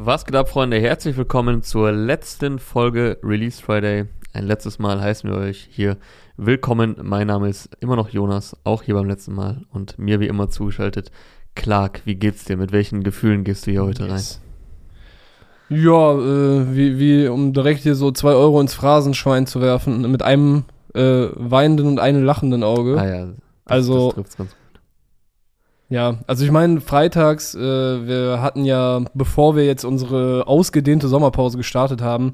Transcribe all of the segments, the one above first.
Was geht ab, Freunde? Herzlich willkommen zur letzten Folge Release Friday. Ein letztes Mal heißen wir euch hier willkommen. Mein Name ist immer noch Jonas, auch hier beim letzten Mal und mir wie immer zugeschaltet. Clark, wie geht's dir? Mit welchen Gefühlen gehst du hier heute yes. rein? Ja, äh, wie, wie um direkt hier so zwei Euro ins Phrasenschwein zu werfen, mit einem äh, weinenden und einem lachenden Auge. Ah ja, das, also, das trifft's ganz gut. Ja, also ich meine, freitags, äh, wir hatten ja, bevor wir jetzt unsere ausgedehnte Sommerpause gestartet haben,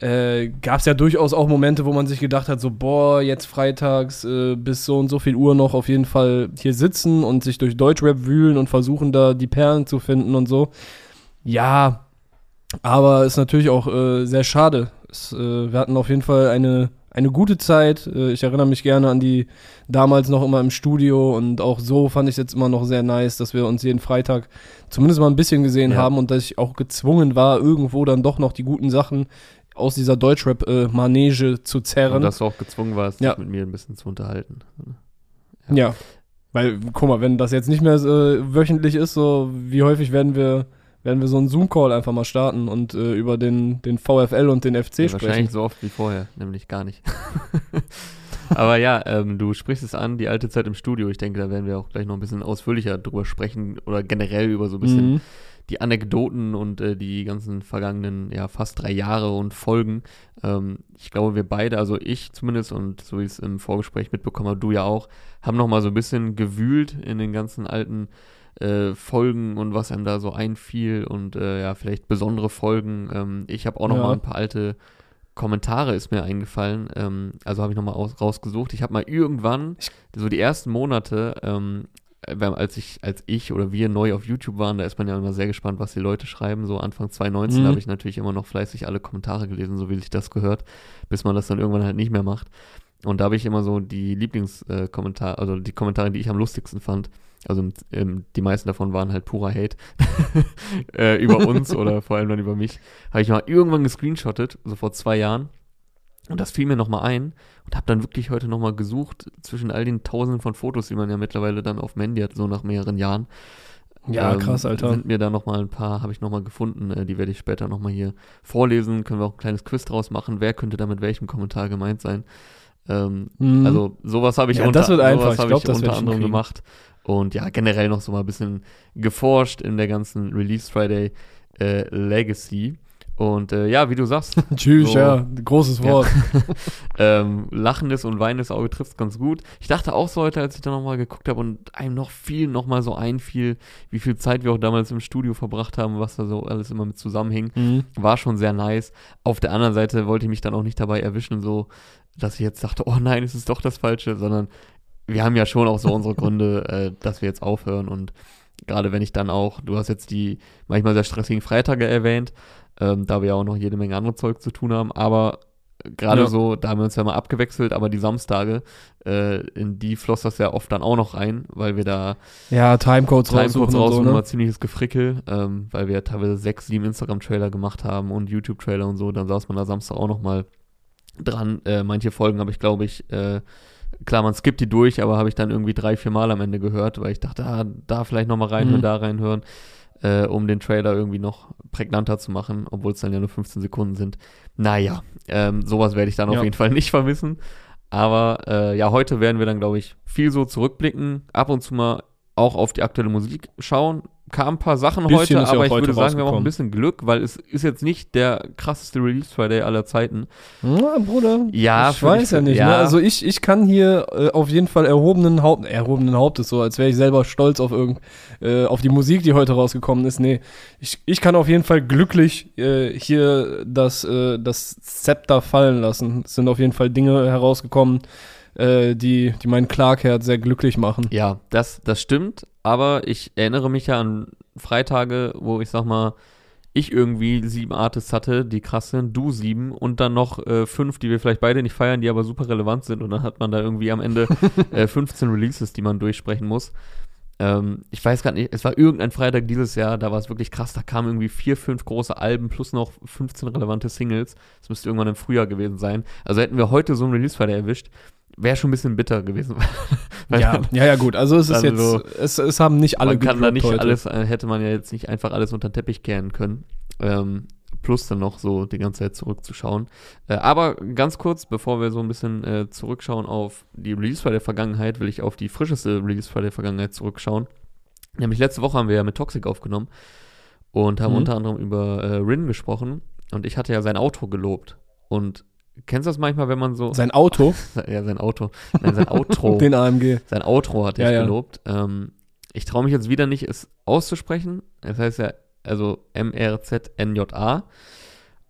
äh, gab es ja durchaus auch Momente, wo man sich gedacht hat, so, boah, jetzt freitags äh, bis so und so viel Uhr noch auf jeden Fall hier sitzen und sich durch Deutschrap wühlen und versuchen da die Perlen zu finden und so. Ja, aber ist natürlich auch äh, sehr schade. Es, äh, wir hatten auf jeden Fall eine eine gute Zeit. Äh, ich erinnere mich gerne an die damals noch immer im Studio und auch so fand ich es jetzt immer noch sehr nice, dass wir uns jeden Freitag zumindest mal ein bisschen gesehen ja. haben und dass ich auch gezwungen war, irgendwo dann doch noch die guten Sachen aus dieser Deutschrap-Manege äh, zu zerren. Und dass du auch gezwungen warst, ja. dich mit mir ein bisschen zu unterhalten. Ja. ja. Weil, guck mal, wenn das jetzt nicht mehr äh, wöchentlich ist, so wie häufig werden wir werden wir so einen Zoom-Call einfach mal starten und äh, über den, den VfL und den FC ja, sprechen. Wahrscheinlich so oft wie vorher, nämlich gar nicht. Aber ja, ähm, du sprichst es an, die alte Zeit im Studio. Ich denke, da werden wir auch gleich noch ein bisschen ausführlicher drüber sprechen oder generell über so ein bisschen mhm. die Anekdoten und äh, die ganzen vergangenen, ja, fast drei Jahre und Folgen. Ähm, ich glaube, wir beide, also ich zumindest und so wie ich es im Vorgespräch mitbekommen habe, du ja auch, haben noch mal so ein bisschen gewühlt in den ganzen alten äh, Folgen und was einem da so einfiel und äh, ja, vielleicht besondere Folgen. Ähm, ich habe auch noch ja. mal ein paar alte Kommentare ist mir eingefallen. Ähm, also habe ich noch mal aus, rausgesucht. Ich habe mal irgendwann, so die ersten Monate, ähm, als ich, als ich oder wir neu auf YouTube waren, da ist man ja immer sehr gespannt, was die Leute schreiben. So Anfang 2019 mhm. habe ich natürlich immer noch fleißig alle Kommentare gelesen, so wie sich das gehört, bis man das dann irgendwann halt nicht mehr macht. Und da habe ich immer so die Lieblingskommentare, äh, also die Kommentare, die ich am lustigsten fand, also ähm, die meisten davon waren halt purer Hate äh, über uns oder vor allem dann über mich. Habe ich mal irgendwann gescreenshottet, so vor zwei Jahren. Und das fiel mir nochmal ein und habe dann wirklich heute nochmal gesucht zwischen all den Tausenden von Fotos, die man ja mittlerweile dann auf Mandy hat, so nach mehreren Jahren. Ja, ähm, krass, Alter. Sind mir da nochmal ein paar, habe ich nochmal gefunden, äh, die werde ich später nochmal hier vorlesen. Können wir auch ein kleines Quiz draus machen. Wer könnte da mit welchem Kommentar gemeint sein? Ähm, mhm. Also sowas habe ich ja, unter, das wird einfach. ich, glaub, ich unter anderem gemacht. Und ja, generell noch so mal ein bisschen geforscht in der ganzen Release Friday äh, Legacy. Und äh, ja, wie du sagst. Tschüss, so, ja, großes Wort. Ja, ähm, lachendes und weinendes Auge trifft ganz gut. Ich dachte auch so heute, als ich da nochmal geguckt habe und einem noch viel nochmal so einfiel, wie viel Zeit wir auch damals im Studio verbracht haben, was da so alles immer mit zusammenhing, mhm. war schon sehr nice. Auf der anderen Seite wollte ich mich dann auch nicht dabei erwischen, so, dass ich jetzt dachte, oh nein, es ist doch das Falsche, sondern wir haben ja schon auch so unsere Gründe, äh, dass wir jetzt aufhören und gerade wenn ich dann auch, du hast jetzt die manchmal sehr stressigen Freitage erwähnt, ähm, da wir ja auch noch jede Menge andere Zeug zu tun haben, aber gerade ja. so, da haben wir uns ja mal abgewechselt, aber die Samstage, äh, in die floss das ja oft dann auch noch rein, weil wir da ja Timecodes, Timecodes raussuchen, raussuchen und so, ne? ziemliches Gefrickel, ähm, weil wir ja teilweise sechs, sieben Instagram-Trailer gemacht haben und YouTube-Trailer und so, dann saß man da Samstag auch noch mal dran. Äh, manche Folgen habe ich, glaube ich, äh, klar, man skippt die durch, aber habe ich dann irgendwie drei, vier Mal am Ende gehört, weil ich dachte, ah, da vielleicht nochmal reinhören, mhm. da reinhören, äh, um den Trailer irgendwie noch prägnanter zu machen, obwohl es dann ja nur 15 Sekunden sind. Naja, ähm, sowas werde ich dann ja. auf jeden Fall nicht vermissen. Aber äh, ja, heute werden wir dann, glaube ich, viel so zurückblicken, ab und zu mal auch auf die aktuelle Musik schauen, kamen ein paar Sachen heute, aber ich würde sagen, wir haben auch ein bisschen Glück, weil es ist jetzt nicht der krasseste Release Friday aller Zeiten. Ja, Bruder. Ja, ich weiß ja nicht. Ne? Ja. Ne? Also ich, ich kann hier äh, auf jeden Fall erhobenen Haupt, erhobenen Hauptes so, als wäre ich selber stolz auf irgend, äh, auf die Musik, die heute rausgekommen ist. Nee, ich, ich kann auf jeden Fall glücklich äh, hier das, äh, das Zepter fallen lassen. Es sind auf jeden Fall Dinge herausgekommen, äh, die, die meinen Clark-Herd sehr glücklich machen. Ja, das, das stimmt, aber ich erinnere mich ja an Freitage, wo ich sag mal, ich irgendwie sieben Artists hatte, die krass sind, du sieben und dann noch äh, fünf, die wir vielleicht beide nicht feiern, die aber super relevant sind und dann hat man da irgendwie am Ende äh, 15 Releases, die man durchsprechen muss. Ähm, ich weiß gar nicht, es war irgendein Freitag dieses Jahr, da war es wirklich krass, da kamen irgendwie vier, fünf große Alben plus noch 15 relevante Singles. Das müsste irgendwann im Frühjahr gewesen sein. Also hätten wir heute so einen Release-Freitag erwischt, wäre schon ein bisschen bitter gewesen. ja, ja, ja, gut. Also es ist jetzt, so, es, es haben nicht alle Man kann da nicht heute. alles, äh, hätte man ja jetzt nicht einfach alles unter den Teppich kehren können. Ähm, plus dann noch so die ganze Zeit zurückzuschauen. Äh, aber ganz kurz, bevor wir so ein bisschen äh, zurückschauen auf die Release der Vergangenheit, will ich auf die frischeste Release der Vergangenheit zurückschauen. Nämlich letzte Woche haben wir ja mit Toxic aufgenommen und haben mhm. unter anderem über äh, Rin gesprochen und ich hatte ja sein Auto gelobt und Kennst du das manchmal, wenn man so. Sein Auto? ja, sein Auto. Nein, sein Outro. Den AMG. Sein Outro hat er ja, gelobt. Ja. Ähm, ich traue mich jetzt wieder nicht, es auszusprechen. Das heißt ja, also M-R-Z-N-J-A.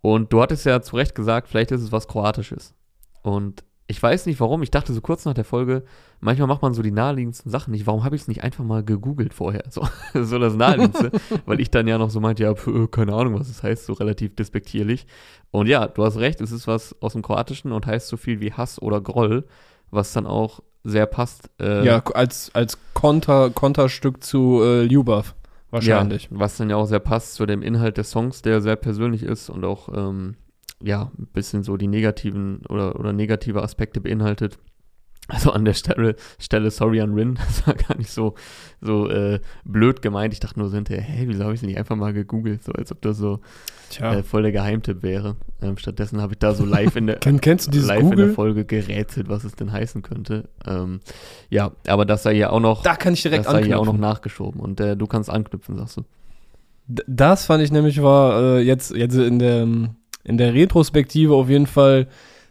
Und du hattest ja zu Recht gesagt, vielleicht ist es was Kroatisches. Und ich weiß nicht warum, ich dachte so kurz nach der Folge, manchmal macht man so die naheliegendsten Sachen nicht. Warum habe ich es nicht einfach mal gegoogelt vorher? So, so das Naheliegendste, weil ich dann ja noch so meinte, ja, pf, keine Ahnung, was es heißt, so relativ despektierlich. Und ja, du hast recht, es ist was aus dem Kroatischen und heißt so viel wie Hass oder Groll, was dann auch sehr passt. Äh, ja, als, als Konter, Konterstück zu äh, Ljubav wahrscheinlich. Ja, was dann ja auch sehr passt zu dem Inhalt des Songs, der sehr persönlich ist und auch ähm, ja, ein bisschen so die negativen oder, oder negative Aspekte beinhaltet. Also an der Stelle, Stelle sorry an Rin, das war gar nicht so, so äh, blöd gemeint. Ich dachte nur so hinterher, hey, wieso habe ich es nicht einfach mal gegoogelt, so als ob das so äh, voll der Geheimtipp wäre. Ähm, stattdessen habe ich da so live in der, Kenn, kennst du live in der Folge gerätselt, was es denn heißen könnte. Ähm, ja, aber das sei ja auch noch, da kann ich direkt das sei ja auch noch nachgeschoben und äh, du kannst anknüpfen, sagst du. Das fand ich nämlich war äh, jetzt, jetzt in der, in der Retrospektive auf jeden Fall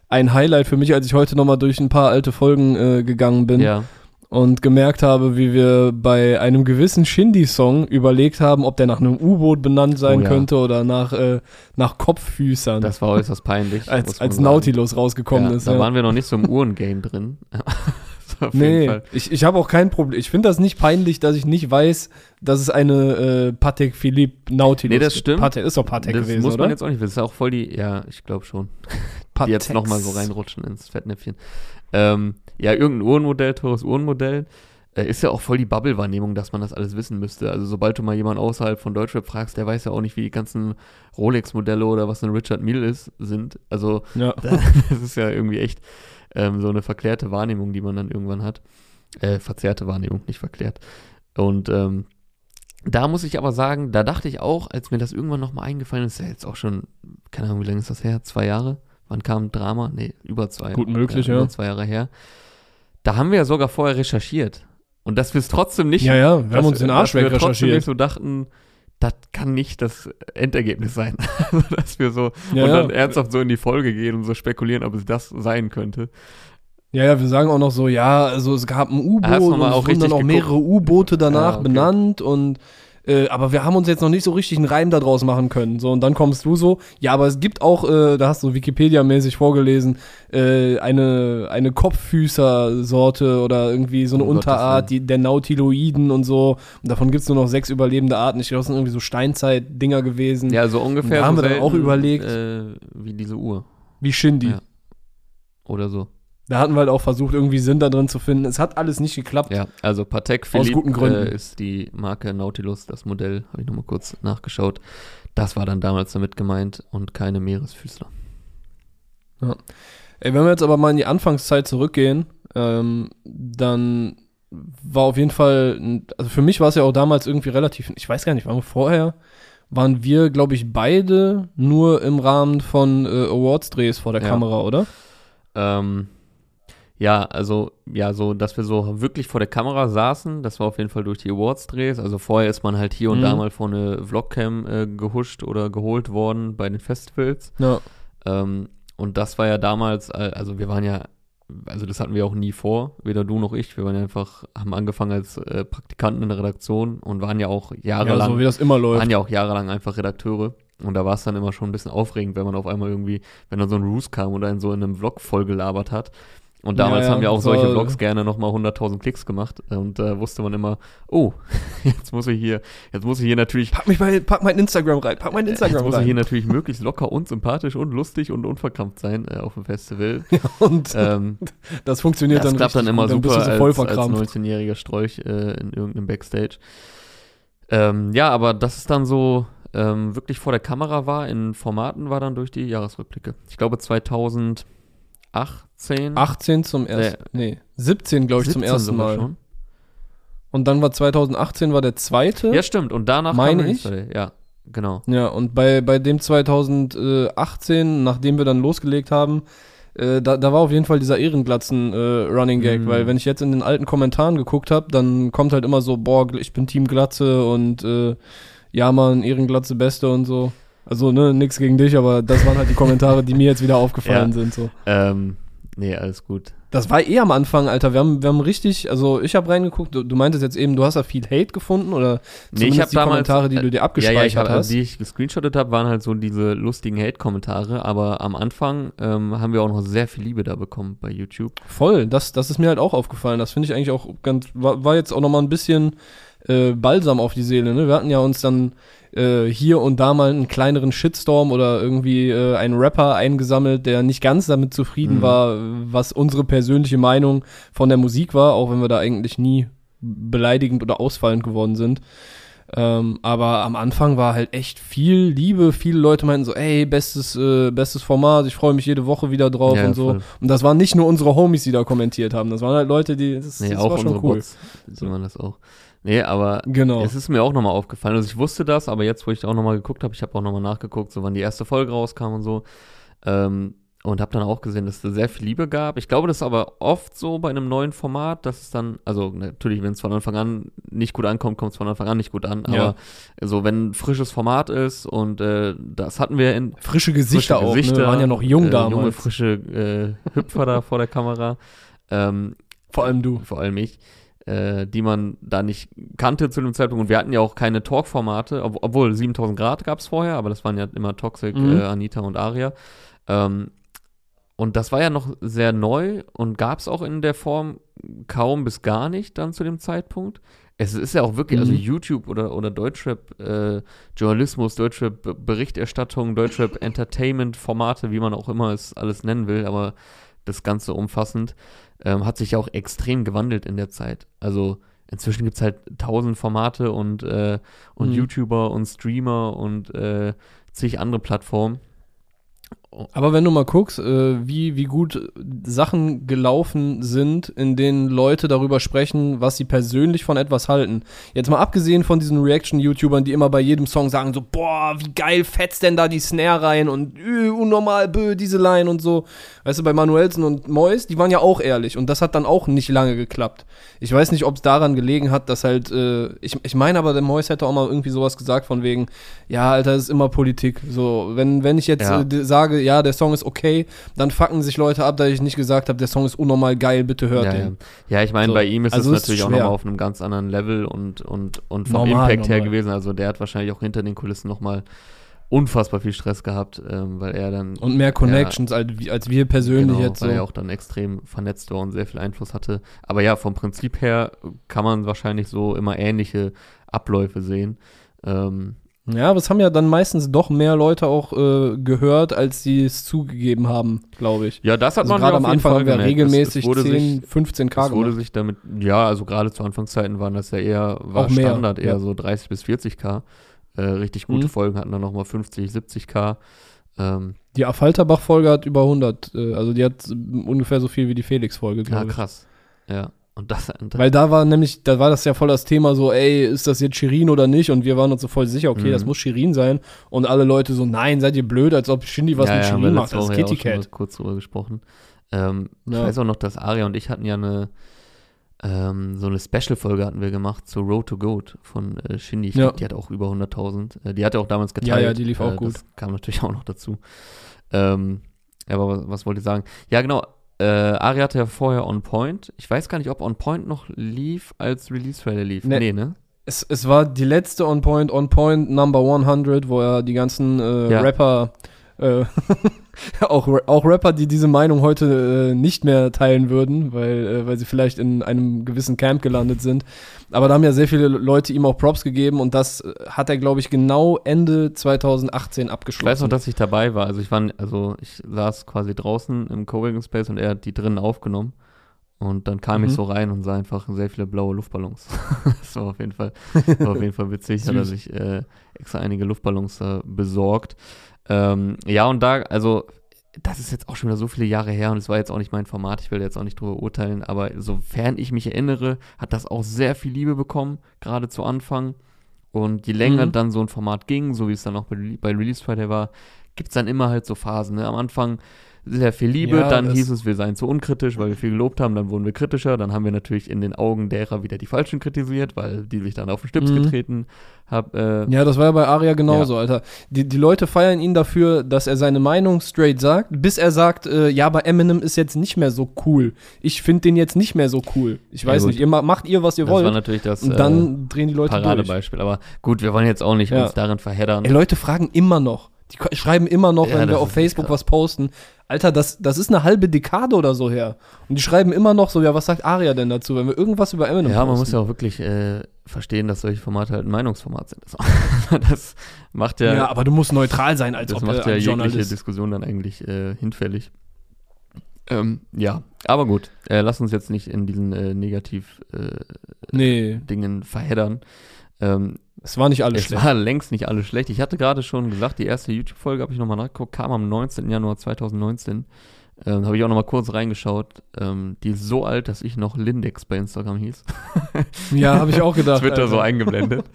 ein Highlight für mich, als ich heute nochmal durch ein paar alte Folgen äh, gegangen bin. Ja. Und gemerkt habe, wie wir bei einem gewissen Shindy-Song überlegt haben, ob der nach einem U-Boot benannt sein oh, ja. könnte oder nach, äh, nach Kopffüßern. Das war äußerst peinlich. als als Nautilus rausgekommen ja, ist. Da waren wir noch nicht so im Uhrengame drin. nee, ich, ich habe auch kein Problem. Ich finde das nicht peinlich, dass ich nicht weiß, dass es eine äh, Patek Philippe Nautilus Nee, das stimmt. Patek, ist doch Patek das gewesen, muss oder? man jetzt auch nicht wissen. Das ist auch voll die, ja, ich glaube schon. die jetzt nochmal so reinrutschen ins Fettnäpfchen. Ähm, ja, irgendein Uhrenmodell, teures Uhrenmodell. Äh, ist ja auch voll die Bubble-Wahrnehmung, dass man das alles wissen müsste. Also sobald du mal jemanden außerhalb von Deutschrap fragst, der weiß ja auch nicht, wie die ganzen Rolex-Modelle oder was ein Richard Mille ist, sind. Also ja. das ist ja irgendwie echt ähm, so eine verklärte Wahrnehmung, die man dann irgendwann hat. Äh, verzerrte Wahrnehmung, nicht verklärt. Und ähm, da muss ich aber sagen, da dachte ich auch, als mir das irgendwann nochmal eingefallen ist, ja jetzt auch schon, keine Ahnung, wie lange ist das her? Zwei Jahre? Wann kam Drama? Nee, über zwei Gut möglich, ja. Über zwei Jahre her. Da haben wir ja sogar vorher recherchiert. Und dass wir es trotzdem nicht. Ja, ja, wir haben uns den Arsch weg recherchiert. Trotzdem nicht so dachten, das kann nicht das Endergebnis sein. Also, dass wir so ja, und dann ja. ernsthaft so in die Folge gehen und so spekulieren, ob es das sein könnte. Ja, ja, wir sagen auch noch so, ja, also es gab ein U-Boot und es wurden dann auch mehrere U-Boote danach ja, okay. benannt und äh, aber wir haben uns jetzt noch nicht so richtig einen Reim daraus machen können. So, und dann kommst du so, ja, aber es gibt auch, äh, da hast du Wikipedia-mäßig vorgelesen, äh, eine, eine Kopffüßer-Sorte oder irgendwie so eine oh, Unterart die, der Nautiloiden und so. Und davon gibt es nur noch sechs überlebende Arten. Ich glaube, das sind irgendwie so Steinzeit-Dinger gewesen. Ja, so ungefähr. da haben so wir dann auch überlegt. Äh, wie diese Uhr. Wie Shindy. Ja. Oder so. Da hatten wir halt auch versucht, irgendwie Sinn da drin zu finden. Es hat alles nicht geklappt. Ja, also Patek Philippe äh, ist die Marke Nautilus, das Modell, habe ich nochmal kurz nachgeschaut. Das war dann damals damit gemeint und keine Meeresfüßler. Ja. Ey, wenn wir jetzt aber mal in die Anfangszeit zurückgehen, ähm, dann war auf jeden Fall, also für mich war es ja auch damals irgendwie relativ, ich weiß gar nicht, waren wir vorher, waren wir, glaube ich, beide nur im Rahmen von äh, Awards-Drehs vor der ja. Kamera, oder? Ähm, ja, also, ja, so, dass wir so wirklich vor der Kamera saßen, das war auf jeden Fall durch die Awards-Drehs. Also vorher ist man halt hier und mhm. da mal vor eine Vlogcam äh, gehuscht oder geholt worden bei den Festivals. Ja. Ähm, und das war ja damals, also wir waren ja, also das hatten wir auch nie vor, weder du noch ich. Wir waren ja einfach, haben angefangen als äh, Praktikanten in der Redaktion und waren ja auch jahrelang. Ja, so wie das immer läuft. Waren ja auch jahrelang einfach Redakteure. Und da war es dann immer schon ein bisschen aufregend, wenn man auf einmal irgendwie, wenn dann so ein Roos kam und einen so in einem Vlog vollgelabert hat. Und damals ja, ja, haben wir auch so solche Vlogs gerne nochmal 100.000 Klicks gemacht und da äh, wusste man immer, oh, jetzt muss ich hier, jetzt muss ich hier natürlich. Pack mich mal, pack mein Instagram rein, pack mein Instagram jetzt muss rein. ich hier natürlich möglichst locker und sympathisch und lustig und unverkrampft sein äh, auf dem Festival. Ja, und ähm, das funktioniert das dann klappt dann immer dann super so als, als 19-jähriger Strolch äh, in irgendeinem Backstage. Ähm, ja, aber das ist dann so ähm, wirklich vor der Kamera war, in Formaten war dann durch die Jahresrückblicke. Ich glaube 2000 18. 18 zum ersten, nee, 17 glaube ich zum ersten Mal. Schon. Und dann war 2018 war der zweite. Ja, stimmt. Und danach meine ich. ja, genau. Ja, und bei, bei dem 2018, nachdem wir dann losgelegt haben, äh, da, da war auf jeden Fall dieser Ehrenglatzen-Running Gag, Mhm. weil wenn ich jetzt in den alten Kommentaren geguckt habe, dann kommt halt immer so, boah, ich bin Team Glatze und äh, ja, Mann, Ehrenglatze Beste und so. Also, ne, nix gegen dich, aber das waren halt die Kommentare, die mir jetzt wieder aufgefallen Ja. sind. So. Ähm, nee, alles gut. Das war eh am Anfang, Alter. Wir haben, wir haben richtig, also ich habe reingeguckt, du, du meintest jetzt eben, du hast da viel Hate gefunden oder Nee, ich habe die damals, Kommentare, die du dir ja, abgespeichert ja, ich hab, hast. also die ich gescreenshottet habe, waren halt so diese lustigen Hate-Kommentare, aber am Anfang ähm, haben wir auch noch sehr viel Liebe da bekommen bei YouTube. Voll, das, das ist mir halt auch aufgefallen. Das finde ich eigentlich auch ganz, war, war jetzt auch nochmal ein bisschen äh, Balsam auf die Seele. Ne? Wir hatten ja uns dann äh, hier und da mal einen kleineren Shitstorm oder irgendwie äh, einen Rapper eingesammelt, der nicht ganz damit zufrieden Mhm. war, was unsere persönliche Meinung von der Musik war, auch wenn wir da eigentlich nie beleidigend oder ausfallend geworden sind. Ähm, aber am Anfang war halt echt viel Liebe. Viele Leute meinten so, ey, bestes, äh, bestes Format, ich freue mich jede Woche wieder drauf Ja, und so. voll. Und das waren nicht nur unsere Homies, die da kommentiert haben. Das waren halt Leute, die. Das, Nee, das auch war schon cool. Bots, sieht man das auch. Nee, aber Genau. es ist mir auch nochmal aufgefallen. Also ich wusste das, aber jetzt, wo ich auch nochmal geguckt habe, ich habe auch nochmal nachgeguckt, so wann die erste Folge rauskam und so. Ähm, und habe dann auch gesehen, dass es da sehr viel Liebe gab. Ich glaube, das ist aber oft so bei einem neuen Format, dass es dann, also natürlich, wenn es von Anfang an nicht gut ankommt, kommt es von Anfang an nicht gut an. Ja. Aber so, wenn ein frisches Format ist und äh, das hatten wir in Frische Gesichter frische auch. Gesichter, ne? Waren ja noch jung äh, damals. Junge, frische äh, Hüpfer da vor der Kamera. Ähm, Vor allem du. vor allem ich, äh, die man da nicht kannte zu dem Zeitpunkt. Und wir hatten ja auch keine Talk-Formate, ob, obwohl 7000 Grad gab es vorher, aber das waren ja immer Toxic, Mhm. äh, Anita und Aria. Ähm, und das war ja noch sehr neu und gab es auch in der Form kaum bis gar nicht dann zu dem Zeitpunkt. Es ist ja auch wirklich, also Mhm. YouTube oder, oder Deutschrap äh, Journalismus, Deutschrap B- Berichterstattung, Deutschrap Entertainment Formate, wie man auch immer es alles nennen will, aber das Ganze umfassend, ähm, hat sich ja auch extrem gewandelt in der Zeit. Also inzwischen gibt es halt tausend Formate und, äh, und Mhm. YouTuber und Streamer und äh, zig andere Plattformen. Aber wenn du mal guckst, äh, wie, wie gut Sachen gelaufen sind, in denen Leute darüber sprechen, was sie persönlich von etwas halten. Jetzt mal abgesehen von diesen Reaction-YouTubern, die immer bei jedem Song sagen so, boah, wie geil fetzt denn da die Snare rein und äh, unnormal, bö, diese Line und so. Weißt du, bei Manuelsen und Mois, die waren ja auch ehrlich und das hat dann auch nicht lange geklappt. Ich weiß nicht, ob es daran gelegen hat, dass halt, äh, ich, ich meine aber, der Mois hätte auch mal irgendwie sowas gesagt von wegen, ja, Alter, das ist immer Politik. So, wenn, wenn ich jetzt Ja. äh, d- sage, ja, der Song ist okay, dann fucken sich Leute ab, dass ich nicht gesagt habe, der Song ist unnormal geil, bitte hört Ja, ja. den. ja, ich meine, So. bei ihm ist Also es ist natürlich auch schwer. nochmal auf einem ganz anderen Level und, und, und vom Normal, Impact her normal. gewesen. Also der hat wahrscheinlich auch hinter den Kulissen nochmal unfassbar viel Stress gehabt, ähm, weil er dann Und mehr Connections als, als wir persönlich genau, jetzt weil so. er auch dann extrem vernetzt war und sehr viel Einfluss hatte. Aber ja, vom Prinzip her kann man wahrscheinlich so immer ähnliche Abläufe sehen. Ähm, Ja, aber es haben ja dann meistens doch mehr Leute auch äh, gehört, als sie es zugegeben haben, glaube ich. ja, das hat Also man gerade ja am Anfang Fall gemerkt. regelmäßig es, es wurde 10, sich, 15 K es wurde gemacht. sich damit, ja, also gerade zu Anfangszeiten waren das ja eher, war Auch mehr, Standard eher ja. so 30 bis 40 K. Äh, richtig gute Mhm. Folgen hatten dann nochmal 50, 70 K. Ähm, Die Affalterbach-Folge hat über 100, äh, also die hat äh, ungefähr so viel wie die Felix-Folge, ja, glaube ich. krass. Ja. Und das, und das Weil da war nämlich, da war das ja voll das Thema so, ey, ist das jetzt Shirin oder nicht? Und wir waren uns so voll sicher, okay, Mhm. das muss Shirin sein. Und alle Leute so, nein, seid ihr blöd, als ob Shindy was ja, mit ja, Shirin macht. Das ist ja Kitty schon mal Cat. kurz drüber gesprochen. Ähm, Ich Ja. weiß auch noch, dass Aria und ich hatten ja eine ähm, so eine Special-Folge hatten wir gemacht zu Road to Goat von äh, Shindy. Ich Ja. glaub, die hat auch über 100.000. Äh, die hatte auch damals geteilt. Ja, ja, die lief auch äh, gut. Kam natürlich auch noch dazu. Ähm, aber was, was wollte ich sagen? Ja, genau. Äh, Aria hatte ja vorher On Point. Ich weiß gar nicht, ob On Point noch lief, als Release-Trailer lief. Nee. Nee, ne? Es, es war die letzte On Point, On Point Number 100, wo er die ganzen äh, Ja. Rapper, äh, auch, auch Rapper, die diese Meinung heute äh, nicht mehr teilen würden, weil, äh, weil sie vielleicht in einem gewissen Camp gelandet sind. Aber da haben ja sehr viele Leute ihm auch Props gegeben und das äh, hat er, glaube ich, genau Ende 2018 Ich abgeschlossen. weiß noch, dass ich dabei war. Also ich war, also ich saß quasi draußen im Coworking Space und er hat die drinnen aufgenommen. Und dann kam Mhm. ich so rein und sah einfach sehr viele blaue Luftballons. das war auf jeden Fall, war auf jeden Fall witzig. Hat er sich äh, extra einige Luftballons äh, besorgt. Ähm, ja, und da, also das ist jetzt auch schon wieder so viele Jahre her und es war jetzt auch nicht mein Format, ich will jetzt auch nicht drüber urteilen, aber sofern ich mich erinnere, hat das auch sehr viel Liebe bekommen, gerade zu Anfang. Und je länger Mhm. dann so ein Format ging, so wie es dann auch bei, bei Release Friday war, gibt es dann immer halt so Phasen. Ne? Am Anfang sehr viel Liebe, Ja, dann das- hieß es, wir seien zu unkritisch, weil wir viel gelobt haben, dann wurden wir kritischer, dann haben wir natürlich in den Augen derer wieder die Falschen kritisiert, weil die sich dann auf den Stips Mhm. getreten haben. Äh, Ja, das war ja bei Aria genauso, Alter. Die, die Leute feiern ihn dafür, dass er seine Meinung straight sagt, bis er sagt, äh, ja, aber Eminem ist jetzt nicht mehr so cool. Ich finde den jetzt nicht mehr so cool. Ich Ja, weiß gut. nicht, ihr ma macht ihr, was ihr das war wollt. natürlich das Und äh, dann drehen die Leute durch. Paradebeispiel. Aber gut, wir wollen jetzt auch nicht Ja. uns darin verheddern. Ey, Leute fragen immer noch. Die schreiben immer noch, Ja, wenn wir das auf Facebook krass. was posten. Alter, das, das ist eine halbe Dekade oder so her. Und die schreiben immer noch so, ja, was sagt Aria denn dazu, wenn wir irgendwas über Eminem Ja, man muss ja auch wirklich äh, verstehen, dass solche Formate halt ein Meinungsformat sind. Das, das macht ja, ja, aber du musst neutral sein als das ob macht äh, ja ein jegliche. Diskussion dann eigentlich äh, hinfällig. Ähm, ja, aber gut, äh, lass uns jetzt nicht in diesen äh, Negativ-Dingen Nee, verheddern. Ähm, es war nicht alles es schlecht. war längst nicht alles schlecht. Ich hatte gerade schon gesagt, die erste YouTube-Folge habe ich nochmal nachgeguckt, kam am 19. Januar 2019. Ähm, habe ich auch nochmal kurz reingeschaut. Ähm, die ist so alt, dass ich noch Lindex bei Instagram hieß. Ja, habe ich auch gedacht. Twitter Alter. so eingeblendet.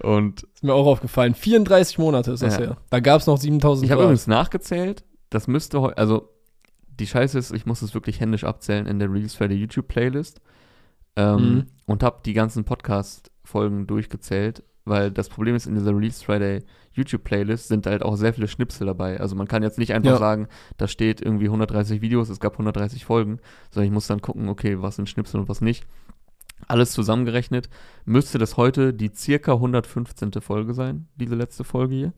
Und Ist mir auch aufgefallen. 34 Monate ist das Ja. her. Da gab es noch 7000 ich habe übrigens nachgezählt. Das müsste heute, also die Scheiße ist, ich muss es wirklich händisch abzählen in der Release Friday YouTube Playlist. Ähm, Mhm. Und habe die ganzen Podcast-Folgen durchgezählt, weil das Problem ist, in dieser Release Friday YouTube Playlist sind halt auch sehr viele Schnipsel dabei. Also man kann jetzt nicht einfach Ja. sagen, da steht irgendwie 130 Videos, es gab 130 Folgen, sondern ich muss dann gucken, okay, was sind Schnipsel und was nicht. Alles zusammengerechnet müsste das heute die circa 115. Folge sein, diese letzte Folge hier.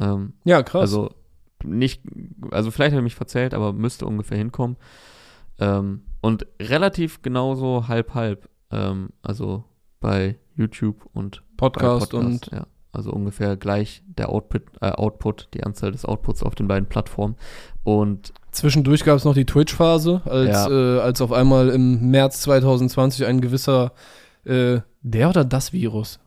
Ähm, Ja, krass. also nicht, also vielleicht habe ich mich verzählt, aber müsste ungefähr hinkommen. Ähm, und relativ genauso halb-halb. Ähm, also bei YouTube und Podcast, bei und ja. Also ungefähr gleich der Output, äh, Output, die Anzahl des Outputs auf den beiden Plattformen. Und zwischendurch gab es noch die Twitch-Phase, als, Ja. äh, als auf einmal im März 2020 ein gewisser, äh, der oder das Virus?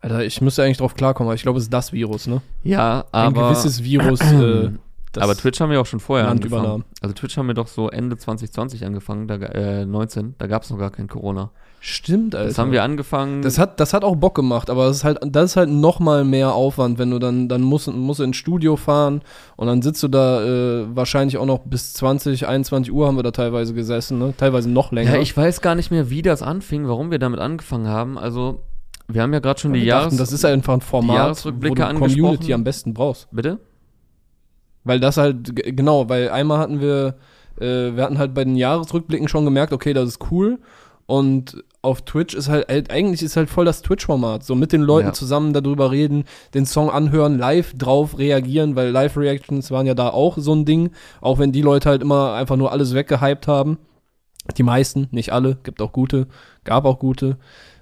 Alter, ich müsste eigentlich drauf klarkommen, aber ich glaube, es ist das Virus, ne? ja, Ein aber. gewisses Virus. äh, aber Twitch haben wir auch schon vorher Land angefangen. übernahm. Also Twitch haben wir doch so Ende 2020 angefangen, da, äh, 19, da gab es noch gar kein Corona. Stimmt, Alter. Das haben wir angefangen. Das hat, das hat auch Bock gemacht, aber das ist halt, das ist halt noch mal mehr Aufwand, wenn du dann, dann musst, musst du ins Studio fahren und dann sitzt du da äh, wahrscheinlich auch noch bis 20, 21 Uhr haben wir da teilweise gesessen, ne? Teilweise noch länger. Ja, ich weiß gar nicht mehr, wie das anfing, warum wir damit angefangen haben. Also, wir haben ja gerade schon Wir die dachten, Jahres... das ist einfach ein Format, Jahresrückblicke wo du Community am besten brauchst. Bitte? Weil das halt, genau, weil einmal hatten wir, äh, wir hatten halt bei den Jahresrückblicken schon gemerkt, okay, das ist cool. Und auf Twitch ist halt, halt eigentlich ist halt voll das Twitch-Format. So mit den Leuten Ja. zusammen darüber reden, den Song anhören, live drauf reagieren, weil Live-Reactions waren ja da auch so ein Ding. Auch wenn die Leute halt immer einfach nur alles weggehypt haben. Die meisten, nicht alle, gibt auch gute, gab auch gute.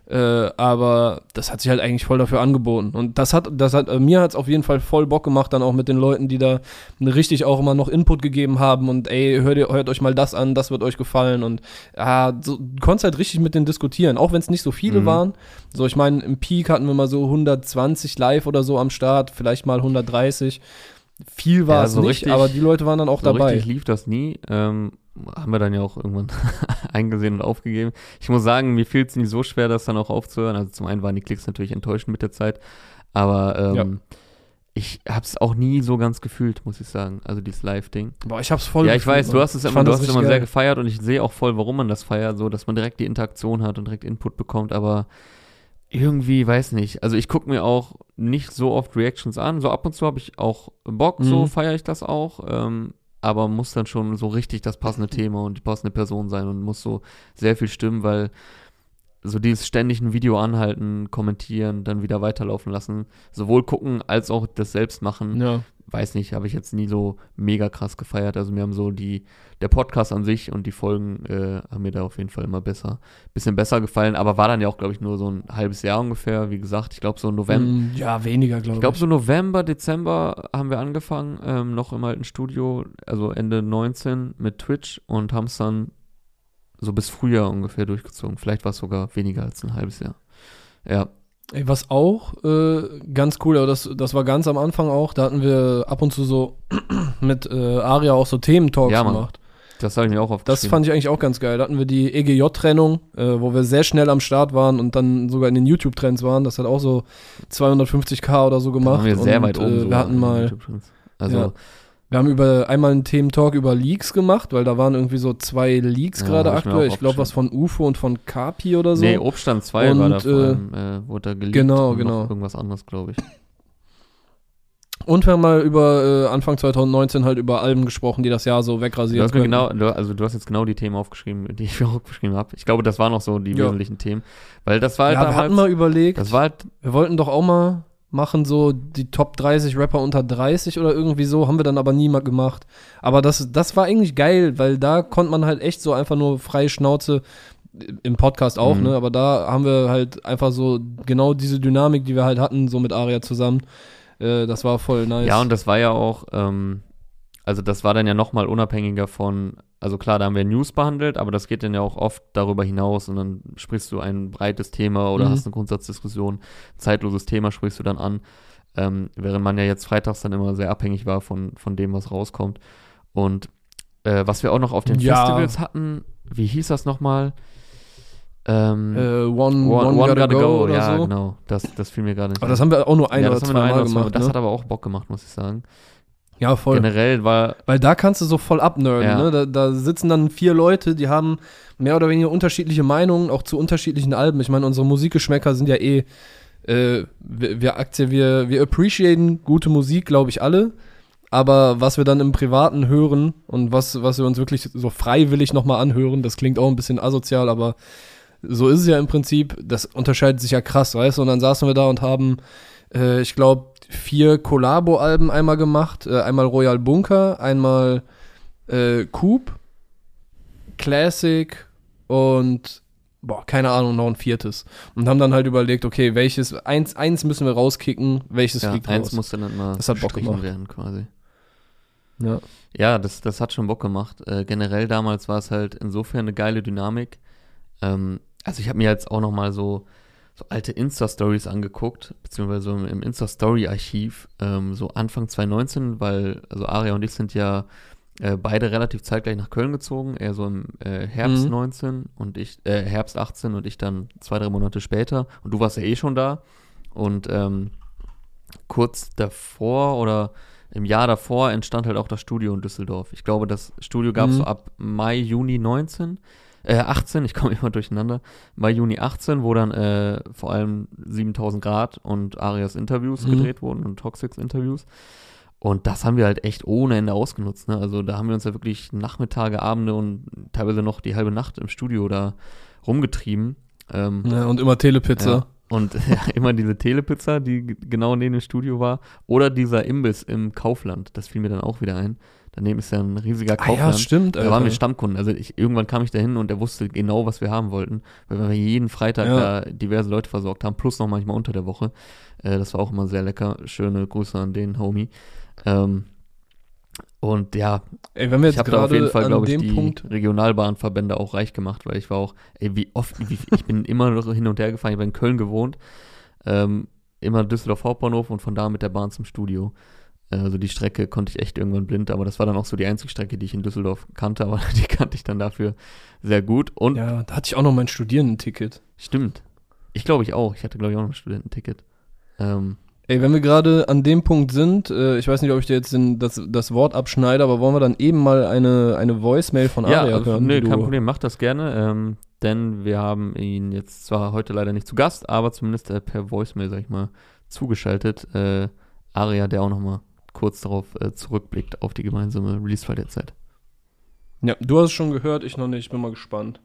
Äh, aber das hat sich halt eigentlich voll dafür angeboten. Und das hat, das hat, äh, mir hat es auf jeden Fall voll Bock gemacht, dann auch mit den Leuten, die da richtig auch immer noch Input gegeben haben und ey, hört, ihr, hört euch mal das an, das wird euch gefallen. Und ja, so, du konntest halt richtig mit denen diskutieren, auch wenn es nicht so viele Mhm. waren. So, ich meine, im Peak hatten wir mal so 120 live oder so am Start, vielleicht mal 130. Viel war Ja, es so nicht, richtig- aber die Leute waren dann auch so dabei. richtig lief das nie. Ähm, haben wir dann ja auch irgendwann eingesehen und aufgegeben. Ich muss sagen, mir fiel es nie so schwer, das dann auch aufzuhören. Also zum einen waren die Klicks natürlich enttäuschend mit der Zeit, aber ähm, Ja. ich habe es auch nie so ganz gefühlt, muss ich sagen. Also dieses Live-Ding. Boah, ich hab's voll Ja, ich gefühlt, weiß, du hast es immer, du hast es immer sehr gefeiert und ich sehe auch voll, warum man das feiert, so dass man direkt die Interaktion hat und direkt Input bekommt, aber irgendwie, weiß nicht. Also ich gucke mir auch nicht so oft Reactions an. So ab und zu habe ich auch Bock, so Mhm. feiere ich das auch. Ähm, aber muss dann schon so richtig das passende Thema und die passende Person sein und muss so sehr viel stimmen, weil so dieses ständig ein Video anhalten, kommentieren, dann wieder weiterlaufen lassen, sowohl gucken als auch das selbst machen, Ja. Weiß nicht, habe ich jetzt nie so mega krass gefeiert. Also mir haben so die, der Podcast an sich und die Folgen äh, haben mir da auf jeden Fall immer besser, bisschen besser gefallen, aber war dann ja auch, glaube ich, nur so ein halbes Jahr ungefähr. Wie gesagt, ich glaube so November, Mm, Ja, weniger, glaube ich glaube so November, Dezember haben wir angefangen, ähm, noch im alten Studio, also Ende 19 mit Twitch und haben es dann so bis Frühjahr ungefähr durchgezogen. Vielleicht war es sogar weniger als ein halbes Jahr. Ja, Ey, was auch äh, ganz cool, aber das, das war ganz am Anfang auch, da hatten wir ab und zu so mit äh, Aria auch so Thementalks Ja, gemacht. Das habe ich mir auch aufgeschrieben. Das fand ich eigentlich auch ganz geil. Da hatten wir die EGJ-Trennung, äh, wo wir sehr schnell am Start waren und dann sogar in den YouTube-Trends waren. Das hat auch so 250k oder so gemacht. Da waren wir sehr und, weit oben. Äh, wir hatten mal. Also. Ja. Wir haben über einmal einen Thementalk über Leaks gemacht, weil da waren irgendwie so zwei Leaks ja, gerade aktuell. Ich, glaube, was von UFO und von Kapi oder so. Nee, Obststand 2 war da vor allem, äh, wurde da geleakt. Genau, genau. Irgendwas anderes, glaube ich. Und wir haben mal über äh, Anfang 2019 halt über Alben gesprochen, die das Jahr so wegrasiert haben. Genau, also du hast jetzt genau die Themen aufgeschrieben, die ich mir auch geschrieben habe. Ich glaube, das waren noch so die ja. wesentlichen Themen. Weil das war halt Ja, damals, wir hatten mal überlegt, das war halt, wir wollten doch auch mal machen, so die Top 30 Rapper unter 30 oder irgendwie so, haben wir dann aber nie mal gemacht. Aber das, das war eigentlich geil, weil da konnte man halt echt so einfach nur freie Schnauze im Podcast auch, mhm. ne? Aber da haben wir halt einfach so genau diese Dynamik, die wir halt hatten, so mit Aria zusammen äh, das war voll nice. Ja, und das war ja auch, ähm, also das war dann ja nochmal unabhängiger von, also klar, da haben wir News behandelt, aber das geht dann ja auch oft darüber hinaus und dann sprichst du ein breites Thema oder mhm. hast eine Grundsatzdiskussion, zeitloses Thema sprichst du dann an, ähm, während man ja jetzt freitags dann immer sehr abhängig war von, von dem, was rauskommt. Und äh, was wir auch noch auf den ja. Festivals hatten, wie hieß das nochmal? Ähm, äh, one, one, one, Gotta, gotta Go, go, ja, so. genau. Das, das fiel mir gerade nicht. Aber das haben wir auch nur ein ja, oder zwei Mal gemacht. Das ne? hat aber auch Bock gemacht, muss ich sagen. Ja, voll. Generell war. Weil da kannst du so voll abnerden, ja. ne? Da, da, sitzen dann vier Leute, die haben mehr oder weniger unterschiedliche Meinungen, auch zu unterschiedlichen Alben. Ich meine, unsere Musikgeschmäcker sind ja eh. Äh, wir, wir, wir, wir appreciaten gute Musik, glaube ich, alle. Aber was wir dann im Privaten hören und was, was wir uns wirklich so freiwillig nochmal anhören, das klingt auch ein bisschen asozial, aber so ist es ja im Prinzip, das unterscheidet sich ja krass, weißt du? Und dann saßen wir da und haben, äh, ich glaube, vier Collabo-Alben einmal gemacht. Äh, einmal Royal Bunker, einmal äh, Coop, Classic und boah, keine Ahnung, noch ein viertes. Und haben dann halt überlegt, okay, welches, eins, eins müssen wir rauskicken, welches ja, fliegt eins raus. musste dann mal das hat Bock gemacht. werden quasi. Ja. Ja, das, das hat schon Bock gemacht. Äh, generell damals war es halt insofern eine geile Dynamik. Ähm, also ich habe mir jetzt auch noch mal so, so alte Insta-Stories angeguckt, beziehungsweise im Insta-Story-Archiv, ähm, so Anfang 2019, weil, also Aria und ich sind ja äh, beide relativ zeitgleich nach Köln gezogen, er so im äh, Herbst mhm. 19 und ich, äh, Herbst 18 und ich dann zwei, drei Monate später. Und du warst ja eh schon da. Und ähm, kurz davor oder im Jahr davor entstand halt auch das Studio in Düsseldorf. Ich glaube, das Studio gab es mhm. so ab Mai, Juni 19 äh, 18, ich komme immer durcheinander, Mai, Juni 18, wo dann äh, vor allem 7000 Grad und Arias Interviews mhm. gedreht wurden und Toxics Interviews. Und das haben wir halt echt ohne Ende ausgenutzt. Ne? Also da haben wir uns ja wirklich Nachmittage, Abende und teilweise noch die halbe Nacht im Studio da rumgetrieben. Ähm, ja, und immer Telepizza. Ja, und ja, immer diese Telepizza, die genau neben dem Studio war. Oder dieser Imbiss im Kaufland, das fiel mir dann auch wieder ein. Daneben ist ja ein riesiger Kaufland. Ah, ja, stimmt. Da waren wir Stammkunden. Also ich, irgendwann kam ich da hin und er wusste genau, was wir haben wollten, weil wir jeden Freitag ja. da diverse Leute versorgt haben, plus noch manchmal unter der Woche. Äh, das war auch immer sehr lecker. Schöne Grüße an den Homie. Ähm, und ja, ey, wenn wir ich habe da auf jeden Fall, glaube ich, die Punkt Regionalbahnverbände auch reich gemacht, weil ich war auch, ey, wie oft, wie, ich bin immer noch hin und her gefahren, ich habe in Köln gewohnt, ähm, immer Düsseldorf Hauptbahnhof und von da mit der Bahn zum Studio. Also die Strecke konnte ich echt irgendwann blind, aber das war dann auch so die einzige Strecke, die ich in Düsseldorf kannte, aber die kannte ich dann dafür sehr gut. Und ja, da hatte ich auch noch mein Studierendenticket. Stimmt. Ich glaube ich auch. Ich hatte, glaube ich, auch noch ein Studententicket. Ähm, Ey, wenn wir gerade an dem Punkt sind, äh, ich weiß nicht, ob ich dir jetzt den, das, das Wort abschneide, aber wollen wir dann eben mal eine, eine Voicemail von Aria ja, hören? Nee, kein Problem, mach das gerne. Ähm, denn wir haben ihn jetzt zwar heute leider nicht zu Gast, aber zumindest äh, per Voicemail, sag ich mal, zugeschaltet. Äh, Aria, der auch nochmal kurz darauf äh, zurückblickt, auf die gemeinsame Release-File der Zeit. Ja, du hast es schon gehört, ich noch nicht, bin mal gespannt.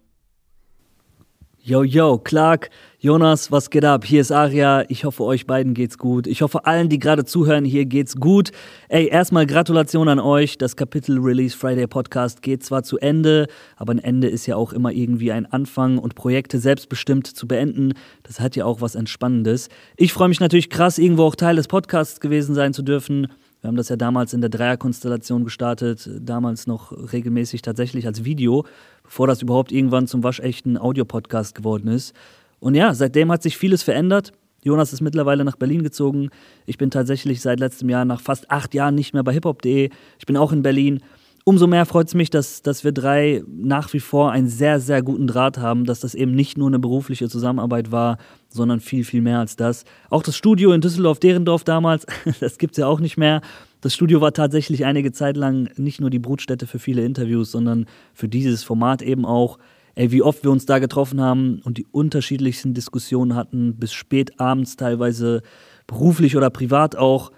Yo, yo, Clark, Jonas, was geht ab? Hier ist Aria. Ich hoffe, euch beiden geht's gut. Ich hoffe, allen, die gerade zuhören, hier geht's gut. Ey, erstmal Gratulation an euch. Das Kapitel Release Friday Podcast geht zwar zu Ende, aber ein Ende ist ja auch immer irgendwie ein Anfang und Projekte selbstbestimmt zu beenden. Das hat ja auch was Entspannendes. Ich freue mich natürlich krass, irgendwo auch Teil des Podcasts gewesen sein zu dürfen. Wir haben das ja damals in der Dreierkonstellation gestartet, damals noch regelmäßig tatsächlich als Video, bevor das überhaupt irgendwann zum waschechten Audiopodcast geworden ist. Und ja, seitdem hat sich vieles verändert. Jonas ist mittlerweile nach Berlin gezogen. Ich bin tatsächlich seit letztem Jahr nach fast acht Jahren nicht mehr bei hiphop.de. Ich bin auch in Berlin. Umso mehr freut es mich, dass, dass wir drei nach wie vor einen sehr, sehr guten Draht haben, dass das eben nicht nur eine berufliche Zusammenarbeit war, sondern viel, viel mehr als das. Auch das Studio in Düsseldorf-Derendorf damals, das gibt es ja auch nicht mehr. Das Studio war tatsächlich einige Zeit lang nicht nur die Brutstätte für viele Interviews, sondern für dieses Format eben auch. Ey, wie oft wir uns da getroffen haben und die unterschiedlichsten Diskussionen hatten, bis spät abends teilweise beruflich oder privat auch.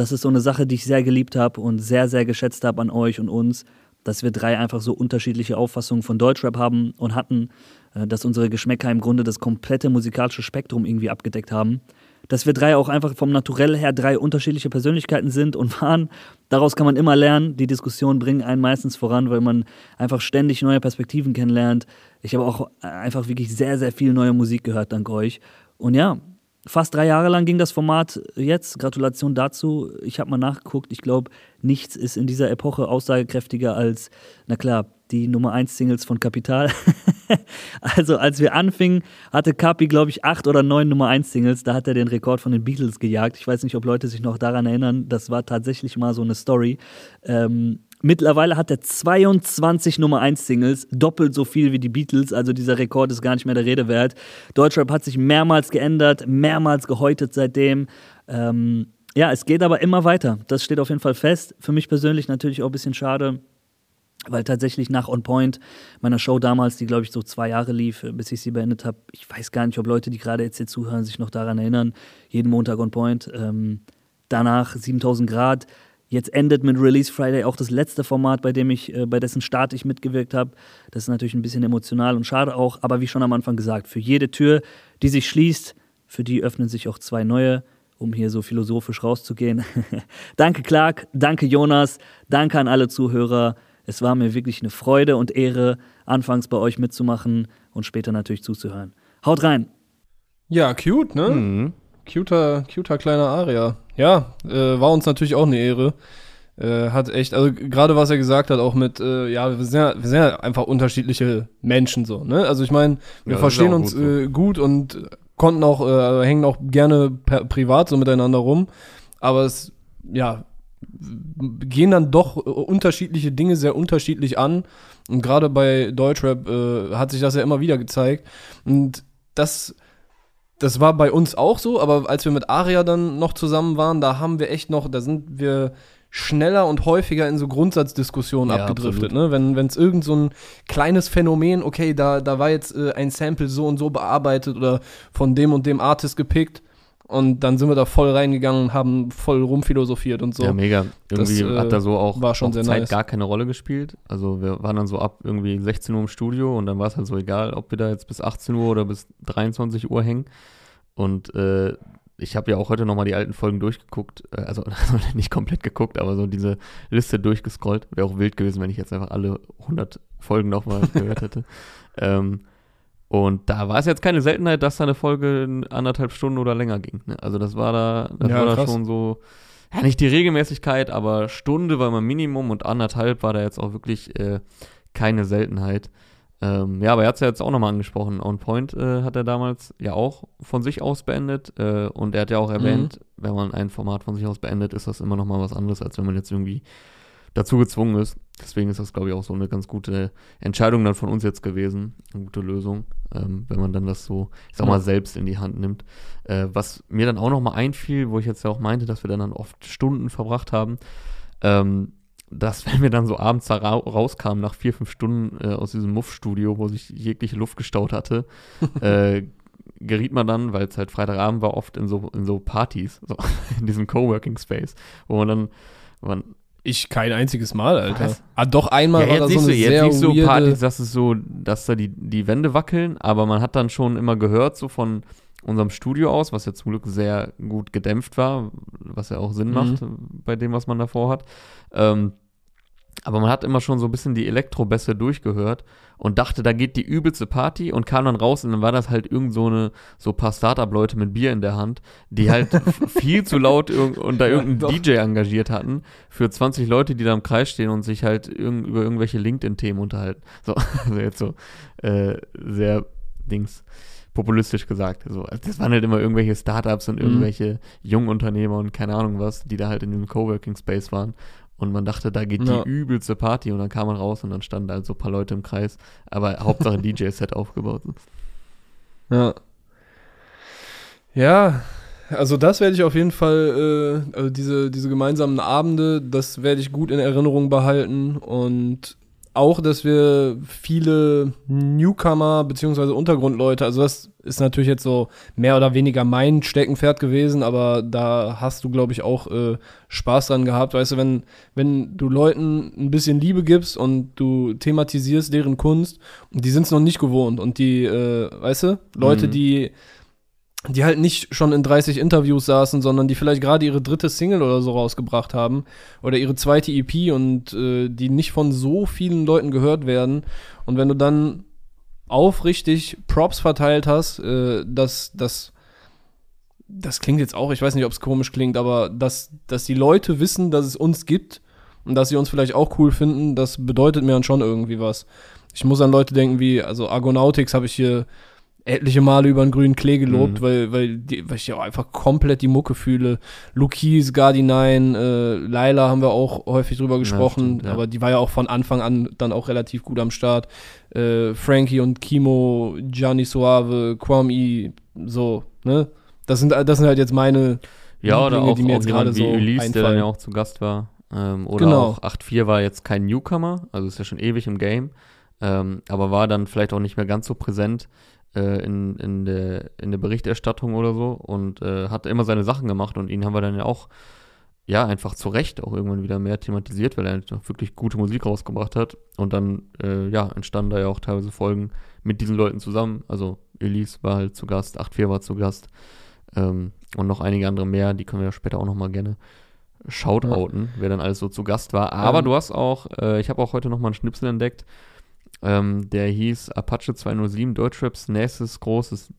Das ist so eine Sache, die ich sehr geliebt habe und sehr, sehr geschätzt habe an euch und uns, dass wir drei einfach so unterschiedliche Auffassungen von Deutschrap haben und hatten, äh, dass unsere Geschmäcker im Grunde das komplette musikalische Spektrum irgendwie abgedeckt haben dass wir drei auch einfach vom Naturell her drei unterschiedliche Persönlichkeiten sind und waren. Daraus kann man immer lernen. Die Diskussionen bringen einen meistens voran, weil man einfach ständig neue Perspektiven kennenlernt. Ich habe auch einfach wirklich sehr, sehr viel neue Musik gehört, dank euch. Und ja, fast drei Jahre lang ging das Format jetzt. Gratulation dazu. Ich habe mal nachgeguckt. Ich glaube, nichts ist in dieser Epoche aussagekräftiger als, na klar, die Nummer 1 Singles von Kapital. also als wir anfingen, hatte Kapi, glaube ich, acht oder neun Nummer 1 Singles. Da hat er den Rekord von den Beatles gejagt. Ich weiß nicht, ob Leute sich noch daran erinnern. Das war tatsächlich mal so eine Story. Ähm, mittlerweile hat er 22 Nummer 1 Singles, doppelt so viel wie die Beatles. Also dieser Rekord ist gar nicht mehr der Rede wert. Deutschrap hat sich mehrmals geändert, mehrmals gehäutet seitdem. Ähm, ja, es geht aber immer weiter. Das steht auf jeden Fall fest. Für mich persönlich natürlich auch ein bisschen schade, weil tatsächlich nach On Point, meiner Show damals, die glaube ich so zwei Jahre lief, äh, bis ich sie beendet habe, ich weiß gar nicht, ob Leute, die gerade jetzt hier zuhören, sich noch daran erinnern, jeden Montag On Point, ähm, danach 7000 Grad, jetzt endet mit Release Friday auch das letzte Format, bei dem ich, äh, bei dessen Start ich mitgewirkt habe. Das ist natürlich ein bisschen emotional und schade auch, aber wie schon am Anfang gesagt, für jede Tür, die sich schließt, für die öffnen sich auch zwei neue um hier so philosophisch rauszugehen. danke Clark, danke Jonas, danke an alle Zuhörer. Es war mir wirklich eine Freude und Ehre, anfangs bei euch mitzumachen und später natürlich zuzuhören. Haut rein! Ja, cute, ne? Mhm. Cuter, cuter kleiner Aria. Ja, äh, war uns natürlich auch eine Ehre. Äh, hat echt, also gerade was er gesagt hat, auch mit, äh, ja, wir sind ja, wir sind ja einfach unterschiedliche Menschen so, ne? Also ich meine, wir ja, verstehen uns gut, so. Äh, gut, und konnten auch, äh, hängen auch gerne privat so miteinander rum. Aber es, ja, gehen dann doch äh, unterschiedliche Dinge sehr unterschiedlich an. Und gerade bei Deutschrap hat sich das ja immer wieder gezeigt. Und das, das war bei uns auch so, aber als wir mit Aria dann noch zusammen waren, da haben wir echt noch, da sind wir schneller und häufiger in so Grundsatzdiskussionen ja, abgedriftet. Ne? Wenn es irgend so ein kleines Phänomen, okay, da, da war jetzt äh, ein Sample so und so bearbeitet oder von dem und dem Artist gepickt, und dann sind wir da voll reingegangen und haben voll rumphilosophiert und so. Ja, mega. Irgendwie das, äh, hat da so auch, war schon auch sehr Zeit nice. gar keine Rolle gespielt. Also wir waren dann so ab irgendwie 16 Uhr im Studio und dann war es halt so egal, ob wir da jetzt bis 18 Uhr oder bis 23 Uhr hängen. Und äh, ich habe ja auch heute nochmal die alten Folgen durchgeguckt, äh, also nicht komplett geguckt, aber so diese Liste durchgescrollt. Wäre auch wild gewesen, wenn ich jetzt einfach alle 100 Folgen nochmal gehört hätte. ähm, und da war es jetzt keine Seltenheit, dass da eine Folge anderthalb Stunden oder länger ging. Ne? Also das war da, das ja, war da schon so, ja nicht die Regelmäßigkeit, aber Stunde war mal Minimum und anderthalb war da jetzt auch wirklich äh, keine Seltenheit. Ähm, ja, aber er hat es ja jetzt auch nochmal angesprochen. On Point äh, hat er damals ja auch von sich aus beendet. Äh, und er hat ja auch erwähnt, mhm. wenn man ein Format von sich aus beendet, ist das immer nochmal was anderes, als wenn man jetzt irgendwie dazu gezwungen ist. Deswegen ist das, glaube ich, auch so eine ganz gute Entscheidung dann von uns jetzt gewesen. Eine gute Lösung, ähm, wenn man dann das so, ich sag mal, selbst in die Hand nimmt. Äh, was mir dann auch nochmal einfiel, wo ich jetzt ja auch meinte, dass wir dann, dann oft Stunden verbracht haben, ähm, dass wenn wir dann so abends da ra rauskamen, nach vier, fünf Stunden äh, aus diesem Muff-Studio, wo sich jegliche Luft gestaut hatte, äh, geriet man dann, weil es halt Freitagabend war, oft in so, in so Partys, so in diesem Coworking Space, wo man dann, man ich kein einziges Mal, Alter. Was? Ah, doch einmal ja, war da so eine so, sehr nicht so Partys, dass es so, dass da die, die Wände wackeln, aber man hat dann schon immer gehört, so von unserem Studio aus, was ja zum Glück sehr gut gedämpft war, was ja auch Sinn mhm. macht bei dem, was man davor hat. Ähm, aber man hat immer schon so ein bisschen die Elektrobässe durchgehört und dachte, da geht die übelste Party und kam dann raus und dann war das halt irgend so eine, so paar Startup-Leute mit Bier in der Hand, die halt viel zu laut und da irgendeinen ja, DJ engagiert hatten für 20 Leute, die da im Kreis stehen und sich halt irg über irgendwelche LinkedIn-Themen unterhalten. So, also jetzt so äh, sehr Dings populistisch gesagt. So, also das waren halt immer irgendwelche Startups und mhm. irgendwelche mhm. Jungunternehmer und keine Ahnung was, die da halt in dem Coworking Space waren Und man dachte, da geht Ja. die übelste Party und dann kam man raus und dann standen halt so ein paar Leute im Kreis. Aber Hauptsache DJ-Set aufgebaut. Ja. Ja, also das werde ich auf jeden Fall, äh, also diese, diese gemeinsamen Abende, das werde ich gut in Erinnerung behalten und auch, dass wir viele Newcomer beziehungsweise Untergrundleute, also das ist natürlich jetzt so mehr oder weniger mein Steckenpferd gewesen, aber da hast du, glaube ich, auch äh, Spaß dran gehabt, weißt du, wenn, wenn du Leuten ein bisschen Liebe gibst und du thematisierst deren Kunst, und die sind es noch nicht gewohnt und die, äh, weißt du, Leute, Mhm. die die halt nicht schon in 30 Interviews saßen, sondern die vielleicht gerade ihre dritte Single oder so rausgebracht haben oder ihre zweite EP und äh, die nicht von so vielen Leuten gehört werden. Und wenn du dann aufrichtig Props verteilt hast, äh, dass das das klingt jetzt auch, ich weiß nicht, ob es komisch klingt, aber dass, dass die Leute wissen, dass es uns gibt und dass sie uns vielleicht auch cool finden, das bedeutet mir dann schon irgendwie was. Ich muss an Leute denken wie, also Argonautics habe ich hier etliche Male über den grünen Klee gelobt, Mhm. weil, weil, die, weil ich ja auch einfach komplett die Mucke fühle. Lukis, Gardinine, äh, Laila haben wir auch häufig drüber gesprochen, stimmt, ja. aber die war ja auch von Anfang an dann auch relativ gut am Start. Äh, Frankie und Kimo, Gianni Suave, Kwame, so, ne? Das sind, das sind halt jetzt meine Ja, oder Lieblinge, auch, die mir auch jetzt gerade so Elise, der dann einfallen. ja auch zu Gast war. Ähm, oder Genau. auch 8.4 war jetzt kein Newcomer, also ist ja schon ewig im Game, ähm, aber war dann vielleicht auch nicht mehr ganz so präsent äh, in, in, der, in der Berichterstattung oder so und äh, hat immer seine Sachen gemacht und ihn haben wir dann ja auch, ja, einfach zu Recht auch irgendwann wieder mehr thematisiert, weil er halt wirklich gute Musik rausgebracht hat und dann, äh, ja, entstanden da ja auch teilweise Folgen mit diesen Leuten zusammen, also Elise war halt zu Gast, 8.4 war zu Gast, ähm, und noch einige andere mehr, die können wir ja später auch noch mal gerne shoutouten, wer dann alles so zu Gast war. Aber Ähm. du hast auch, äh, ich habe auch heute noch mal einen Schnipsel entdeckt, ähm, der hieß Apache 207, Deutschraps nächstes großes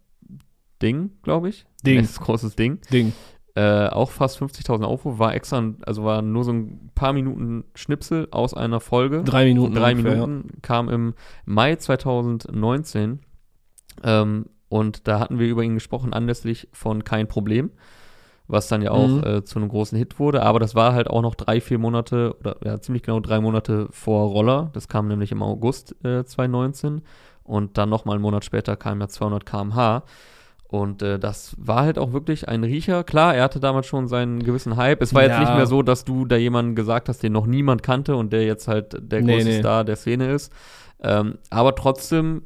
Ding, glaube ich. Ding. Nächstes großes Ding. Ding. Äh, auch fast 50.000 Aufrufe, war extra, also war nur so ein paar Minuten Schnipsel aus einer Folge. Drei Minuten. Drei ungefähr, Minuten, kam im Mai 2019. Ähm, und da hatten wir über ihn gesprochen, anlässlich von Kein Problem, was dann ja auch Mhm. äh, zu einem großen Hit wurde. Aber das war halt auch noch drei, vier Monate oder ja, ziemlich genau drei Monate vor Roller. Das kam nämlich im August äh, 2019. Und dann nochmal einen Monat später kam ja 200 km/h. Und äh, das war halt auch wirklich ein Riecher. Klar, er hatte damals schon seinen gewissen Hype. Es war jetzt Ja. nicht mehr so, dass du da jemanden gesagt hast, den noch niemand kannte und der jetzt halt der Nee, große nee. Star der Szene ist. Ähm, aber trotzdem,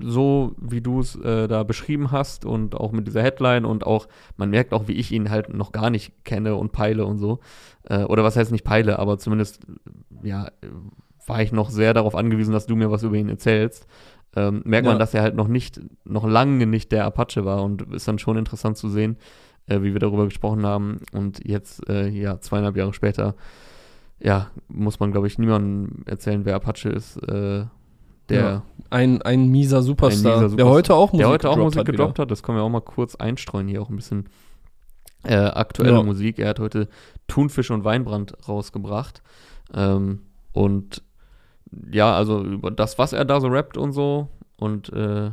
so wie du es äh, da beschrieben hast und auch mit dieser Headline und auch, man merkt auch, wie ich ihn halt noch gar nicht kenne und peile und so. Äh, oder was heißt nicht peile, aber zumindest, ja, äh, war ich noch sehr darauf angewiesen, dass du mir was über ihn erzählst. Ähm, merkt man, Ja. dass er halt noch nicht, noch lange nicht der Apache war und ist dann schon interessant zu sehen, äh, wie wir darüber gesprochen haben. Und jetzt, äh, ja, zweieinhalb Jahre später, ja, muss man, glaube ich, niemandem erzählen, wer Apache ist. Der, Ja. Ein, ein mieser Superstar, mieser der Superstar. heute auch Musik der heute auch gedroppt Musik hat gedroppt wieder. hat. Das können wir auch mal kurz einstreuen, hier auch ein bisschen äh, aktuelle Ja. Musik. Er hat heute Thunfisch und Weinbrand rausgebracht. Ähm, und ja, also über das, was er da so rappt und so. Und äh,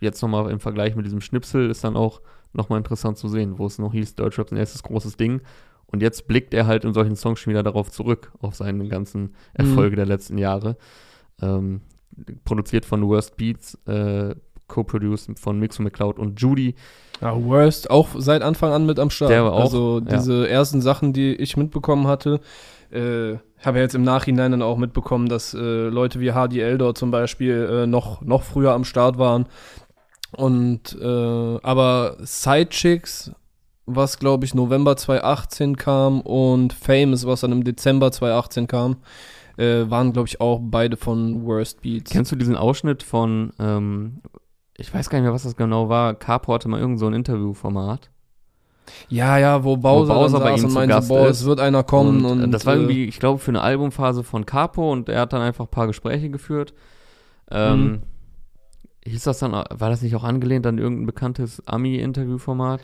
jetzt nochmal im Vergleich mit diesem Schnipsel ist dann auch nochmal interessant zu sehen, wo es noch hieß, Deutschrap ist ein erstes großes Ding. Und jetzt blickt er halt in solchen Songs schon wieder darauf zurück, auf seine ganzen Erfolge der letzten Jahre. Ähm, produziert von Worst Beats, äh, co-produced von Mixo McCloud und Judy. Ja, Worst auch seit Anfang an mit am Start. Der war auch, also ja. diese ersten Sachen, die ich mitbekommen hatte, äh, habe ja jetzt im Nachhinein dann auch mitbekommen, dass äh, Leute wie Hardy Eldor zum Beispiel äh, noch, noch früher am Start waren. Und äh, aber Sidechicks, was glaube ich November 2018 kam und Famous, was dann im Dezember 2018 kam, äh, waren glaube ich auch beide von Worst Beats. Kennst du diesen Ausschnitt von, ähm, ich weiß gar nicht mehr, was das genau war, Capo hatte mal irgend so ein Interviewformat. Ja, ja, wo Bowser, Wo Bowser bei ihm und meinte, Gast boah, es wird einer kommen und, äh, das war äh, irgendwie, ich glaube, für eine Albumphase von Capo und er hat dann einfach ein paar Gespräche geführt. Ähm, Mhm. Hieß das dann, war das nicht auch angelehnt an irgendein bekanntes Ami-Interviewformat?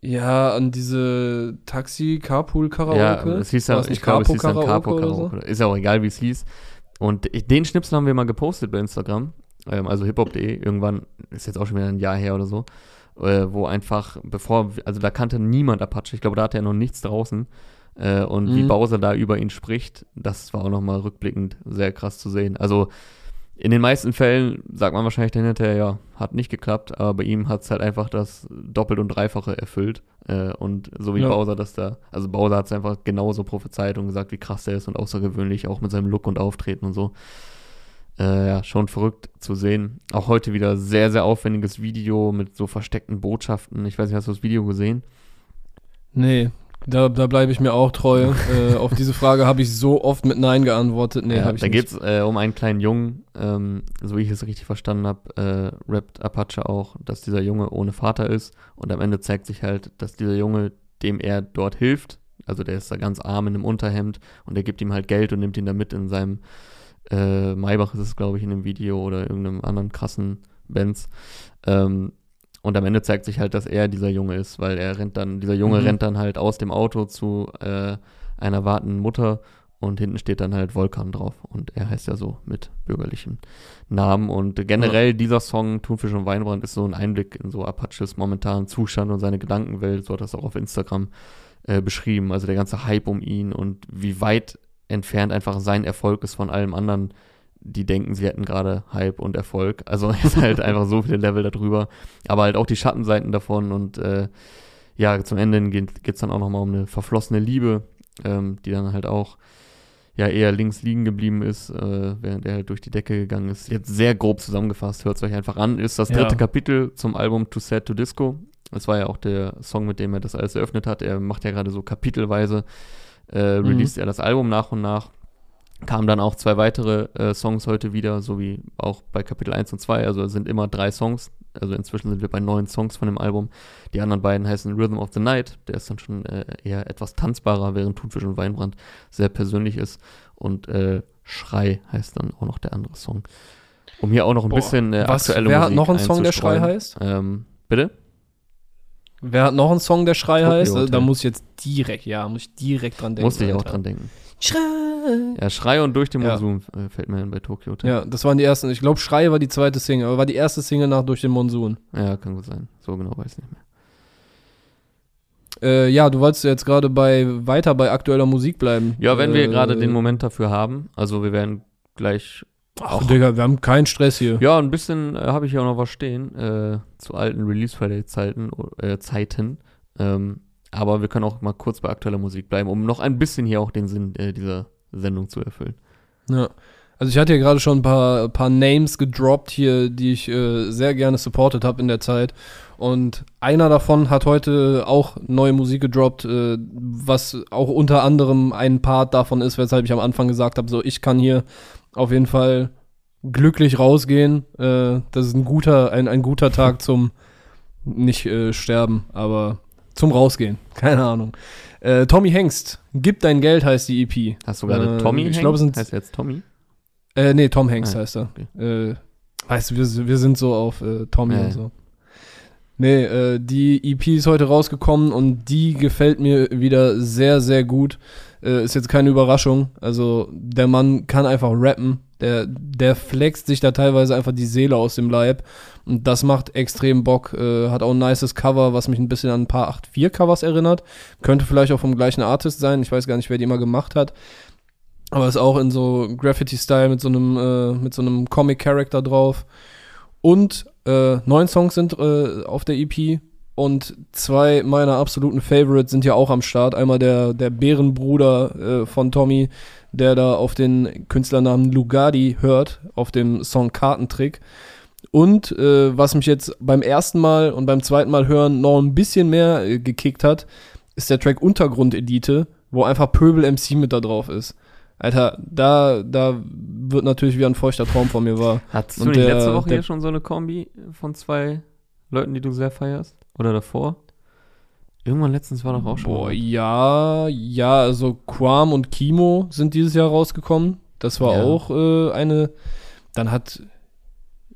Ja, an diese Taxi-Carpool-Karaoke. Ja, es hieß ja, ich glaube, es hieß dann Capo Capo Karaoke oder so? Karaoke. Ist ja auch egal, wie es hieß. Und ich- den Schnipsel haben wir mal gepostet bei Instagram, ähm, also hiphop.de, irgendwann, ist jetzt auch schon wieder ein Jahr her oder so, äh, wo einfach, bevor, also da kannte niemand Apache, ich glaube, da hatte er noch nichts draußen. Äh, und mhm. wie Bowser da über ihn spricht, das war auch nochmal rückblickend sehr krass zu sehen. Also in den meisten Fällen sagt man wahrscheinlich dann hinterher, ja, hat nicht geklappt, aber bei ihm hat es halt einfach das Doppelt- und Dreifache erfüllt. Äh, und so wie ja. Bowser das da, also Bowser hat es einfach genauso prophezeit und gesagt, wie krass der ist und außergewöhnlich, auch mit seinem Look und Auftreten und so. Äh, ja, schon verrückt zu sehen. Auch heute wieder sehr, sehr aufwendiges Video mit so versteckten Botschaften. Ich weiß nicht, hast du das Video gesehen? Nee, da, da bleibe ich mir auch treu. äh, auf diese Frage habe ich so oft mit Nein geantwortet. Nee, ja, habe ich da nicht. Da geht es äh, um einen kleinen Jungen, ähm, so wie ich es richtig verstanden habe, äh, rappt Apache auch, dass dieser Junge ohne Vater ist. Und am Ende zeigt sich halt, dass dieser Junge, dem er dort hilft, also der ist da ganz arm in einem Unterhemd und der gibt ihm halt Geld und nimmt ihn da mit in seinem äh, Maybach ist es, glaube ich, in dem Video oder irgendeinem anderen krassen Benz. Ähm, und am Ende zeigt sich halt, dass er dieser Junge ist, weil er rennt dann, dieser Junge mhm. rennt dann halt aus dem Auto zu äh, einer wartenden Mutter und hinten steht dann halt Volkan drauf. Und er heißt ja so mit bürgerlichem Namen. Und generell dieser Song Thunfisch und Weinbrand ist so ein Einblick in so Apaches momentanen Zustand und seine Gedankenwelt. So hat das auch auf Instagram äh, beschrieben. Also der ganze Hype um ihn und wie weit entfernt einfach sein Erfolg ist von allem anderen die denken, sie hätten gerade Hype und Erfolg. Also ist halt einfach so viele Level darüber. Aber halt auch die Schattenseiten davon und äh, ja, zum Ende geht es dann auch nochmal um eine verflossene Liebe, ähm, die dann halt auch ja eher links liegen geblieben ist, äh, während er halt durch die Decke gegangen ist. Jetzt sehr grob zusammengefasst, hört es euch einfach an, ist das dritte ja. Kapitel zum Album Too Sad to Disco. Das war ja auch der Song, mit dem er das alles eröffnet hat. Er macht ja gerade so kapitelweise, äh, mhm. released mhm. er das Album nach und nach kamen dann auch zwei weitere äh, Songs heute wieder, so wie auch bei Kapitel 1 und 2. Also es sind immer drei Songs. Also inzwischen sind wir bei neun Songs von dem Album. Die anderen beiden heißen Rhythm of the Night. Der ist dann schon äh, eher etwas tanzbarer, während Thunfisch und Weinbrand sehr persönlich ist. Und äh, Schrei heißt dann auch noch der andere Song. Um hier auch noch ein Boah, bisschen äh, was, aktuelle wer Musik Wer hat noch einen Song, der Schrei heißt? Ähm, bitte? Wer hat noch einen Song, der Schrei Tokyo heißt? Also, da muss ich jetzt direkt, ja, muss ich direkt dran denken. Musste ich auch dran denken. Schrei. Ja, Schrei und durch den Monsun ja. Äh, fällt mir hin bei Tokyo Hotel. Ja, das waren die ersten. Ich glaube, Schrei war die zweite Single, aber war die erste Single nach Durch den Monsun. Ja, kann gut sein. So genau weiß ich nicht mehr. Äh, ja, du wolltest jetzt gerade bei weiter bei aktueller Musik bleiben. Ja, wenn äh, wir gerade den Moment dafür haben. Also wir werden gleich. Ach, auch, Digga, wir haben keinen Stress hier. Ja, ein bisschen äh, habe ich ja auch noch was stehen äh, zu alten Release Friday Zeiten. Äh, Zeiten. Ähm, aber wir können auch mal kurz bei aktueller Musik bleiben, um noch ein bisschen hier auch den Sinn äh, dieser Sendung zu erfüllen. Ja. Also ich hatte ja gerade schon ein paar, paar Names gedroppt hier, die ich äh, sehr gerne supportet habe in der Zeit. Und einer davon hat heute auch neue Musik gedroppt, äh, was auch unter anderem ein Part davon ist, weshalb ich am Anfang gesagt habe, so ich kann hier auf jeden Fall glücklich rausgehen. Äh, das ist ein guter, ein, ein guter Tag zum nicht äh, sterben, aber zum Rausgehen. Keine Ahnung. Äh, Tommy Hengst, Gib dein Geld heißt die EP. Hast du gerade äh, Tommy ich glaube, sind heißt jetzt Tommy? Äh, nee, Tom Hengst ah, heißt er. Okay. Äh, weißt du, wir, wir sind so auf äh, Tommy und so. Nee, äh, die EP ist heute rausgekommen und die gefällt mir wieder sehr, sehr gut. Äh, ist jetzt keine Überraschung. Also der Mann kann einfach rappen. Der, der flext sich da teilweise einfach die Seele aus dem Leib. Und das macht extrem Bock. Äh, hat auch ein nices Cover, was mich ein bisschen an ein paar 8-4-Covers erinnert. Könnte vielleicht auch vom gleichen Artist sein. Ich weiß gar nicht, wer die immer gemacht hat. Aber ist auch in so Graffiti-Style mit so einem, äh, mit so einem Comic-Character drauf. Und äh, neun Songs sind äh, auf der EP und zwei meiner absoluten Favorites sind ja auch am Start. Einmal der, der Bärenbruder äh, von Tommy, der da auf den Künstlernamen Lugardi hört, auf dem Song Kartentrick. Und äh, was mich jetzt beim ersten Mal und beim zweiten Mal hören noch ein bisschen mehr äh, gekickt hat, ist der Track Untergrundelite, wo einfach Pöbel MC mit da drauf ist. Alter, da, da wird natürlich wie ein feuchter Traum von mir wahr. Hattest und du nicht der, letzte Woche der, hier schon so eine Kombi von zwei Leuten, die du sehr feierst? Oder davor? Irgendwann letztens war doch auch schon. Boah, ja, ja, also Quam und Kimo sind dieses Jahr rausgekommen. Das war ja. auch äh, eine. Dann hat.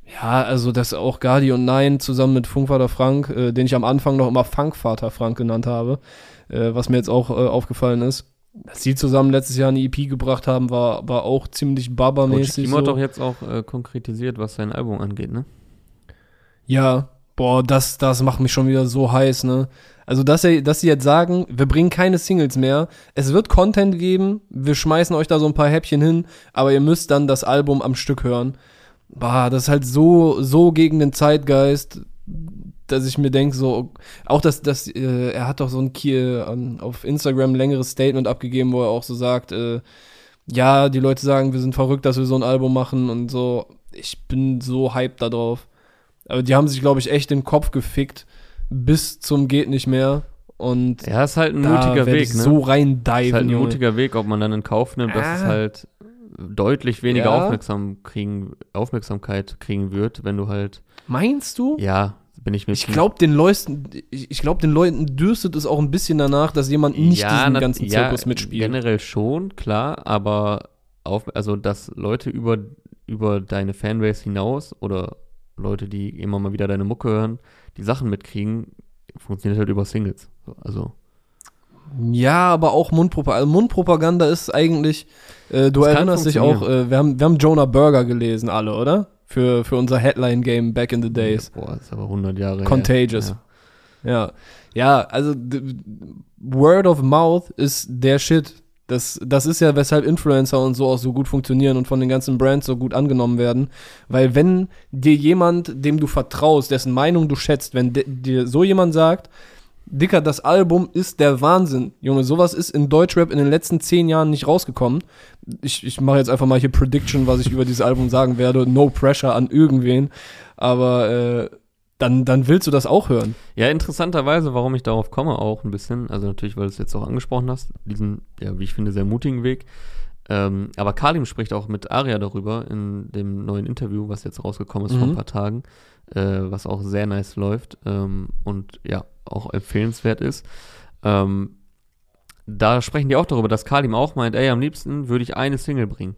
Ja, also das auch Gardi und Nein zusammen mit Funkvater Frank, äh, den ich am Anfang noch immer Funkvater Frank genannt habe, äh, was mir jetzt auch äh, aufgefallen ist dass sie zusammen letztes Jahr eine EP gebracht haben, war, war auch ziemlich Baba-mäßig. Kimo so. hat doch jetzt auch äh, konkretisiert, was sein Album angeht, ne? Ja, Boah, das, das macht mich schon wieder so heiß, ne? Also, dass, sie, dass sie jetzt sagen, wir bringen keine Singles mehr, es wird Content geben, wir schmeißen euch da so ein paar Häppchen hin, aber ihr müsst dann das Album am Stück hören. Bah, das ist halt so, so gegen den Zeitgeist, dass ich mir denke, so, auch dass, dass äh, er hat doch so ein Kiel äh, auf Instagram ein längeres Statement abgegeben, wo er auch so sagt, äh, ja, die Leute sagen, wir sind verrückt, dass wir so ein Album machen und so. Ich bin so hyped da drauf. Aber die haben sich, glaube ich, echt den Kopf gefickt bis zum geht nicht mehr. Und ja, ist halt ein mutiger Weg, ne? So rein diven, ist halt ein Junge. mutiger Weg, ob man dann in Kauf nimmt, dass Ah. es halt deutlich weniger Ja. Aufmerksam kriegen, Aufmerksamkeit kriegen wird, wenn du halt, Meinst du? ja, bin ich mir Ich glaube, den Leuten, ich, glaube, den Leuten dürstet es auch ein bisschen danach, dass jemand nicht diesen na- ganzen ja, Zirkus mitspielt. Generell schon, klar, aber auf, also dass Leute über, über deine Fanbase hinaus oder Leute, die immer mal wieder deine Mucke hören, die Sachen mitkriegen, funktioniert halt über Singles. So, Also Ja, aber auch Mundpropaganda. Also Mundpropaganda ist eigentlich, äh, du Das erinnerst dich auch, äh, wir, haben, wir haben Jonah Burger gelesen, alle, oder? Für, für unser Headline-Game back in the days. boah, das ist aber 100 Jahre. Contagious. Ja. Ja. Ja, also Word of Mouth ist der Shit. Das, das ist ja, weshalb Influencer und so auch so gut funktionieren und von den ganzen Brands so gut angenommen werden. Weil wenn dir jemand, dem du vertraust, dessen Meinung du schätzt, wenn dir so jemand sagt, Dicker, das Album ist der Wahnsinn. Junge, sowas ist in Deutschrap in den letzten zehn Jahren nicht rausgekommen. Ich, ich mache jetzt einfach mal hier Prediction, was ich über dieses Album sagen werde. No pressure an irgendwen. Aber äh, dann, dann willst du das auch hören. Ja, interessanterweise, warum ich darauf komme, auch ein bisschen, also natürlich, weil du es jetzt auch angesprochen hast, diesen, ja, wie ich finde, sehr mutigen Weg. Ähm, aber Kalim spricht auch mit Aria darüber in dem neuen Interview, was jetzt rausgekommen ist vor Mhm. ein paar Tagen, äh, was auch sehr nice läuft ähm, und ja, auch empfehlenswert ist. Ähm, da sprechen die auch darüber, dass Kalim auch meint, ey, am liebsten würde ich eine Single bringen.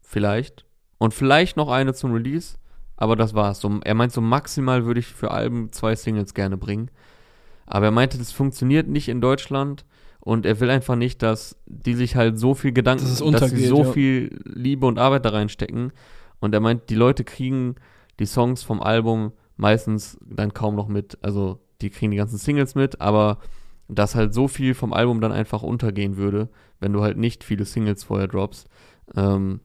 Vielleicht. Und vielleicht noch eine zum Release. Aber das war's. So, er meint, so maximal würde ich für Alben zwei Singles gerne bringen. Aber er meinte, das funktioniert nicht in Deutschland. Und er will einfach nicht, dass die sich halt so viel Gedanken, Dass dass sie so ja. viel Liebe und Arbeit da reinstecken. Und er meint, die Leute kriegen die Songs vom Album meistens dann kaum noch mit. Also die kriegen die ganzen Singles mit, aber dass halt so viel vom Album dann einfach untergehen würde, wenn du halt nicht viele Singles vorher droppst. Ähm,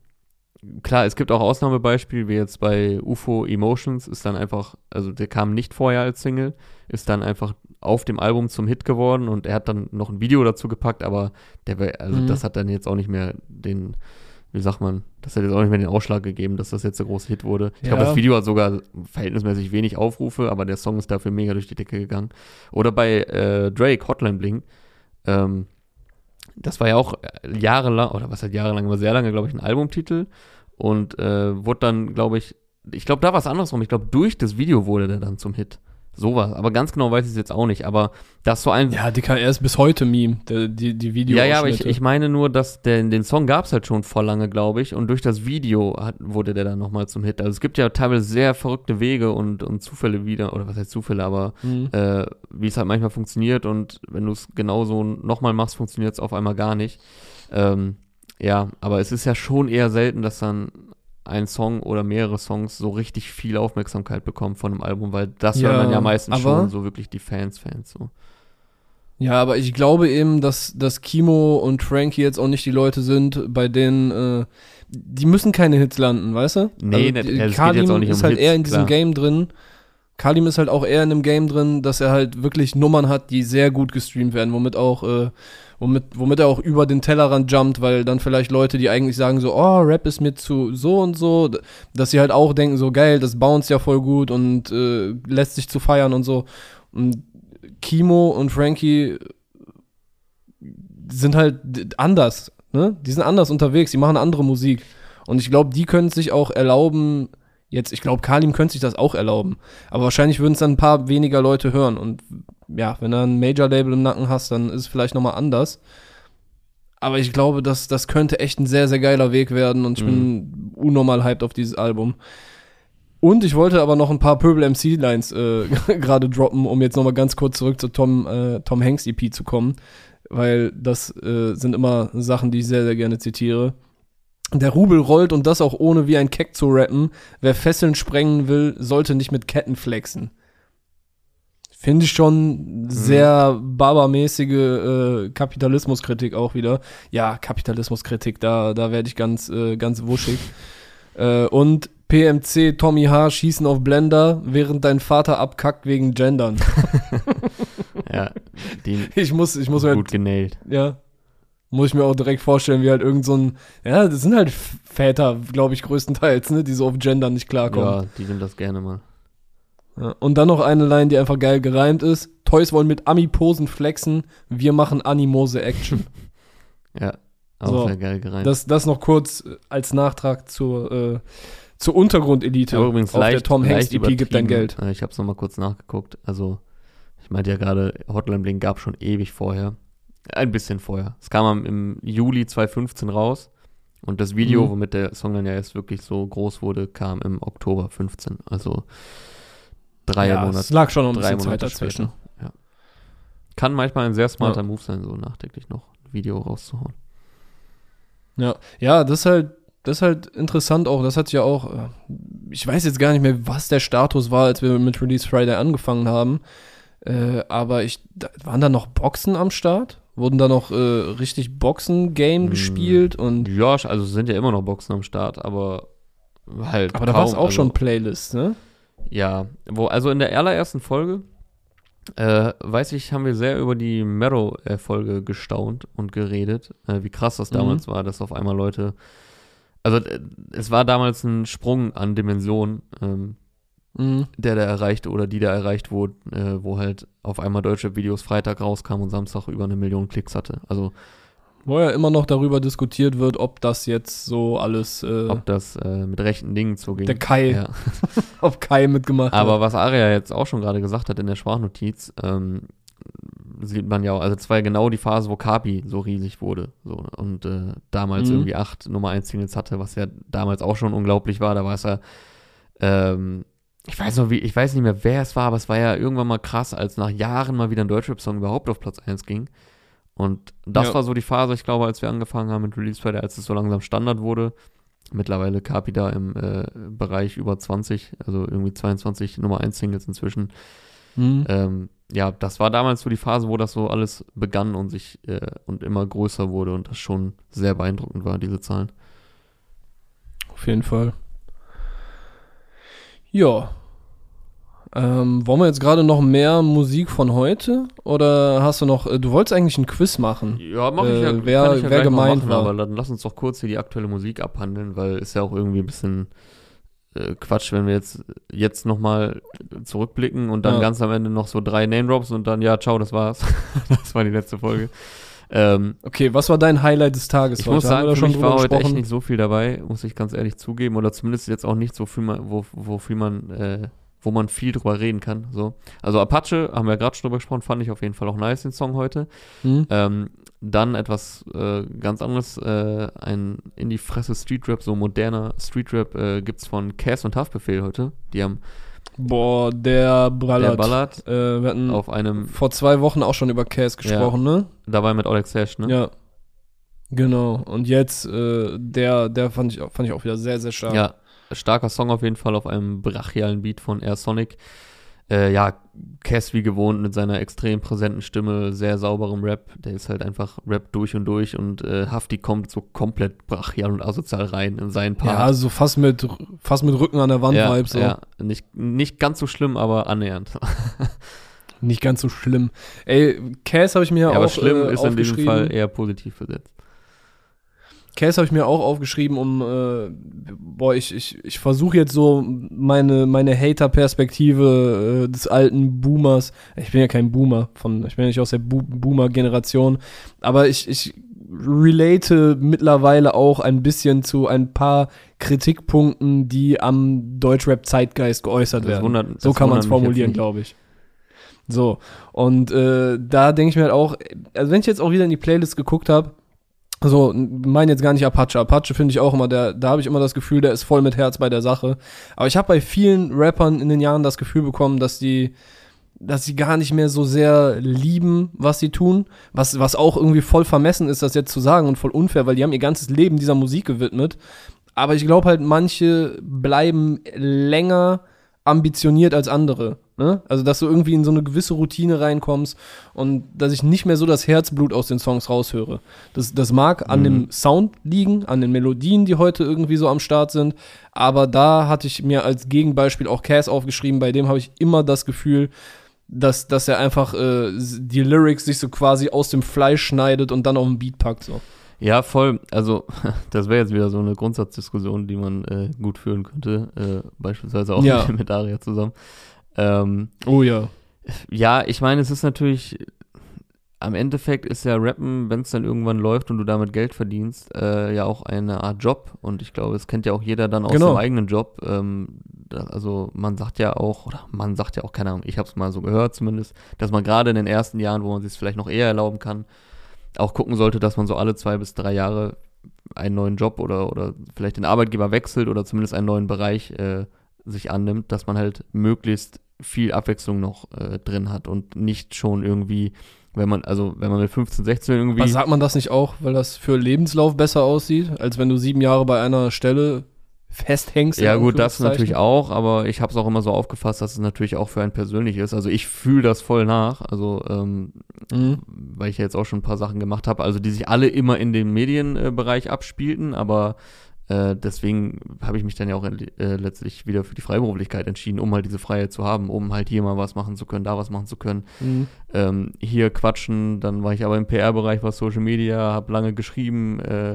klar, es gibt auch Ausnahmebeispiele, wie jetzt bei UFO Emotions, ist dann einfach, also der kam nicht vorher als Single, ist dann einfach auf dem Album zum Hit geworden und er hat dann noch ein Video dazu gepackt, aber der, also Mhm. das hat dann jetzt auch nicht mehr den, wie sagt man, das hat jetzt auch nicht mehr den Ausschlag gegeben, dass das jetzt der große Hit wurde. Ich glaube, Ja. das Video hat sogar verhältnismäßig wenig Aufrufe, aber der Song ist dafür mega durch die Decke gegangen. Oder bei äh, Drake, Hotline Bling, ähm, das war ja auch äh, jahrelang, oder was heißt jahrelang, aber sehr lange, glaube ich, ein Albumtitel und äh, wurde dann, glaube ich, ich glaube, da war es andersrum. Ich glaube, durch das Video wurde der dann zum Hit. Sowas. Aber ganz genau weiß ich es jetzt auch nicht. Aber das so ein. Ja, er ist bis heute Meme, der, die, die Video. Ja, ja, aber ich, ich meine nur, dass der, den Song gab es halt schon vor lange, glaube ich. Und durch das Video hat, wurde der dann nochmal zum Hit. Also es gibt ja teilweise sehr verrückte Wege und, und Zufälle wieder, oder was heißt Zufälle, aber Mhm. äh, wie es halt manchmal funktioniert und wenn du es genauso nochmal machst, funktioniert es auf einmal gar nicht. Ähm, ja, aber es ist ja schon eher selten, dass dann ein Song oder mehrere Songs so richtig viel Aufmerksamkeit bekommen von einem Album, weil das Ja, hören dann ja meistens schon so wirklich die Fans, Fans so. Ja, aber ich glaube eben, dass, dass Kimo und Frankie jetzt auch nicht die Leute sind, bei denen, äh, die müssen keine Hits landen, weißt du? Nee, also, nicht- die- ja, es geht Kalim jetzt auch nicht ist um halt Hits, eher in diesem klar. Game drin. Kalim ist halt auch eher in dem Game drin, dass er halt wirklich Nummern hat, die sehr gut gestreamt werden, womit auch, äh, womit, womit er auch über den Tellerrand jumpt, weil dann vielleicht Leute, die eigentlich sagen so, oh, Rap ist mir zu so und so, dass sie halt auch denken, so geil, das bounce ja voll gut und äh, lässt sich zu feiern und so. Und Kimo und Frankie sind halt anders, ne? Die sind anders unterwegs, die machen andere Musik. Und ich glaube, die können sich auch erlauben, jetzt, ich glaube, Kalim könnte sich das auch erlauben. Aber wahrscheinlich würden es dann ein paar weniger Leute hören. Und ja, wenn du ein Major-Label im Nacken hast, dann ist es vielleicht nochmal anders. Aber ich glaube, das, das könnte echt ein sehr, sehr geiler Weg werden und ich bin unnormal hyped auf dieses Album. Und ich wollte aber noch ein paar Purple MC Lines äh, gerade droppen, um jetzt nochmal ganz kurz zurück zu Tom, äh, Tom Hanks EP zu kommen, weil das äh, sind immer Sachen, die ich sehr, sehr gerne zitiere. Der Rubel rollt und das auch ohne wie ein Keck zu rappen. Wer Fesseln sprengen will, sollte nicht mit Ketten flexen. Finde ich schon sehr babamäßige äh, Kapitalismuskritik auch wieder. Ja, Kapitalismuskritik, da, da werde ich ganz, äh, ganz wuschig. äh, und PMC Tommy H. schießen auf Blender, während dein Vater abkackt wegen Gendern. Ja, die Ich muss, ich muss gut genäht. Ja. Muss ich mir auch direkt vorstellen, wie halt irgend so ein, ja, das sind halt Väter, glaube ich, größtenteils, ne, die so auf Gender nicht klarkommen. Ja, die sind das gerne mal. Ja. Und dann noch eine Line, die einfach geil gereimt ist. Toys wollen mit Ami-Posen flexen, wir machen Animose-Action. Ja, auch So, sehr geil gereimt. das, das noch kurz als Nachtrag zur, äh, zur Untergrundelite. Aber übrigens auf der leicht, Tom Hanks EP gibt dein. Geld. Äh, Ich habe es nochmal kurz nachgeguckt. Also, ich meinte ja gerade, Hotline Bling gab schon ewig vorher. Ein bisschen vorher. Es kam am- im Juli 2015 raus. Und das Video, Mhm. womit der Song dann ja erst wirklich so groß wurde, kam im Oktober 15. Also drei ja, Monate. es lag schon ein drei bisschen Zeit Monate dazwischen. später. Ja. Kann manchmal ein sehr smarter Ja. Move sein, so nachträglich noch ein Video rauszuhauen. Ja, ja, das ist halt, das ist halt interessant auch. Das hat ja auch, äh, ich weiß jetzt gar nicht mehr, was der Status war, als wir mit Release Friday angefangen haben. Äh, aber ich, da, waren da noch Boxen am Start? Wurden da noch äh, richtig Boxen-Game Hm. gespielt? Und, Ja, also es sind ja immer noch Boxen am Start, aber halt. aber da war es kaum, auch also- schon Playlist, ne? Ja, wo, also in der allerersten Folge, äh, weiß ich, haben wir sehr über die Marrow-Folge gestaunt und geredet, äh, wie krass das Mhm. damals war, dass auf einmal Leute, also äh, es war damals ein Sprung an Dimensionen, ähm, Mhm. der da erreicht oder die da erreicht wurde, äh, wo halt auf einmal deutsche Videos Freitag rauskamen und Samstag über eine Million Klicks hatte. Also Wo ja immer noch darüber diskutiert wird, ob das jetzt so alles, äh, ob das äh, mit rechten Dingen zuging. der Kai, Ja. ob Kai mitgemacht Aber hat. was Aria jetzt auch schon gerade gesagt hat in der Sprachnotiz, ähm, sieht man ja auch, also es war ja genau die Phase, wo Kapi so riesig wurde. So, und äh, damals Mhm. irgendwie acht Nummer 1 Singles hatte, was ja damals auch schon unglaublich war. Da war es ja, ähm, ich weiß noch wie, ich weiß nicht mehr, wer es war, aber es war ja irgendwann mal krass, als nach Jahren mal wieder ein Deutschrap-Song überhaupt auf Platz 1 ging. Und das Ja. war so die Phase, ich glaube, als wir angefangen haben mit Release Friday, als es so langsam Standard wurde. Mittlerweile Kapi da im äh, Bereich über 20, also irgendwie 22 Nummer 1 Singles inzwischen. Mhm. Ähm, ja, das war damals so die Phase, wo das so alles begann und sich äh, und immer größer wurde und das schon sehr beeindruckend war, diese Zahlen. Auf jeden Fall. Ja. Ähm, wollen wir jetzt gerade noch mehr Musik von heute? Oder hast du noch, äh, du wolltest eigentlich ein Quiz machen? Ja, mach Äh, ich ja, wer- kann ich ja wer gemeint machen, war. aber dann lass uns doch kurz hier die aktuelle Musik abhandeln, weil ist ja auch irgendwie ein bisschen äh, Quatsch, wenn wir jetzt jetzt nochmal zurückblicken und dann Ja. ganz am Ende noch so drei Name-Drops und dann, ja, ciao, das war's. das war die letzte Folge. Ähm, Okay, was war dein Highlight des Tages? Ich heute? muss sagen, für mich war heute echt nicht so viel dabei, muss ich ganz ehrlich zugeben. Oder zumindest jetzt auch nicht so viel, man, wo, wo viel man, äh, wo man viel drüber reden kann. So. Also Apache, haben wir gerade schon drüber gesprochen, fand ich auf jeden Fall auch nice, den Song heute. Hm? Ähm, dann etwas äh, ganz anderes, äh, ein in die Fresse Streetrap, so moderner Streetrap äh, gibt's von Cass und Haftbefehl heute. Die haben Boah, der Ballard. der Ballard Äh, wir hatten auf einem, vor zwei Wochen auch schon über Cass gesprochen, ne? dabei mit Alex Sash, ne? Ja. Genau. Und jetzt, äh, der, der fand ich, fand ich auch wieder sehr, sehr stark. Ja, starker Song auf jeden Fall auf einem brachialen Beat von Air Sonic. Äh, ja, Cass wie gewohnt mit seiner extrem präsenten Stimme, sehr sauberem Rap. Der ist halt einfach Rap durch und durch und äh, Hafti kommt so komplett brachial und asozial rein in seinen Part. Ja, also fast mit, fast mit Rücken an der Wand ja, Vibes. So. ja. Nicht, nicht ganz so schlimm, aber annähernd. Nicht ganz so schlimm. Ey, Cass habe ich mir Ja, auch aber schlimm äh, ist in diesem. Fall eher positiv besetzt. Case habe ich mir auch aufgeschrieben, um, äh, boah, ich, ich, ich versuche jetzt so meine, meine Hater-Perspektive äh, des alten Boomers, ich bin ja kein Boomer, von, ich bin ja nicht aus der Bo Boomer-Generation, aber ich, ich relate mittlerweile auch ein bisschen zu ein paar Kritikpunkten, die am Deutschrap-Zeitgeist geäußert werden. wundert, So kann man es formulieren, glaube ich. So, und äh, da denke ich mir halt auch, also wenn ich jetzt auch wieder in die Playlist geguckt habe, so, meine jetzt gar nicht Apache. Apache finde ich auch immer, der, da habe ich immer das Gefühl, der ist voll mit Herz bei der Sache. Aber ich habe bei vielen Rappern in den Jahren das Gefühl bekommen, dass die, dass sie gar nicht mehr so sehr lieben, was sie tun. Was, was auch irgendwie voll vermessen ist, das jetzt zu sagen und voll unfair, weil die haben ihr ganzes Leben dieser Musik gewidmet. Aber ich glaube halt, manche bleiben länger ambitioniert als andere. Ne? Also, dass du irgendwie in so eine gewisse Routine reinkommst und dass ich nicht mehr so das Herzblut aus den Songs raushöre. Das, das mag an Mhm. dem Sound liegen, an den Melodien, die heute irgendwie so am Start sind, aber da hatte ich mir als Gegenbeispiel auch Cass aufgeschrieben, bei dem habe ich immer das Gefühl, dass, dass er einfach äh, die Lyrics sich so quasi aus dem Fleisch schneidet und dann auf den Beat packt. So. Ja, voll. Also, das wäre jetzt wieder so eine Grundsatzdiskussion, die man äh, gut führen könnte. Äh, beispielsweise auch Ja. mit, mit Aria zusammen. Ähm, Oh ja. ja, ich meine, es ist natürlich, am Endeffekt ist ja Rappen, wenn es dann irgendwann läuft und du damit Geld verdienst, äh, ja auch eine Art Job. Und ich glaube, es kennt ja auch jeder dann aus Genau. seinem eigenen Job. Ähm, da, also man sagt ja auch, oder man sagt ja auch, keine Ahnung, ich habe es mal so gehört zumindest, dass man gerade in den ersten Jahren, wo man sich vielleicht noch eher erlauben kann, auch gucken sollte, dass man so alle zwei bis drei Jahre einen neuen Job oder, oder vielleicht den Arbeitgeber wechselt oder zumindest einen neuen Bereich äh, sich annimmt, dass man halt möglichst viel Abwechslung noch äh, drin hat und nicht schon irgendwie, wenn man, also wenn man mit 15, 16 irgendwie. Aber sagt man das nicht auch, weil das für Lebenslauf besser aussieht, als wenn du sieben Jahre bei einer Stelle festhängst? Ja gut, das natürlich auch, aber ich habe es auch immer so aufgefasst, dass es natürlich auch für einen persönlich ist. Also ich fühle das voll nach, also ähm, Mhm. weil ich ja jetzt auch schon ein paar Sachen gemacht habe, also die sich alle immer in dem Medienbereich abspielten, aber äh, deswegen habe ich mich dann ja auch äh, letztlich wieder für die Freiberuflichkeit entschieden, um halt diese Freiheit zu haben, um halt hier mal was machen zu können, da was machen zu können. Mhm. Ähm, hier quatschen, dann war ich aber im PR-Bereich, was Social Media, habe lange geschrieben, äh,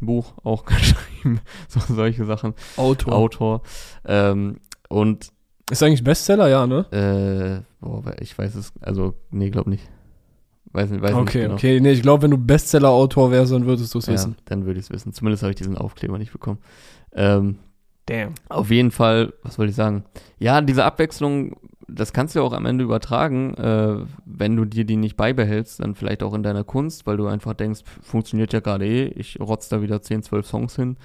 ein Buch auch geschrieben, so solche Sachen. Autor. Autor. Ähm, und Ist eigentlich Bestseller, ja, ne? äh, boah, ich weiß es, also, nee, glaub nicht. Weiß nicht, weiß nicht okay, genau. okay. Nee, ich glaube, wenn du Bestseller-Autor wärst, dann würdest du es Ja, wissen. dann würde ich es wissen. Zumindest habe ich diesen Aufkleber nicht bekommen. Ähm, Damn. auf jeden Fall, was wollte ich sagen? Ja, diese Abwechslung, das kannst du ja auch am Ende übertragen, äh, wenn du dir die nicht beibehältst, dann vielleicht auch in deiner Kunst, weil du einfach denkst, funktioniert ja gerade eh, ich rotz da wieder 10, 12 Songs hin,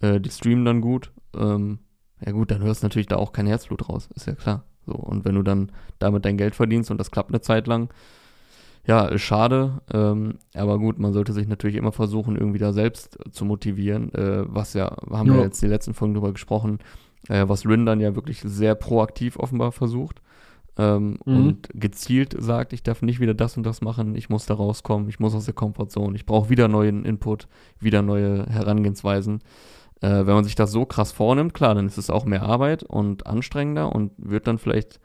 äh, die streamen dann gut. Ähm, ja gut, dann hörst du natürlich da auch kein Herzblut raus, ist ja klar. So, und wenn du dann damit dein Geld verdienst und das klappt eine Zeit lang, ja, schade, ähm, aber gut, man sollte sich natürlich immer versuchen, irgendwie da selbst zu motivieren, äh, was ja, haben wir Ja. jetzt die letzten Folgen drüber gesprochen, äh, was Rin dann ja wirklich sehr proaktiv offenbar versucht ähm, Mhm. und gezielt sagt, ich darf nicht wieder das und das machen, ich muss da rauskommen, ich muss aus der Komfortzone, ich brauche wieder neuen Input, wieder neue Herangehensweisen. Äh, wenn man sich das so krass vornimmt, klar, dann ist es auch mehr Arbeit und anstrengender und wird dann vielleicht,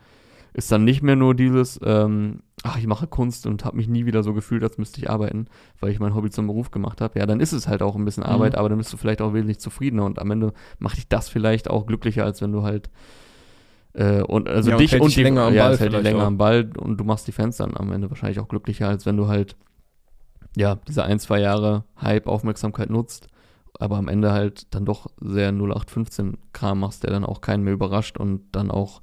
ist dann nicht mehr nur dieses, ähm, ach, ich mache Kunst und habe mich nie wieder so gefühlt, als müsste ich arbeiten, weil ich mein Hobby zum Beruf gemacht habe. Ja, dann ist es halt auch ein bisschen Arbeit, Mhm. aber dann bist du vielleicht auch wesentlich zufriedener und am Ende macht dich das vielleicht auch glücklicher, als wenn du halt äh, und also Ja, und dich und dich die, länger am ja, Ball hält dich länger auch. am Ball und du machst die Fans dann am Ende wahrscheinlich auch glücklicher, als wenn du halt ja, diese ein, zwei Jahre Hype, Aufmerksamkeit nutzt, aber am Ende halt dann doch sehr 0815 Kram machst, der dann auch keinen mehr überrascht und dann auch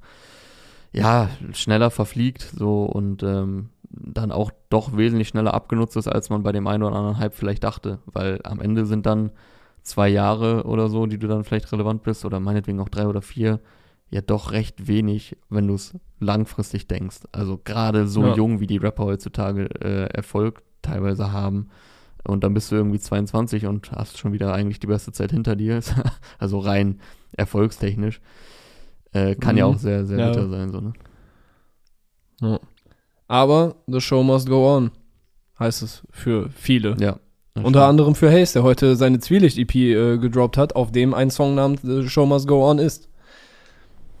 ja, schneller verfliegt so und ähm, dann auch doch wesentlich schneller abgenutzt ist, als man bei dem einen oder anderen Hype vielleicht dachte, weil am Ende sind dann zwei Jahre oder so, die du dann vielleicht relevant bist oder meinetwegen auch drei oder vier, ja doch recht wenig, wenn du es langfristig denkst. Also gerade so Ja. jung, wie die Rapper heutzutage äh, Erfolg teilweise haben. Und dann bist du irgendwie 22 und hast schon wieder eigentlich die beste Zeit hinter dir. also rein erfolgstechnisch. Äh, kann ja Mhm. auch sehr, sehr Ja. bitter sein, so, ne? Aber the show must go on, heißt es für viele. Ja. Unter anderem für Haze, der heute seine Zwielicht-EP äh, gedroppt hat, auf dem ein Song namens The Show Must Go On ist.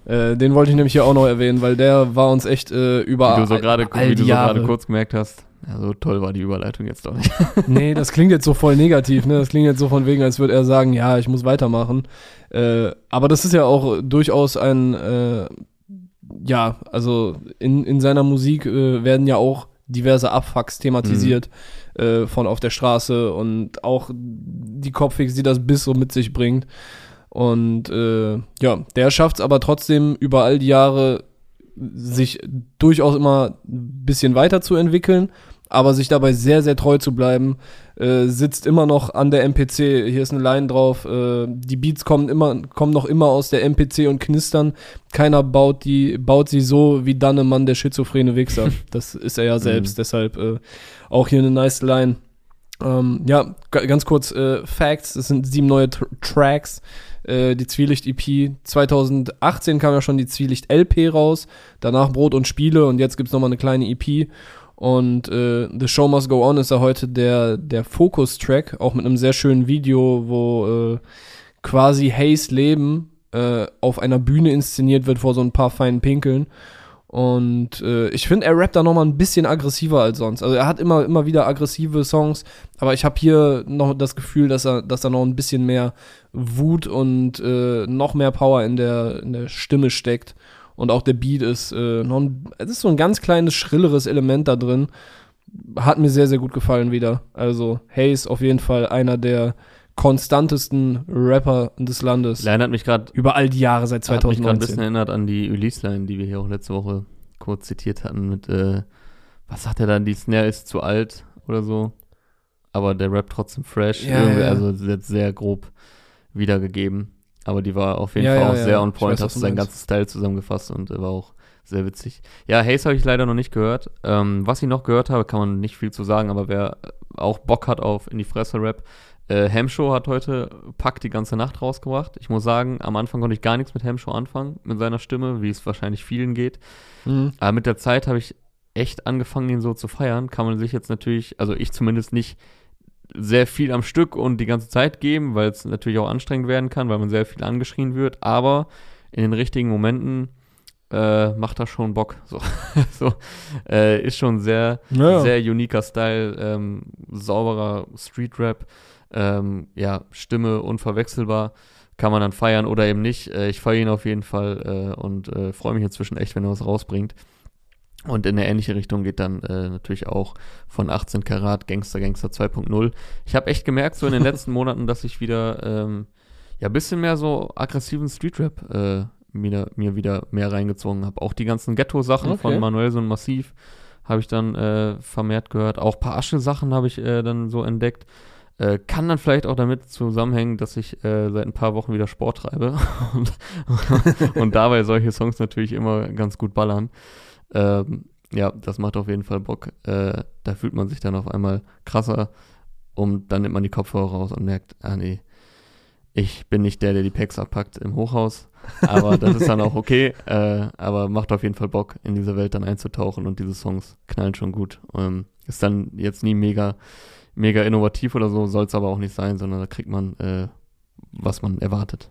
Äh, den wollte ich nämlich hier auch noch erwähnen, weil der war uns echt äh, über Wie du so gerade kurz gemerkt hast, ja, so toll war die Überleitung jetzt doch nicht. Nee, das klingt jetzt so voll negativ, ne? Das klingt jetzt so von wegen, als würde er sagen, ja, ich muss weitermachen. Äh, aber das ist ja auch durchaus ein, äh, ja, also in, in seiner Musik äh, werden ja auch diverse Abfucks thematisiert äh, von auf der Straße und auch die Kopfix, die das Biss so mit sich bringt. Und äh, ja, der schafft es aber trotzdem über all die Jahre sich durchaus immer ein bisschen weiterzuentwickeln, aber sich dabei sehr, sehr treu zu bleiben. Äh, sitzt immer noch an der MPC, hier ist eine Line drauf, äh, die Beats kommen immer, kommen noch immer aus der MPC und knistern. Keiner baut die, baut sie so wie Dannemann, der schizophrene Wichser. Das ist er ja selbst, deshalb äh, auch hier eine nice Line. Ähm, ja, ga- ganz kurz, äh, Facts, es sind sieben neue Tr Tracks. äh, die Zwielicht-EP. 2018 kam ja schon die Zwielicht-LP raus, danach Brot und Spiele und jetzt gibt's nochmal eine kleine EP. Und äh, The Show Must Go On ist ja heute der, der Focus-Track, auch mit einem sehr schönen Video, wo äh, quasi Hayes Leben äh, auf einer Bühne inszeniert wird vor so ein paar feinen Pinkeln. Und äh, ich finde, er rappt da nochmal ein bisschen aggressiver als sonst. Also er hat immer, immer wieder aggressive Songs, aber ich habe hier noch das Gefühl, dass er, dass da noch ein bisschen mehr Wut und äh, noch mehr Power in der, in der Stimme steckt. Und auch der Beat ist äh, noch ein, es ist so ein ganz kleines, schrilleres Element da drin. Hat mir sehr, sehr gut gefallen wieder. Also Hayes auf jeden Fall einer der konstantesten Rapper des Landes. Line hat mich gerade über all die Jahre seit 2019. Hat mich gerade ein bisschen erinnert an die Ulysse-Line, die wir hier auch letzte Woche kurz zitiert hatten mit, äh, was sagt er dann, die Snare ist zu alt oder so. Aber der Rap trotzdem fresh. Ja, ja. Also sehr grob wiedergegeben. Aber die war auf jeden ja, Fall auch sehr on point, hat sein ganzes Style zusammengefasst und war auch sehr witzig. Ja, Haze habe ich leider noch nicht gehört. Ähm, was ich noch gehört habe, kann man nicht viel zu sagen, aber wer auch Bock hat auf In die Fresse Rap, äh, Hamshow hat heute Pack die ganze Nacht rausgebracht. Ich muss sagen, am Anfang konnte ich gar nichts mit Hamshow anfangen, mit seiner Stimme, wie es wahrscheinlich vielen geht. Mhm. Aber mit der Zeit habe ich echt angefangen, ihn so zu feiern. Kann man sich jetzt natürlich, also ich zumindest nicht sehr viel am Stück und die ganze Zeit geben, weil es natürlich auch anstrengend werden kann, weil man sehr viel angeschrien wird. Aber in den richtigen Momenten äh, macht das schon Bock. So, so äh, ist schon sehr, ja. sehr uniker Style, ähm, sauberer Street Rap ähm, ja, Stimme unverwechselbar. Kann man dann feiern oder eben nicht. Äh, ich feiere ihn auf jeden Fall äh, und äh, freue mich inzwischen echt, wenn er was rausbringt. Und in eine ähnliche Richtung geht dann äh, natürlich auch von 18 Karat Gangster Gangster 2.0. Ich habe echt gemerkt, so in den letzten Monaten, dass ich wieder ähm, ja ein bisschen mehr so aggressiven Streetrap äh, mir, mir wieder mehr reingezogen habe. Auch die ganzen Ghetto-Sachen okay. von Manuel und Massiv habe ich dann äh, vermehrt gehört. Auch ein paar Asche-Sachen habe ich äh, dann so entdeckt. Äh, kann dann vielleicht auch damit zusammenhängen, dass ich äh, seit ein paar Wochen wieder Sport treibe und, und dabei solche Songs natürlich immer ganz gut ballern. Ähm, ja, das macht auf jeden Fall Bock. Äh, da fühlt man sich dann auf einmal krasser und dann nimmt man die Kopfhörer raus und merkt, ah nee, ich bin nicht der, der die Packs abpackt im Hochhaus, aber das ist dann auch okay. Äh, aber macht auf jeden Fall Bock, in diese Welt dann einzutauchen und diese Songs knallen schon gut. Ähm, ist dann jetzt nie mega mega innovativ oder so, soll es aber auch nicht sein, sondern da kriegt man, äh, was man erwartet.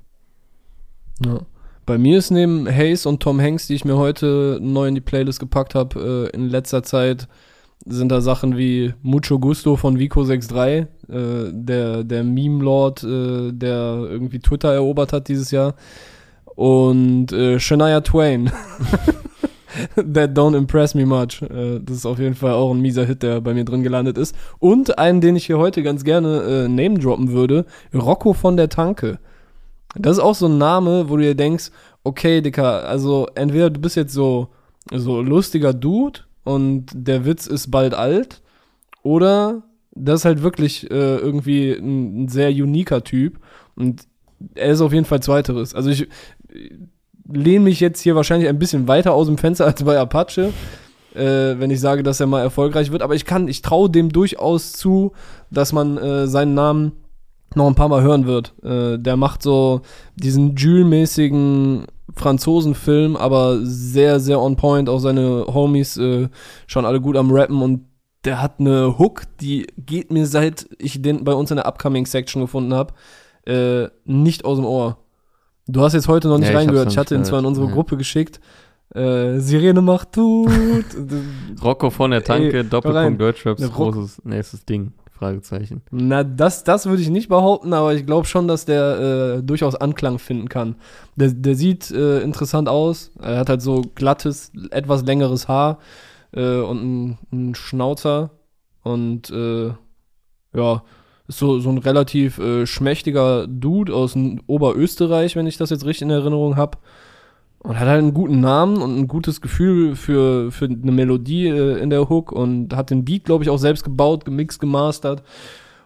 Ja. Bei mir ist neben Hayes und Tom Hanks, die ich mir heute neu in die Playlist gepackt habe, äh, in letzter Zeit sind da Sachen wie Mucho Gusto von Vico63, äh, der, der Meme-Lord, äh, der irgendwie Twitter erobert hat dieses Jahr. Und äh, Shania Twain. That don't impress me much. Äh, das ist auf jeden Fall auch ein mieser Hit, der bei mir drin gelandet ist. Und einen, den ich hier heute ganz gerne äh, name droppen würde: Rocco von der Tanke. Das ist auch so ein Name, wo du dir denkst, okay, Dicker, also entweder du bist jetzt so, so lustiger Dude und der Witz ist bald alt, oder das ist halt wirklich äh, irgendwie ein, ein sehr uniker Typ und er ist auf jeden Fall zweiteres. Also ich lehne mich jetzt hier wahrscheinlich ein bisschen weiter aus dem Fenster als bei Apache, äh, wenn ich sage, dass er mal erfolgreich wird. Aber ich kann, ich traue dem durchaus zu, dass man äh, seinen Namen noch ein paar Mal hören wird. Äh, der macht so diesen Jules-mäßigen Franzosenfilm, aber sehr, sehr on point. Auch seine Homies äh, schon alle gut am Rappen und der hat eine Hook, die geht mir seit ich den bei uns in der Upcoming Section gefunden habe, äh, nicht aus dem Ohr. Du hast jetzt heute noch nicht ja, reingehört. Ich, ich hatte ihn zwar in unsere ja. Gruppe geschickt. Äh, Sirene macht tut. Rocco von der Tanke, Ey, Doppelpunkt Deutschraps, großes nächstes Ding. Fragezeichen. Na, das, das würde ich nicht behaupten, aber ich glaube schon, dass der äh, durchaus Anklang finden kann. Der, der sieht äh, interessant aus. Er hat halt so glattes, etwas längeres Haar äh, und einen Schnauzer. Und äh, ja, ist so, so ein relativ äh, schmächtiger Dude aus Oberösterreich, wenn ich das jetzt richtig in Erinnerung habe. Und hat halt einen guten Namen und ein gutes Gefühl für, für eine Melodie äh, in der Hook und hat den Beat, glaube ich, auch selbst gebaut, gemixt, gemastert.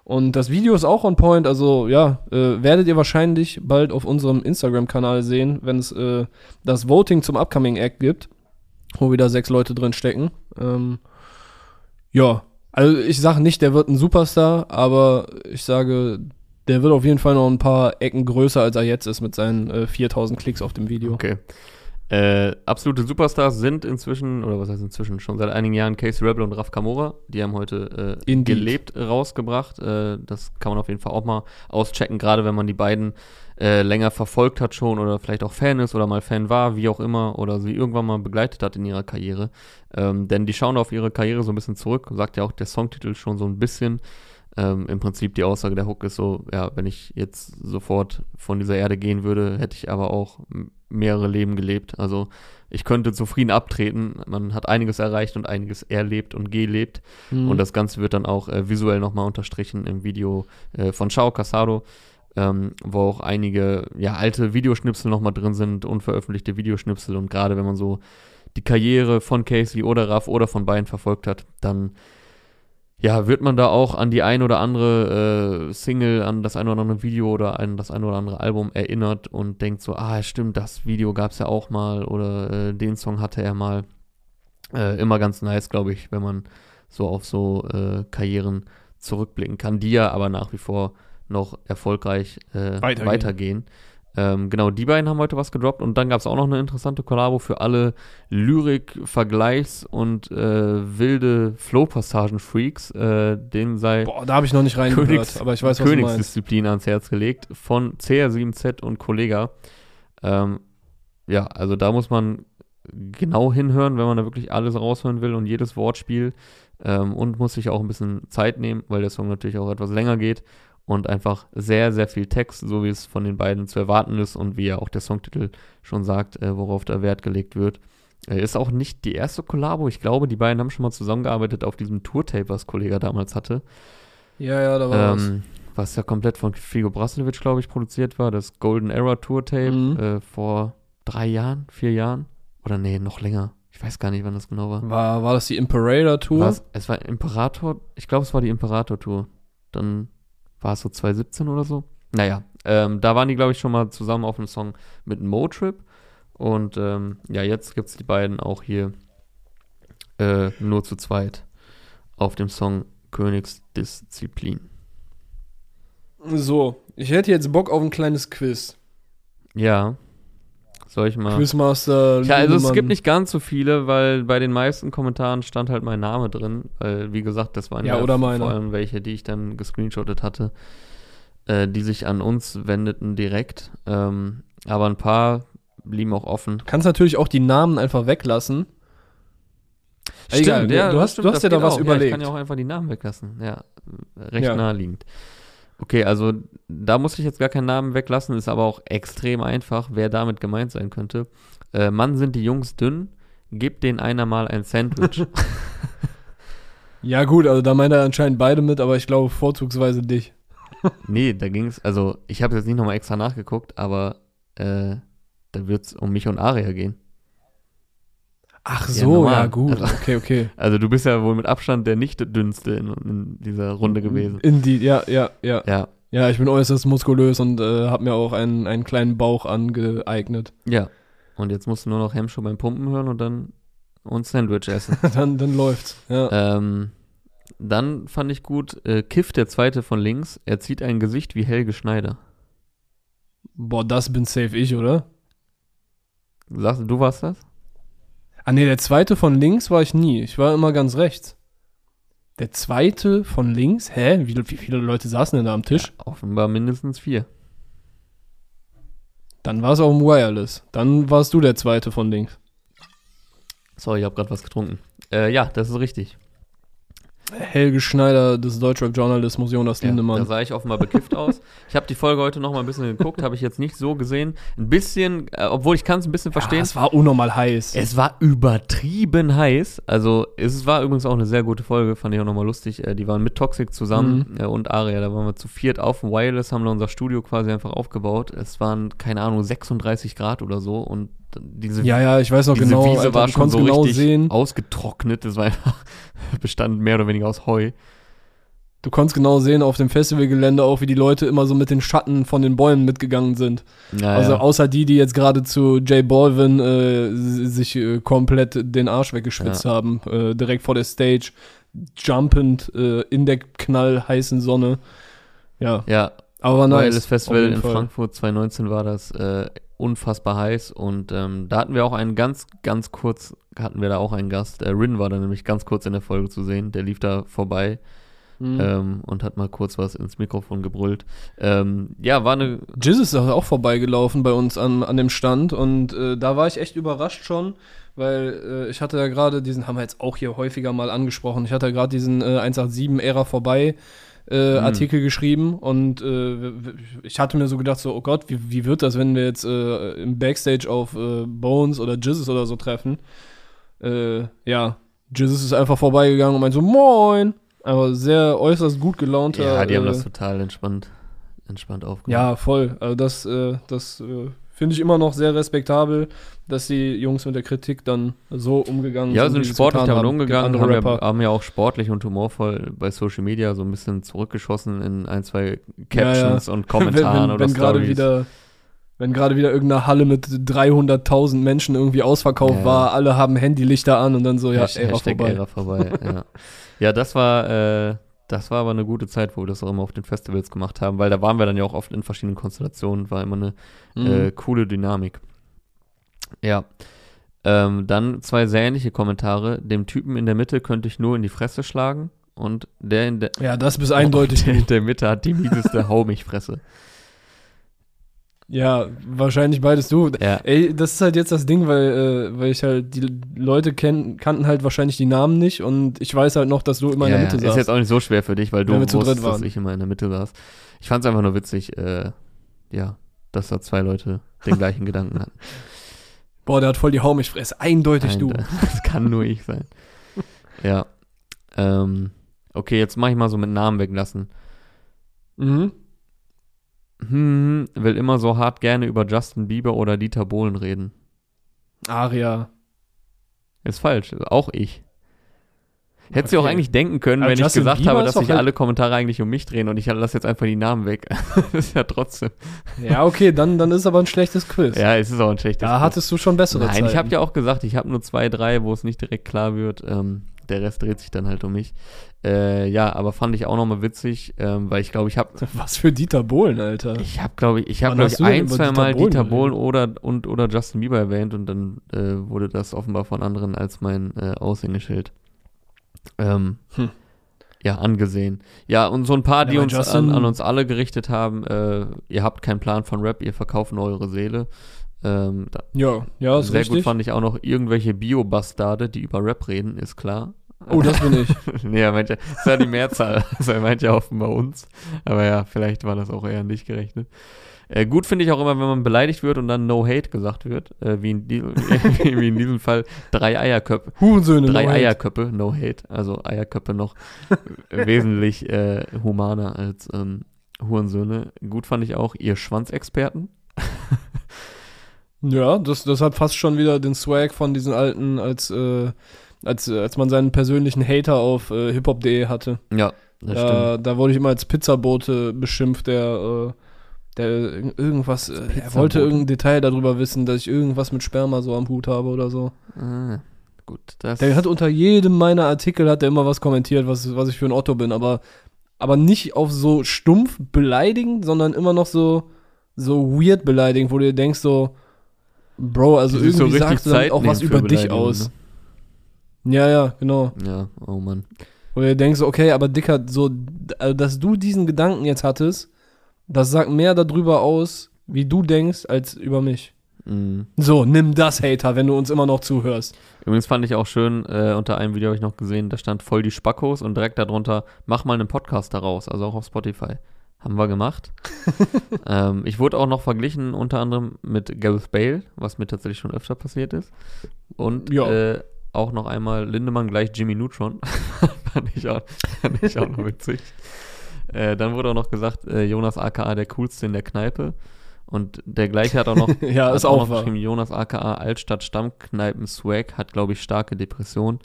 Und das Video ist auch on point, also ja, äh, werdet ihr wahrscheinlich bald auf unserem Instagram-Kanal sehen, wenn es äh, das Voting zum Upcoming Act gibt, wo wieder sechs Leute drin stecken. Ähm, ja, also ich sage nicht, der wird ein Superstar, aber ich sage, der wird auf jeden Fall noch ein paar Ecken größer, als er jetzt ist mit seinen äh, 4000 Klicks auf dem Video. Okay. Äh, absolute Superstars sind inzwischen, oder was heißt inzwischen, schon seit einigen Jahren Casey Rebel und Raf Kamora. Die haben heute äh, gelebt rausgebracht. Äh, das kann man auf jeden Fall auch mal auschecken, gerade wenn man die beiden äh, länger verfolgt hat schon oder vielleicht auch Fan ist oder mal Fan war, wie auch immer, oder sie irgendwann mal begleitet hat in ihrer Karriere. Ähm, denn die schauen auf ihre Karriere so ein bisschen zurück, sagt ja auch der Songtitel schon so ein bisschen. Ähm, Im Prinzip die Aussage der Hook ist so, ja, wenn ich jetzt sofort von dieser Erde gehen würde, hätte ich aber auch mehrere Leben gelebt. Also ich könnte zufrieden abtreten. Man hat einiges erreicht und einiges erlebt und gelebt. Mhm. Und das Ganze wird dann auch äh, visuell nochmal unterstrichen im Video äh, von Chao Casado, ähm, wo auch einige ja, alte Videoschnipsel nochmal drin sind, unveröffentlichte Videoschnipsel. Und gerade wenn man so die Karriere von Casey oder Raff oder von beiden verfolgt hat, dann ja, wird man da auch an die ein oder andere äh, Single, an das ein oder andere Video oder an das ein oder andere Album erinnert und denkt so, ah, stimmt, das Video gab es ja auch mal oder äh, den Song hatte er mal. Äh, immer ganz nice, glaube ich, wenn man so auf so äh, Karrieren zurückblicken kann, die ja aber nach wie vor noch erfolgreich äh, Weitergehen. weitergehen. Ähm, genau, die beiden haben heute was gedroppt und dann gab es auch noch eine interessante Kollabo für alle Lyrik-, Vergleichs- und äh, wilde Flow-Passagen-Freaks. Äh, dem sei Boah, da habe ich noch nicht reingehört, Königs- aber ich weiß, was. Königsdisziplin ans Herz gelegt von CR7Z und Kollega. Ähm, ja, also da muss man genau hinhören, wenn man da wirklich alles raushören will und jedes Wortspiel ähm, und muss sich auch ein bisschen Zeit nehmen, weil der Song natürlich auch etwas länger geht und einfach sehr, sehr viel Text, so wie es von den beiden zu erwarten ist und wie ja auch der Songtitel schon sagt, äh, worauf da Wert gelegt wird. Äh, ist auch nicht die erste Kollabo. Ich glaube, die beiden haben schon mal zusammengearbeitet auf diesem Tourtape, was Kollega damals hatte. Ja, ja, da war was. Ähm, was ja komplett von Figo Braslovic, glaube ich, produziert war. Das Golden Era Tour Tape Mhm. äh, vor drei Jahren, vier Jahren. Oder nee, noch länger. Ich weiß gar nicht, wann das genau war. War, war das die Imperator Tour? War es, es war Imperator, ich glaube, es war die Imperator Tour. Dann war es so 2017 oder so. Naja, ähm, da waren die, glaube ich, schon mal zusammen auf einem Song mit Motrip. Und ähm, ja, jetzt gibt es die beiden auch hier äh, nur zu zweit auf dem Song Königsdisziplin. So, ich hätte jetzt Bock auf ein kleines Quiz. Ja. Soll ich mal. Quizmaster. Ja, also es gibt nicht ganz so viele, weil bei den meisten Kommentaren stand halt mein Name drin. Weil, wie gesagt, das waren Ja, oder vor allem welche, die ich dann gescreenshottet hatte, äh, die sich an uns wendeten direkt. Ähm, aber ein paar blieben auch offen. Du kannst natürlich auch die Namen einfach weglassen. Egal, du- du hast- stimmt, du hast dir da was auch. Ja, überlegt. ich kann ja auch einfach die Namen weglassen. Ja, recht Ja. naheliegend. Okay, also da muss ich jetzt gar keinen Namen weglassen, ist aber auch extrem einfach, wer damit gemeint sein könnte. Äh, Mann, sind die Jungs dünn, gib denen einer mal ein Sandwich. Ja, gut, also da meint er anscheinend beide mit, aber ich glaube vorzugsweise dich. nee, da ging es, also ich habe jetzt nicht nochmal extra nachgeguckt, aber äh, da wird es um mich und Aria gehen. Ach Ja, so, normal. ja, gut. Also- Okay, okay. Also du bist ja wohl mit Abstand der nicht dünnste in, in dieser Runde gewesen. In die, ja, ja, ja. Ja, Ja, ich bin äußerst muskulös und äh, habe mir auch einen, einen kleinen Bauch angeeignet. ja. Und jetzt musst du nur noch Hemmschuh beim Pumpen hören und dann und Sandwich essen. dann, dann läuft's. Ja. Ähm, dann fand ich gut, äh, Kiff, der zweite von links, er zieht ein Gesicht wie Helge Schneider. Boah, das bin safe ich, oder? Sagst du, du warst das? Ah nee, der zweite von links war ich nie. Ich war immer ganz rechts. Der zweite von links? Hä? Wie, wie viele Leute saßen denn da am Tisch? Offenbar mindestens vier. Dann war es auch im Wireless. Dann warst du der zweite von links. Sorry, ich habe gerade was getrunken. Äh, ja, das ist richtig. Helge Schneider des Deutschrap-Journalismus Jonas Ja, da Lindemann. sah ich offenbar bekifft aus. Ich habe die Folge heute noch mal ein bisschen geguckt, habe ich jetzt nicht so gesehen. Ein bisschen, äh, obwohl ich kann es ein bisschen verstehen. Ja, es war unnormal heiß. Es war übertrieben heiß. Also, es war übrigens auch eine sehr gute Folge, fand ich auch nochmal lustig. Äh, die waren mit Toxic zusammen äh, und Aria. Da waren wir zu viert auf dem Wireless, haben da unser Studio quasi einfach aufgebaut. Es waren, keine Ahnung, 36 Grad oder so. Und diese, ja, ja, ich weiß noch diese genau. Wiese Alter, war schon so genau richtig sehen. ausgetrocknet. Das war einfach, bestand mehr oder weniger aus Heu. Du konntest genau sehen auf dem Festivalgelände auch, wie die Leute immer so mit den Schatten von den Bäumen mitgegangen sind. Ja, also ja. außer die, die jetzt gerade zu J Balvin äh, sich äh, komplett den Arsch weggeschwitzt Ja. haben, äh, direkt vor der Stage, jumpend äh, in der knallheißen Sonne. Ja, ja, Aber nice. Weil das Festival in Fall. Frankfurt 2019 war das äh, unfassbar heiß und ähm, da hatten wir auch einen ganz, ganz kurz, hatten wir da auch einen Gast. Äh, Rin war da nämlich ganz kurz in der Folge zu sehen. Der lief da vorbei Mhm. ähm, und hat mal kurz was ins Mikrofon gebrüllt. Ähm, ja, war eine. Jizz ist auch vorbeigelaufen bei uns an, an dem Stand und äh, da war ich echt überrascht schon, weil äh, ich hatte ja gerade diesen, haben wir jetzt auch hier häufiger mal angesprochen, ich hatte ja gerade diesen äh, 187-Ära vorbei äh, Mhm. Artikel geschrieben und äh, ich hatte mir so gedacht, so, oh Gott, wie, wie wird das, wenn wir jetzt äh, im Backstage auf äh, Bones oder Jizzes oder so treffen? Äh, ja, Jizzes ist einfach vorbeigegangen und meinte so, moin! Aber sehr äußerst gut gelaunter. Ja, die haben äh, das total entspannt, entspannt aufgenommen. ja, voll. Also das, äh, das finde ich immer noch sehr respektabel, dass die Jungs mit der Kritik dann so umgegangen Ja, sind. sind sie es sportlich damit umgegangen, haben ja, haben ja auch sportlich und humorvoll bei Social Media so ein bisschen zurückgeschossen in ein, zwei Ja, ja. Captions und Kommentaren wenn, wenn, oder wenn gerade wieder wenn gerade wieder irgendeine Halle mit 300.000 Menschen irgendwie ausverkauft Ja. war, alle haben Handylichter an und dann so, ja, Hasht- Ära Hashtag vorbei. Ära vorbei. ja. ja, das war, äh, das war aber eine gute Zeit, wo wir das auch immer auf den Festivals gemacht haben, weil da waren wir dann ja auch oft in verschiedenen Konstellationen, war immer eine Mhm. äh, coole Dynamik. Ja. Ähm, dann zwei sehr ähnliche Kommentare. Dem Typen in der Mitte könnte ich nur in die Fresse schlagen und der in der, ja, das bist eindeutig der in der Mitte hat die mieseste Hau mich Fresse. Ja, wahrscheinlich beides du. Ja. Ey, das ist halt jetzt das Ding, weil, äh, weil ich halt, die Leute kenn, kannten halt wahrscheinlich die Namen nicht und ich weiß halt noch, dass du immer in ja, der Mitte Ist saßt. jetzt auch nicht so schwer für dich, weil du wusstest, dass ich immer in der Mitte saß. Ich fand es einfach nur witzig, äh, ja, dass da zwei Leute den gleichen Gedanken hatten. Boah, der hat voll die Haumich-Fresse. Eindeutig du. Nein, Das kann nur ich sein. Ja. Ähm, okay, jetzt mach ich mal so mit Namen weglassen. Mhm. Hm, will immer so hart gerne über Justin Bieber oder Dieter Bohlen reden. Aria. Ist falsch, auch ich. Hättest du auch Okay. eigentlich denken können, Aber wenn ich Justin gesagt Bieber habe, dass sich halt- alle Kommentare eigentlich um mich drehen und ich lasse jetzt einfach die Namen weg. das ist ja trotzdem. Ja, okay, dann, dann ist aber ein schlechtes Quiz. Ja, es ist auch ein schlechtes. da hattest du schon bessere Nein, Zeiten. ich habe ja auch gesagt, ich habe nur zwei, drei, wo es nicht direkt klar wird. Ähm, der Rest dreht sich dann halt um mich. Äh, ja, aber fand ich auch nochmal witzig, ähm, weil ich glaube, ich habe Was für Dieter Bohlen, Alter. ich habe glaube ich, ich habe glaube ich ein, zwei Dieter Mal Bohlen Dieter? Bohlen oder und oder Justin Bieber erwähnt und dann äh, wurde das offenbar von anderen als mein äh, Aushängeschild ähm, Hm. ja angesehen. Ja und so ein paar, Ja, die uns Justin- an, an uns alle gerichtet haben. Äh, ihr habt keinen Plan von Rap, ihr verkauft nur eure Seele. Ähm, Ja, ja, ist sehr richtig. gut fand ich auch noch irgendwelche Bio-Bastarde, die über Rap reden, ist klar. oh, das bin ich. nee, er meint ja, das war die Mehrzahl. Also er meint ja offenbar uns. Aber ja, vielleicht war das auch eher nicht gerechnet. Äh, gut finde ich auch immer, wenn man beleidigt wird und dann No Hate gesagt wird. Äh, wie, in die, wie in diesem Fall drei Eierköpfe. Hurensöhne. Drei no hate. Eierköpfe, No Hate. Also Eierköpfe noch wesentlich äh, humaner als ähm, Hurensöhne. Gut fand ich auch ihr Schwanzexperten. Ja, das, das hat fast schon wieder den Swag von diesen alten, als, äh, als, äh, als man seinen persönlichen Hater auf äh, hiphop.de hatte. Ja, das stimmt. Da, da wurde ich immer als Pizzabote beschimpft, der, der irg- irgendwas, äh, er wollte irgendein Detail darüber wissen, dass ich irgendwas mit Sperma so am Hut habe oder so. Ah, gut, das Der hat unter jedem meiner Artikel hat er immer was kommentiert, was, was ich für ein Otto bin, aber, aber nicht auf so stumpf beleidigend, sondern immer noch so, so weird beleidigend, wo du dir denkst so, Bro, also irgendwie sagst du damit auch was über dich aus. Ja, ja, genau. Ne? Ja, oh Mann. Wo du dir denkst, okay, aber Dicker, so, also, dass du diesen Gedanken jetzt hattest, das sagt mehr darüber aus, wie du denkst, als über mich. Mhm. So, nimm das, Hater, wenn du uns immer noch zuhörst. Übrigens fand ich auch schön, äh, unter einem Video habe ich noch gesehen, da stand voll die Spackos und direkt darunter, mach mal einen Podcast daraus, also auch auf Spotify. Haben wir gemacht. ähm, ich wurde auch noch verglichen, unter anderem mit Gareth Bale, was mir tatsächlich schon öfter passiert ist. Und Ja. äh, auch noch einmal Lindemann gleich Jimmy Neutron. fand, ich auch, fand ich auch noch witzig. Äh, dann wurde auch noch gesagt, äh, Jonas aka der coolste in der Kneipe. Und der gleiche hat auch noch Ja, ist auch noch wahr. geschrieben, Jonas aka Altstadt Stammkneipen Swag hat, glaube ich, starke Depression.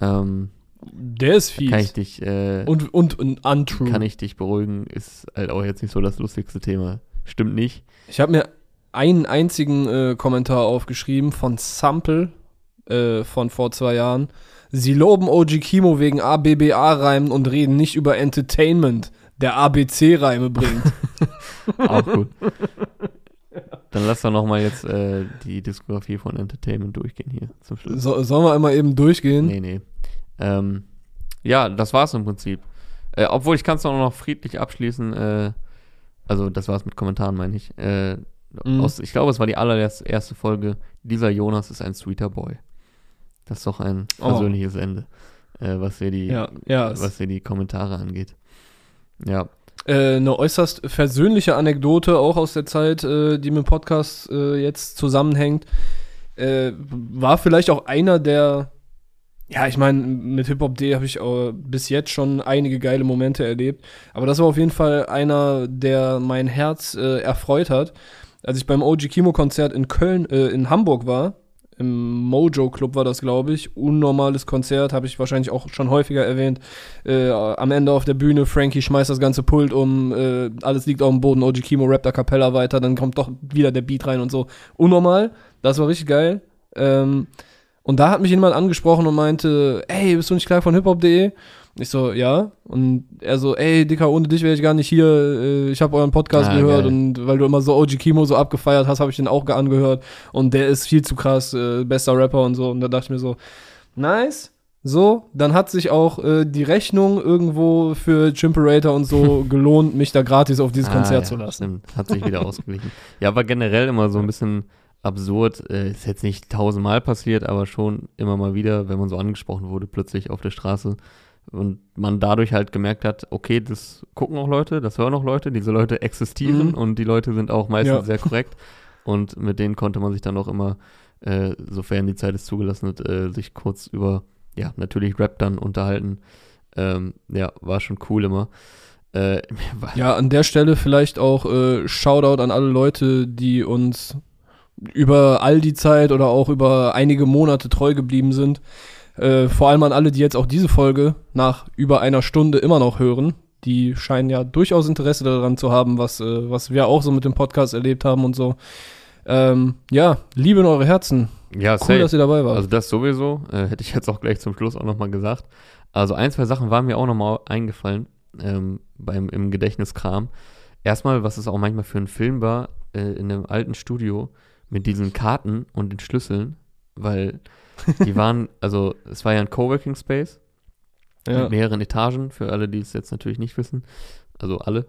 Ähm, Der ist fies. kann ich dich, äh, und, und, und untrue. kann ich dich beruhigen, ist halt auch jetzt nicht so das lustigste Thema. Stimmt nicht. Ich habe mir einen einzigen äh, Kommentar aufgeschrieben von Sample äh, von vor zwei Jahren. Sie loben OG Kimo wegen ABBA-Reimen und reden nicht über Entertainment, der ABC-Reime bringt. auch gut. Dann lass doch nochmal jetzt äh, die Diskografie von Entertainment durchgehen hier zum Schluss. So, sollen wir einmal eben durchgehen? Nee, nee. Ähm, ja, das war's im Prinzip. Äh, obwohl ich kann es auch noch friedlich abschließen. Äh, also das war's mit Kommentaren, meine ich. Äh, Mhm. aus, ich glaube, es war die allererste Folge. Dieser Jonas ist ein sweeter Boy. Das ist doch ein Oh. persönliches Ende, äh, was hier die, Ja, ja. was hier die Kommentare angeht. Ja, Äh, eine äußerst versöhnliche Anekdote auch aus der Zeit, äh, die mit dem Podcast äh, jetzt zusammenhängt. War vielleicht auch einer der, ja, ich meine, mit Hip-Hop-D habe ich bis jetzt schon einige geile Momente erlebt. Aber das war auf jeden Fall einer, der mein Herz erfreut hat. Als ich beim OG Kimo-Konzert in Köln, äh, in Hamburg war, im Mojo Club war das, glaube ich. Unnormales Konzert, habe ich wahrscheinlich auch schon häufiger erwähnt. Äh, am Ende auf der Bühne, Frankie schmeißt das ganze Pult um, äh, alles liegt auf dem Boden, OG Kimo rappt a cappella weiter, dann kommt doch wieder der Beat rein und so. Unnormal, das war richtig geil. Ähm, und da hat mich jemand angesprochen und meinte, ey, bist du nicht klar von hiphop.de? Ich so, ja. Und er so, ey, Dicker, ohne dich wäre ich gar nicht hier. Äh, Ich habe euren Podcast Ah, gehört geil. und weil du immer so OG Kimo so abgefeiert hast, habe ich den auch angehört. Und der ist viel zu krass, äh, bester Rapper und so. Und da dachte ich mir so, nice. So, dann hat sich auch äh, die Rechnung irgendwo für Chimperator und so gelohnt, mich da gratis auf dieses Ah, Konzert ja, zu lassen. Stimmt, hat sich wieder ausgeglichen. Ja, war generell immer so ein bisschen absurd. Äh, ist jetzt nicht tausendmal passiert, aber schon immer mal wieder, wenn man so angesprochen wurde, plötzlich auf der Straße. Und man dadurch halt gemerkt hat, okay, das gucken auch Leute, das hören auch Leute, diese Leute existieren Mhm. und die Leute sind auch meistens Ja. sehr korrekt. Und mit denen konnte man sich dann auch immer, äh, sofern die Zeit es zugelassen hat, äh, sich kurz über, ja, natürlich Rap dann unterhalten. Ähm, ja, war schon cool immer. Äh, Ja, an der Stelle vielleicht auch äh, Shoutout an alle Leute, die uns über all die Zeit oder auch über einige Monate treu geblieben sind. Äh, vor allem an alle, die jetzt auch diese Folge nach über einer Stunde immer noch hören. Die scheinen ja durchaus Interesse daran zu haben, was, äh, was wir auch so mit dem Podcast erlebt haben und so. Ähm, ja, Liebe in eure Herzen. Ja, Cool, safe. dass ihr dabei wart. Also das sowieso, äh, hätte ich jetzt auch gleich zum Schluss auch nochmal gesagt. Also ein, zwei Sachen waren mir auch nochmal eingefallen ähm, beim, im Gedächtniskram. Erstmal, was es auch manchmal für ein Film war, äh, in einem alten Studio mit diesen Karten und den Schlüsseln, weil die waren, also es war ja ein Coworking Space ja. mit mehreren Etagen, für alle, die es jetzt natürlich nicht wissen. Also alle.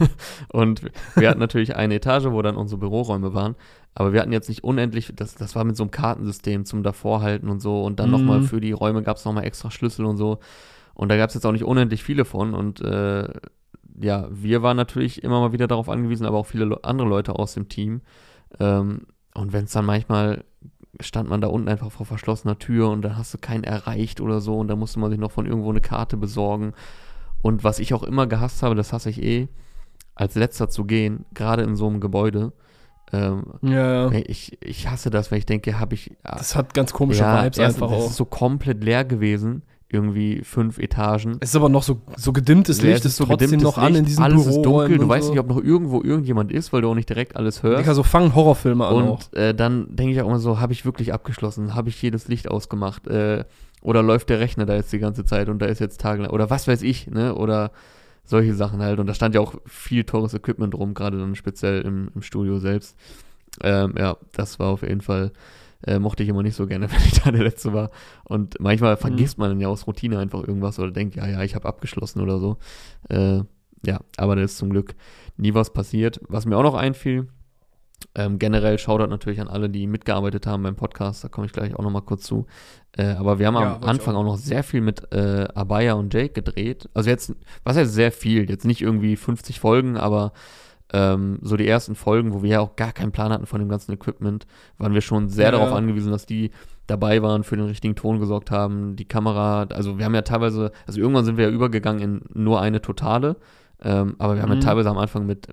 und wir hatten natürlich eine Etage, wo dann unsere Büroräume waren. Aber wir hatten jetzt nicht unendlich, das, das war mit so einem Kartensystem zum Davorhalten und so. Und dann Mhm. nochmal für die Räume gab es nochmal extra Schlüssel und so. Und da gab es jetzt auch nicht unendlich viele von. Und äh, ja, wir waren natürlich immer mal wieder darauf angewiesen, aber auch viele Le andere Leute aus dem Team. Ähm, und wenn es dann manchmal stand man da unten einfach vor verschlossener Tür und dann hast du keinen erreicht oder so und da musste man sich noch von irgendwo eine Karte besorgen. Und was ich auch immer gehasst habe, das hasse ich eh, als letzter zu gehen, gerade in so einem Gebäude. Ähm, ja, ich, ich hasse das, weil ich denke, habe ich. Das hat ganz komische ja, Vibes erstens, einfach das auch. ist so komplett leer gewesen, irgendwie fünf Etagen. Es ist aber noch so, so gedimmtes Ja, Licht, es ist trotzdem gedimmtes noch an in Licht, diesen Alles ist dunkel, du weißt so. nicht, ob noch irgendwo irgendjemand ist, weil du auch nicht direkt alles hörst. Digga, so fangen Horrorfilme an. Und äh, dann denke ich auch immer so, habe ich wirklich abgeschlossen? Habe ich jedes Licht ausgemacht? Äh, oder läuft der Rechner da jetzt die ganze Zeit und da ist jetzt tagelang? Oder was weiß ich, ne? Oder solche Sachen halt. Und da stand ja auch viel teures Equipment rum, gerade dann speziell im, im Studio selbst. Ähm, ja, das war auf jeden Fall, äh, mochte ich immer nicht so gerne, wenn ich da der Letzte war. Und manchmal vergisst man dann ja aus Routine einfach irgendwas oder denkt, ja, ja, ich habe abgeschlossen oder so. Äh, ja, aber da ist zum Glück nie was passiert. Was mir auch noch einfiel, ähm, generell Shoutout natürlich an alle, die mitgearbeitet haben beim Podcast, da komme ich gleich auch nochmal kurz zu. Äh, aber wir haben Ja, am Anfang auch. auch noch sehr viel mit äh, Abaya und Jake gedreht. Also jetzt, was heißt sehr viel? Jetzt nicht irgendwie 50 Folgen, aber ähm, so die ersten Folgen, wo wir ja auch gar keinen Plan hatten von dem ganzen Equipment, waren wir schon sehr Ja, darauf angewiesen, dass die dabei waren, für den richtigen Ton gesorgt haben, die Kamera, also wir haben ja teilweise, also irgendwann sind wir ja übergegangen in nur eine totale, ähm, aber wir haben Mhm. ja teilweise am Anfang mit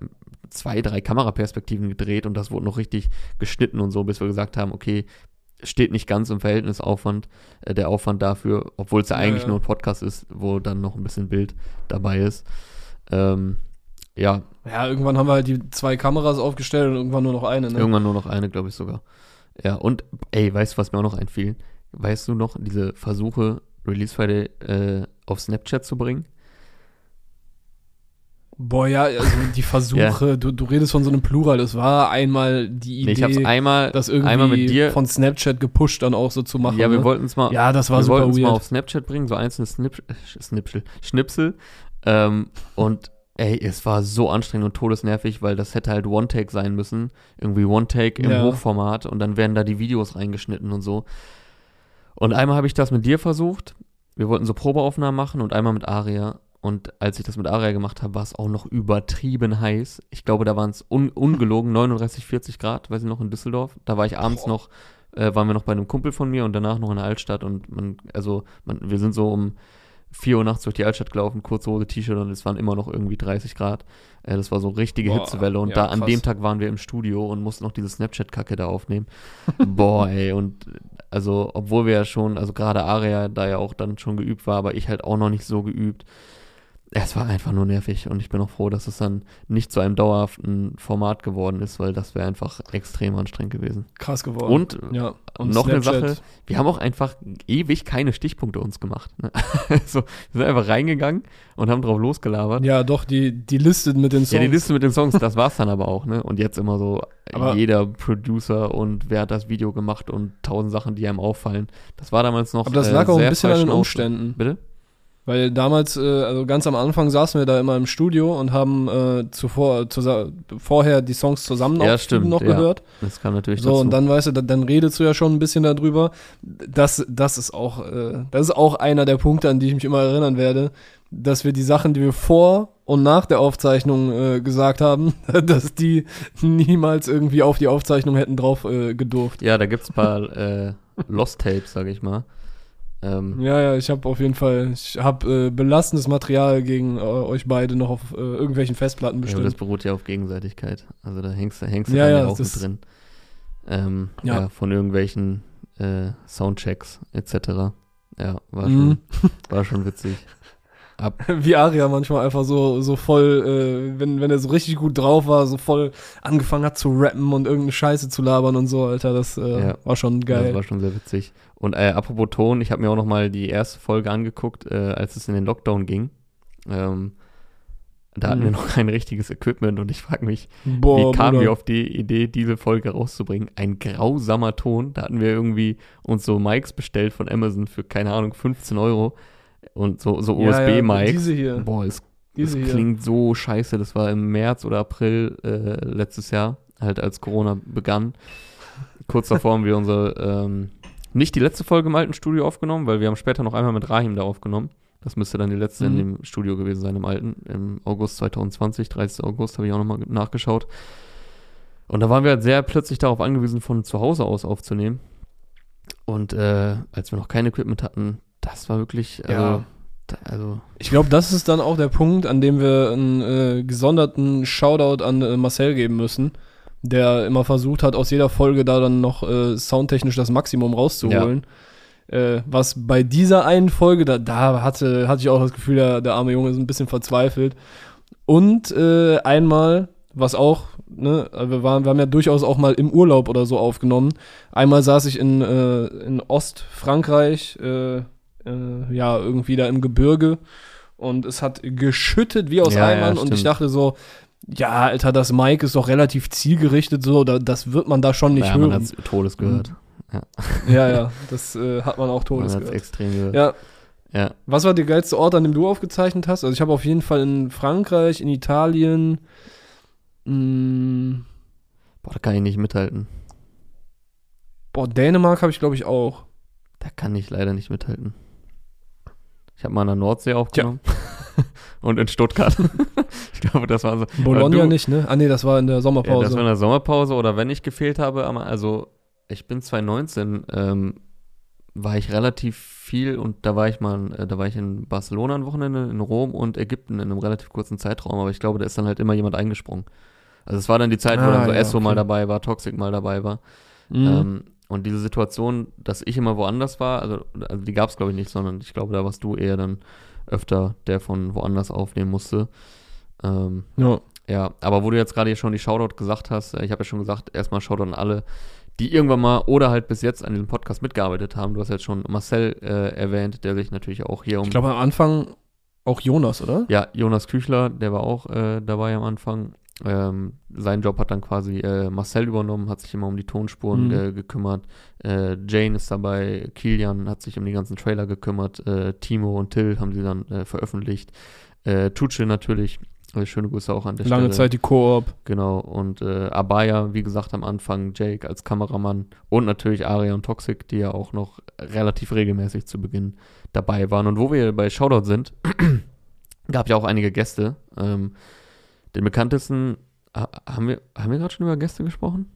zwei, drei Kameraperspektiven gedreht und das wurde noch richtig geschnitten und so, bis wir gesagt haben, okay, steht nicht ganz im Verhältnis Aufwand, äh, der Aufwand dafür, obwohl es ja, Ja, eigentlich ja. nur ein Podcast ist, wo dann noch ein bisschen Bild dabei ist. Ähm, ja, Ja, irgendwann haben wir halt die zwei Kameras aufgestellt und irgendwann nur noch eine, ne? Irgendwann nur noch eine, glaube ich sogar. Ja, und ey, weißt du, was mir auch noch einfiel? Weißt du noch, diese Versuche, Release Friday äh, auf Snapchat zu bringen? Boah, ja, also die Versuche, ja. du, du redest von so einem Plural. Es war einmal die Idee, nee, ich hab's einmal, das irgendwie einmal mit dir von Snapchat gepusht dann auch so zu machen. Ja, wir ne? wollten es mal, ja, das war wir super wollten es mal auf Snapchat bringen, so einzelne Snip, Schnipsel, Schnipsel. Ähm, und ey, es war so anstrengend und todesnervig, weil das hätte halt One-Take sein müssen. Irgendwie One-Take im Ja. Hochformat und dann werden da die Videos reingeschnitten und so. Und einmal habe ich das mit dir versucht. Wir wollten so Probeaufnahmen machen und einmal mit Aria. Und als ich das mit Aria gemacht habe, war es auch noch übertrieben heiß. Ich glaube, da waren es un ungelogen 39, 40 Grad, weiß ich noch, in Düsseldorf. Da war ich abends noch, äh, waren wir noch bei einem Kumpel von mir und danach noch in der Altstadt. Und man, also, man, wir sind so um 4 Uhr nachts durch die Altstadt gelaufen, kurze Hose, T-Shirt und es waren immer noch irgendwie 30 Grad. Äh, das war so richtige Boah, Hitzewelle. Und ja, da an krass. dem Tag waren wir im Studio und mussten noch diese Snapchat-Kacke da aufnehmen. Boah, ey, und also, obwohl wir ja schon, also gerade Aria da ja auch dann schon geübt war, aber ich halt auch noch nicht so geübt. Es war einfach nur nervig und ich bin auch froh, dass es dann nicht zu einem dauerhaften Format geworden ist, weil das wäre einfach extrem anstrengend gewesen. Krass geworden. Und ja. noch eine Snapchat. Sache, wir haben auch einfach ewig keine Stichpunkte uns gemacht. Ne? so, wir sind einfach reingegangen und haben drauf losgelabert. Ja, doch, die, die Liste mit den Songs. Ja, die Liste mit den Songs, das war's dann aber auch, ne? Und jetzt immer so Aber- jeder Producer und wer hat das Video gemacht und tausend Sachen, die einem auffallen. Das war damals noch Aber das äh, lag auch ein bisschen an den. Umständen. Bitte? Weil damals, äh, also ganz am Anfang saßen wir da immer im Studio und haben äh, zuvor, zusa- vorher die Songs zusammen Ja, stimmt, noch ja. gehört. Das kam natürlich So, dazu. und dann weißt du, dann, dann redest du ja schon ein bisschen darüber. Das, das ist auch, äh, das ist auch einer der Punkte, an die ich mich immer erinnern werde, dass wir die Sachen, die wir vor und nach der Aufzeichnung äh, gesagt haben, dass die niemals irgendwie auf die Aufzeichnung hätten drauf äh, gedurft. ja, da gibt's ein paar äh, Lost Tapes, sag ich mal. Ähm, Ja, ja, ich habe auf jeden Fall, ich habe äh, belastendes Material gegen äh, euch beide noch auf äh, irgendwelchen Festplatten ja, aber das bestimmt. beruht ja auf Gegenseitigkeit. Also da hängst du hängst du Ja, ja, ja auch das- mit drin. Ähm, Ja. ja. von irgendwelchen äh, Soundchecks etc. Ja, war Mhm. schon, war schon witzig. Ab, Wie Aria manchmal einfach so, so voll, äh, wenn, wenn er so richtig gut drauf war, so voll angefangen hat zu rappen und irgendeine Scheiße zu labern und so, Alter, das äh, Ja. war schon geil. Das war schon sehr witzig. Und äh, apropos Ton, ich habe mir auch noch mal die erste Folge angeguckt, äh, als es in den Lockdown ging. Ähm, da hatten Mhm. wir noch kein richtiges Equipment und ich frage mich, Boah, wie kamen Bruder. wir auf die Idee, diese Folge rauszubringen? Ein grausamer Ton. Da hatten wir irgendwie uns so Mics bestellt von Amazon für, keine Ahnung, 15 Euro. Und so, so Ja, ja, USB-Mics. diese hier. Boah, es, es diese hier. klingt so scheiße. Das war im März oder April äh, letztes Jahr, halt als Corona begann. Kurz davor haben wir unsere, ähm, nicht die letzte Folge im alten Studio aufgenommen, weil wir haben später noch einmal mit Rahim da aufgenommen. Das müsste dann die letzte in Mhm. dem Studio gewesen sein, im alten, im August 2020, 30. August, habe ich auch nochmal nachgeschaut. Und da waren wir halt sehr plötzlich darauf angewiesen, von zu Hause aus aufzunehmen. Und äh, als wir noch kein Equipment hatten, das war wirklich, also, Ja. da, also Ich glaube, das ist dann auch der Punkt, an dem wir einen äh, gesonderten Shoutout an äh, Marcel geben müssen, der immer versucht hat, aus jeder Folge da dann noch äh, soundtechnisch das Maximum rauszuholen. Äh, was bei dieser einen Folge, da, da hatte, hatte ich auch das Gefühl, der, der arme Junge ist ein bisschen verzweifelt. Und äh, einmal, was auch, ne, wir, waren, wir haben ja durchaus auch mal im Urlaub oder so aufgenommen. Einmal saß ich in, äh, in Ostfrankreich, äh, äh, ja, irgendwie da im Gebirge und es hat geschüttet wie aus Ja, ja, Eimern und ich dachte so, ja, Alter, das Mic ist doch relativ zielgerichtet so, da, das wird man da schon nicht ja, man hören. hat Todes gehört. Ja, ja, das äh, hat man auch Man Todes hat gehört. extrem gehört. Ja, Ja. was war der geilste Ort, an dem du aufgezeichnet hast? Also ich habe auf jeden Fall in Frankreich, in Italien, mh, Boah, da kann ich nicht mithalten. boah, Dänemark habe ich glaube ich auch. Da kann ich leider nicht mithalten. Ich habe mal an der Nordsee aufgenommen. Und in Stuttgart. ich glaube, das war so. Bologna du- nicht, ne? Ah nee, das war in der Ja, Sommerpause. das war in der Sommerpause oder wenn ich gefehlt habe, aber also ich bin 2019, ähm, war ich relativ viel und da war ich mal, äh, da war ich in Barcelona ein Wochenende, in Rom und Ägypten in einem relativ kurzen Zeitraum, aber ich glaube, da ist dann halt immer jemand eingesprungen. Also es war dann die Zeit, wo Ah, dann so ja, Esso mal okay. dabei war, Toxic mal dabei war. Mhm. Ähm, und diese Situation, dass ich immer woanders war, also, also die gab es glaube ich nicht, sondern ich glaube, da warst du eher dann öfter der von woanders aufnehmen musste. Ähm, ja. ja, aber wo du jetzt gerade schon die Shoutout gesagt hast, äh, ich habe ja schon gesagt, erstmal Shoutout an alle, die irgendwann mal oder halt bis jetzt an diesem Podcast mitgearbeitet haben. Du hast jetzt schon Marcel äh, erwähnt, der sich natürlich auch hier um. Ich glaube am Anfang, Auch Jonas, oder? Ja, Jonas Küchler, der war auch äh, dabei am Anfang. Ähm, sein Job hat dann quasi äh, Marcel übernommen, hat sich immer um die Tonspuren Mhm. äh, gekümmert. Äh, Jane ist dabei, Kilian hat sich um die ganzen Trailer gekümmert. Äh, Timo und Till haben sie dann äh, veröffentlicht. Äh, Tutsche natürlich, äh, schöne Grüße auch an der Lange Stelle. Zeit die Koop. Genau, und Abaya, wie gesagt, am Anfang, Jake als Kameramann und natürlich Aria und Toxic, die ja auch noch relativ regelmäßig zu Beginn dabei waren. Und wo wir bei Shoutout sind, gab ja auch einige Gäste. Ähm, den bekanntesten, ha- haben wir, haben wir gerade schon über Gäste gesprochen?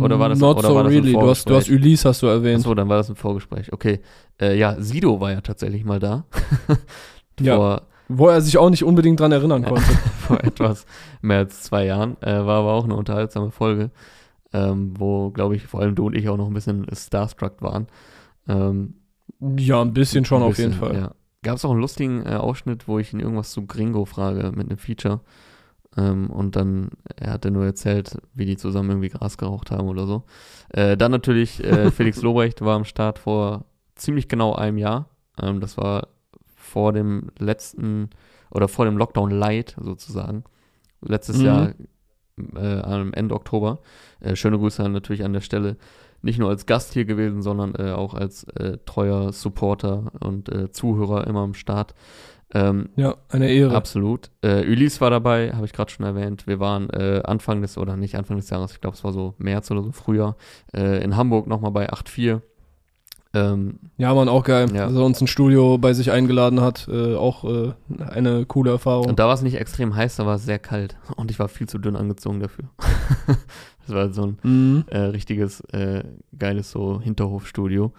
Oder war das- Not oder so war das ein really. Du hast, du hast Vorgespräch? Ulysse, hast du erwähnt. Achso, dann war das ein Vorgespräch. Okay. Äh, ja, Sido war ja tatsächlich mal da. Ja. Wo er sich auch nicht unbedingt dran erinnern konnte. vor etwas mehr als zwei Jahren. Äh, war aber auch eine unterhaltsame Folge, ähm, wo, glaube ich, vor allem du und ich auch noch ein bisschen starstruck waren. Ähm, Ja, ein bisschen schon ein auf jeden bisschen, Fall. Ja. Gab es auch einen lustigen äh, Ausschnitt, wo ich ihn irgendwas zu Gringo frage mit einem Feature. Ähm, und dann, er hatte nur erzählt, wie die zusammen irgendwie Gras geraucht haben oder so. Äh, dann natürlich äh, Felix Lobrecht war am Start vor ziemlich genau einem Jahr. Ähm, das war vor dem letzten oder vor dem Lockdown Light sozusagen. Letztes Mhm. Jahr äh, am Ende Oktober. Äh, schöne Grüße natürlich an der Stelle. Nicht nur als Gast hier gewesen, sondern äh, auch als äh, treuer Supporter und äh, Zuhörer immer am Start. Ähm, Ja, eine Ehre. Absolut. Äh, Ulysse war dabei, habe ich gerade schon erwähnt. Wir waren äh, Anfang des, oder nicht Anfang des Jahres, ich glaube, es war so März oder so früher, äh, in Hamburg nochmal bei 8.4. Ähm, Ja, Mann, auch geil. Ja. Dass er uns ein Studio bei sich eingeladen hat. Äh, auch äh, eine coole Erfahrung. und da war es nicht extrem heiß, da war es sehr kalt. Und ich war viel zu dünn angezogen dafür. das war so ein Mhm. äh, richtiges, äh, geiles so Hinterhofstudio.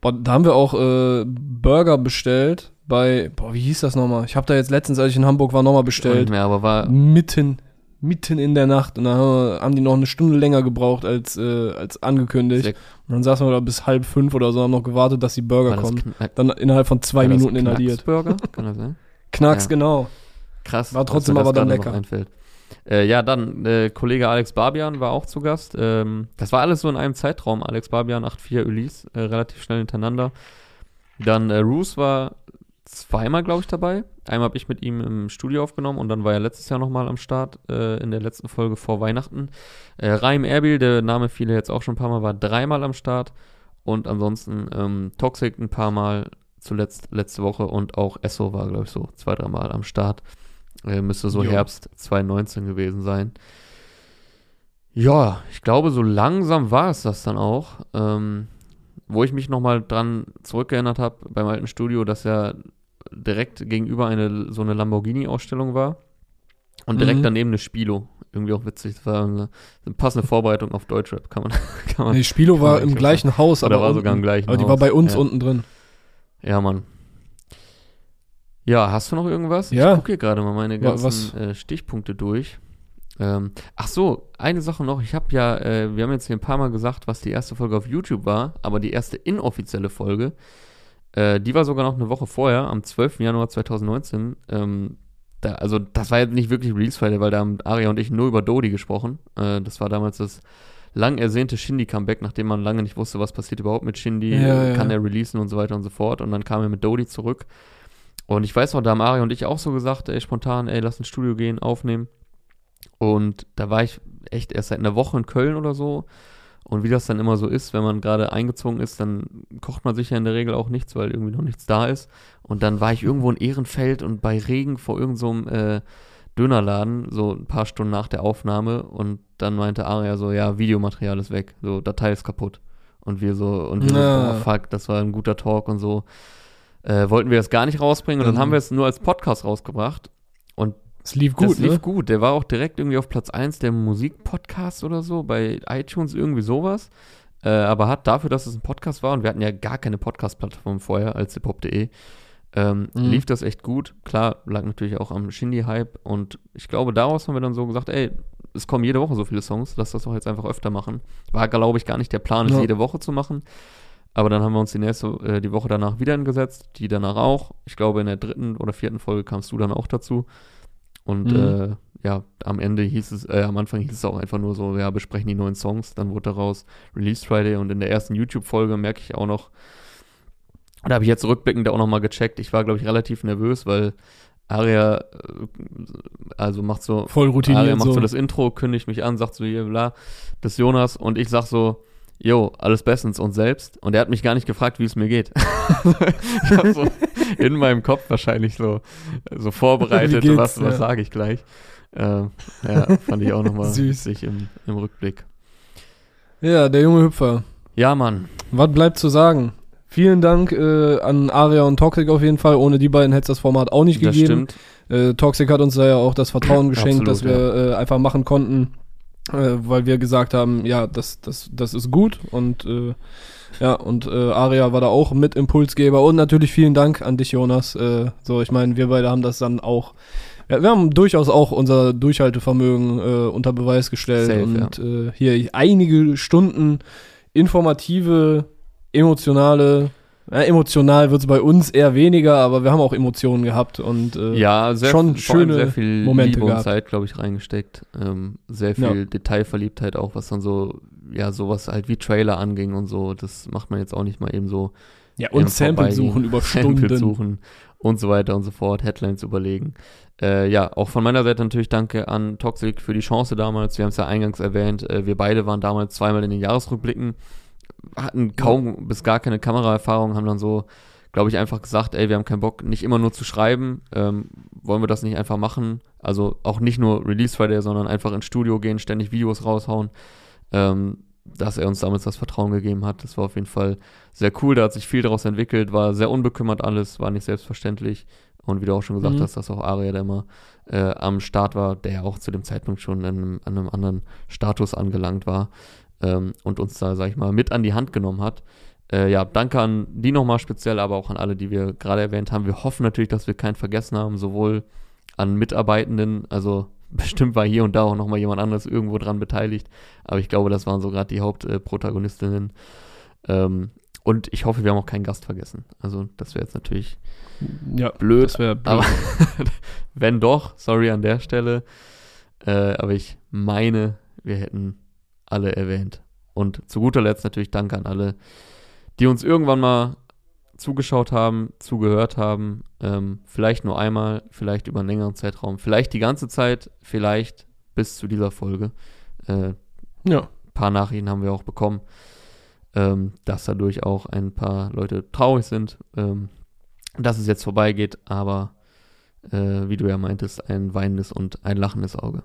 Boah, da haben wir auch äh, Burger bestellt bei, boah, wie hieß das nochmal? Ich habe da jetzt letztens, als ich in Hamburg war, nochmal Nicht bestellt. mehr, aber war, Mitten, mitten in der Nacht. Und dann haben die noch eine Stunde länger gebraucht als, äh, als angekündigt. Sehr- Und dann saßen wir da bis halb fünf oder so, haben noch gewartet, dass die Burger kommen. Dann innerhalb von zwei Minuten inhaliert. Knacksburger? Kann das sein? Knacks, Ja. genau. Krass. War trotzdem aber dann lecker. Einfällt. Äh, ja, dann äh, Kollege Alex Barbian war auch zu Gast. Ähm, das war alles so in einem Zeitraum. Alex Barbian, 8-4 Ulysse, äh, relativ schnell hintereinander. Dann äh, Roos war zweimal, glaube ich, dabei. Einmal habe ich mit ihm im Studio aufgenommen und dann war er letztes Jahr nochmal am Start äh, in der letzten Folge vor Weihnachten. Äh, Raim Erbil, der Name viele jetzt auch schon ein paar Mal, war dreimal am Start. Und ansonsten ähm, Toxic ein paar Mal, zuletzt letzte Woche und auch Esso war, glaube ich, so zwei, dreimal am Start. Äh, müsste so Jo. Herbst 2019 gewesen sein. Ja, ich glaube, so langsam war es das dann auch. Ähm, wo ich mich nochmal dran zurückgeerinnert habe beim alten Studio, dass ja direkt gegenüber eine so eine Lamborghini-Ausstellung war und direkt Mhm. daneben eine Spilo. Irgendwie auch witzig. Das war eine, eine passende Vorbereitung auf Deutschrap, kann man. Kann man Nee, Spilo war im gleichen Haus, Oder aber war unten, sogar im gleichen Aber die Haus. war bei uns ja. unten drin. Ja, Mann. Ja, hast du noch irgendwas? Ja. Ich gucke hier gerade mal meine ganzen äh, Stichpunkte durch. Ähm, ach so, eine Sache noch. Ich habe ja, äh, wir haben jetzt hier ein paar Mal gesagt, was die erste Folge auf YouTube war, aber die erste inoffizielle Folge, äh, die war sogar noch eine Woche vorher, am 12. Januar 2019. Ähm, da, also das war jetzt nicht wirklich Release Friday, weil da haben Aria und ich nur über Dodi gesprochen. Äh, das war damals das lang ersehnte Shindy-Comeback, nachdem man lange nicht wusste, was passiert überhaupt mit Shindy, Ja, ja. kann er releasen und so weiter und so fort. Und dann kam er mit Dodi zurück. Und ich weiß noch, da haben Aria und ich auch so gesagt, ey, spontan, ey, lass ins Studio gehen, aufnehmen. Und da war ich echt erst seit einer Woche in Köln oder so. Und wie das dann immer so ist, wenn man gerade eingezogen ist, dann kocht man sich ja in der Regel auch nichts, weil irgendwie noch nichts da ist. Und dann war ich irgendwo in Ehrenfeld und bei Regen vor irgendeinem so äh, Dönerladen, so ein paar Stunden nach der Aufnahme. Und dann meinte Aria so, ja, Videomaterial ist weg, so Datei ist kaputt. Und wir so, und wir Ja. so, oh, fuck, das war ein guter Talk und so. Äh, wollten wir das gar nicht rausbringen und dann Mhm. haben wir es nur als Podcast rausgebracht. Und Es lief gut, das lief ne? gut. Der war auch direkt irgendwie auf Platz 1 der Musikpodcasts oder so, bei iTunes irgendwie sowas. Äh, aber hat dafür, dass es ein Podcast war und wir hatten ja gar keine Podcast-Plattform vorher als hiphop.de, ähm, Mhm. lief das echt gut. Klar, lag natürlich auch am Shindy-Hype und ich glaube, daraus haben wir dann so gesagt, ey, es kommen jede Woche so viele Songs, lass das doch jetzt einfach öfter machen. War, glaube ich, gar nicht der Plan, es Ja. jede Woche zu machen. Aber dann haben wir uns die nächste, äh, die Woche danach wieder hingesetzt, die danach auch. Ich glaube, in der dritten oder vierten Folge kamst du dann auch dazu. Und Mhm. äh, ja, am Ende hieß es, äh, am Anfang hieß es auch einfach nur so, ja, besprechen die neuen Songs. Dann wurde daraus Release Friday und in der ersten YouTube-Folge merke ich auch noch, da habe ich jetzt rückblickend auch nochmal gecheckt. Ich war, glaube ich, relativ nervös, weil Aria, äh, also macht so, Voll routiniert Aria macht so. so. das Intro, kündigt mich an, sagt so hier, bla, das ist Jonas und ich sag so, jo, alles bestens und selbst. Und er hat mich gar nicht gefragt, wie es mir geht. ich habe so in meinem Kopf wahrscheinlich so, so vorbereitet, was, ja. sage ich gleich. Äh, ja, fand ich auch nochmal Süß. witzig im, im Rückblick. Ja, der junge Hüpfer. Ja, Mann. Was bleibt zu sagen? Vielen Dank äh, an Aria und Toxic auf jeden Fall. Ohne die beiden hätte es das Format auch nicht Das gegeben. stimmt. Äh, Toxic hat uns da ja auch das Vertrauen geschenkt, Absolut, dass wir äh, einfach machen konnten, äh, weil wir gesagt haben, ja, das, das, das ist gut und äh, ja, und äh, Aria war da auch mit Impulsgeber und natürlich vielen Dank an dich, Jonas. Äh, so, ich meine, wir beide haben das dann auch, ja, wir haben durchaus auch unser Durchhaltevermögen äh, unter Beweis gestellt Safe, und äh, hier einige Stunden informative, emotionale, ja, emotional wird es bei uns eher weniger, aber wir haben auch Emotionen gehabt und äh, Ja, sehr, schon schöne sehr viel Momente Liebe und gehabt. Zeit, glaube ich, reingesteckt. Ähm, sehr viel Ja. Detailverliebtheit auch, was dann so, ja, sowas halt wie Trailer anging und so. Das macht man jetzt auch nicht mal eben so. Ja, und Sample suchen über Sample Stunden. suchen und so weiter und so fort, Headlines überlegen. Äh, ja, auch von meiner Seite natürlich danke an Toxic für die Chance damals. Wir haben es ja eingangs erwähnt. Äh, wir beide waren damals zweimal in den Jahresrückblicken, hatten kaum bis gar keine Kameraerfahrung, haben dann so, glaube ich, einfach gesagt, ey, wir haben keinen Bock, nicht immer nur zu schreiben. Ähm, wollen wir das nicht einfach machen? Also auch nicht nur Release Friday, sondern einfach ins Studio gehen, ständig Videos raushauen. Ähm, dass er uns damals das Vertrauen gegeben hat. Das war auf jeden Fall sehr cool. Da hat sich viel daraus entwickelt, war sehr unbekümmert alles, war nicht selbstverständlich. Und wie du auch schon gesagt Mhm. hast, dass auch Aria, der immer äh, am Start war, der ja auch zu dem Zeitpunkt schon an einem, an einem anderen Status angelangt war ähm, und uns da, sag ich mal, mit an die Hand genommen hat. Äh, ja, danke an die nochmal speziell, aber auch an alle, die wir gerade erwähnt haben. Wir hoffen natürlich, dass wir keinen vergessen haben, sowohl an Mitarbeitenden, also bestimmt war hier und da auch nochmal jemand anderes irgendwo dran beteiligt, aber ich glaube, das waren so gerade die Hauptprotagonistinnen. Ähm, und ich hoffe, wir haben auch keinen Gast vergessen. Also das wäre jetzt natürlich Ja, blöd, das wäre blöd. aber wenn doch, sorry an der Stelle. Äh, aber ich meine, wir hätten alle erwähnt. Und zu guter Letzt natürlich Danke an alle, die uns irgendwann mal zugeschaut haben, zugehört haben. Ähm, vielleicht nur einmal, vielleicht über einen längeren Zeitraum, vielleicht die ganze Zeit, vielleicht bis zu dieser Folge. Äh, ja. paar Nachrichten haben wir auch bekommen, ähm, dass dadurch auch ein paar Leute traurig sind, ähm, dass es jetzt vorbeigeht, aber äh, wie du ja meintest, ein weinendes und ein lachendes Auge.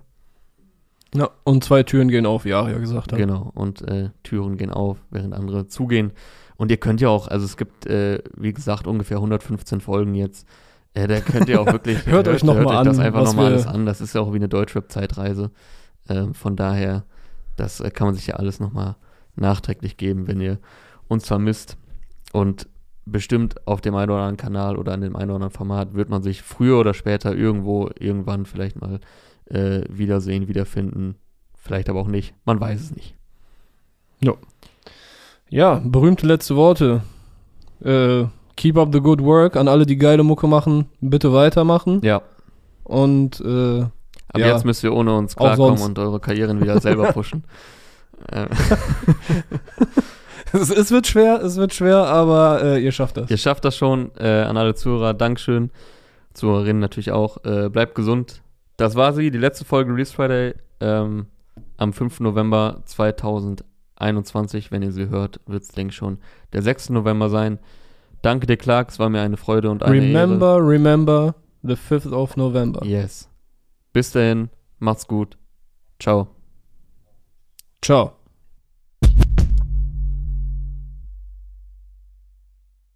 Ja. Und zwei Türen gehen auf, wie Aria gesagt hat. Genau, und äh, Türen gehen auf, während andere zugehen. Und ihr könnt ja auch, also es gibt, äh, wie gesagt, ungefähr 115 Folgen jetzt. Äh, da könnt ihr auch wirklich, Hört euch noch mal das an, einfach nochmal alles an. Das ist ja auch wie eine Deutschrap-Zeitreise. Ähm, von daher, das äh, kann man sich ja alles nochmal nachträglich geben, wenn ihr uns vermisst. Und bestimmt auf dem einen oder anderen Kanal oder an dem einen oder anderen Format wird man sich früher oder später irgendwo, irgendwann vielleicht mal äh, wiedersehen, wiederfinden. Vielleicht aber auch nicht. Man weiß es nicht. Ja, berühmte letzte Worte. Äh, keep up the good work. An alle, die geile Mucke machen, bitte weitermachen. Ja. Und äh, Aber Ja. jetzt müsst ihr ohne uns klarkommen und eure Karrieren wieder selber pushen. äh, es, es wird schwer, es wird schwer, aber äh, ihr schafft das. ihr schafft das schon. Äh, an alle Zuhörer, Dankeschön. Zuhörerinnen natürlich auch. Äh, bleibt gesund. Das war sie, die letzte Folge Release Friday ähm, am 5. November 2021. Wenn ihr sie hört, wird es, denke ich, schon der 6. November sein. Danke dir, Clark. Es war mir eine Freude und eine Remember, remember, the 5th of November. Ehre. Yes. Bis dahin. Macht's gut. Ciao. Ciao.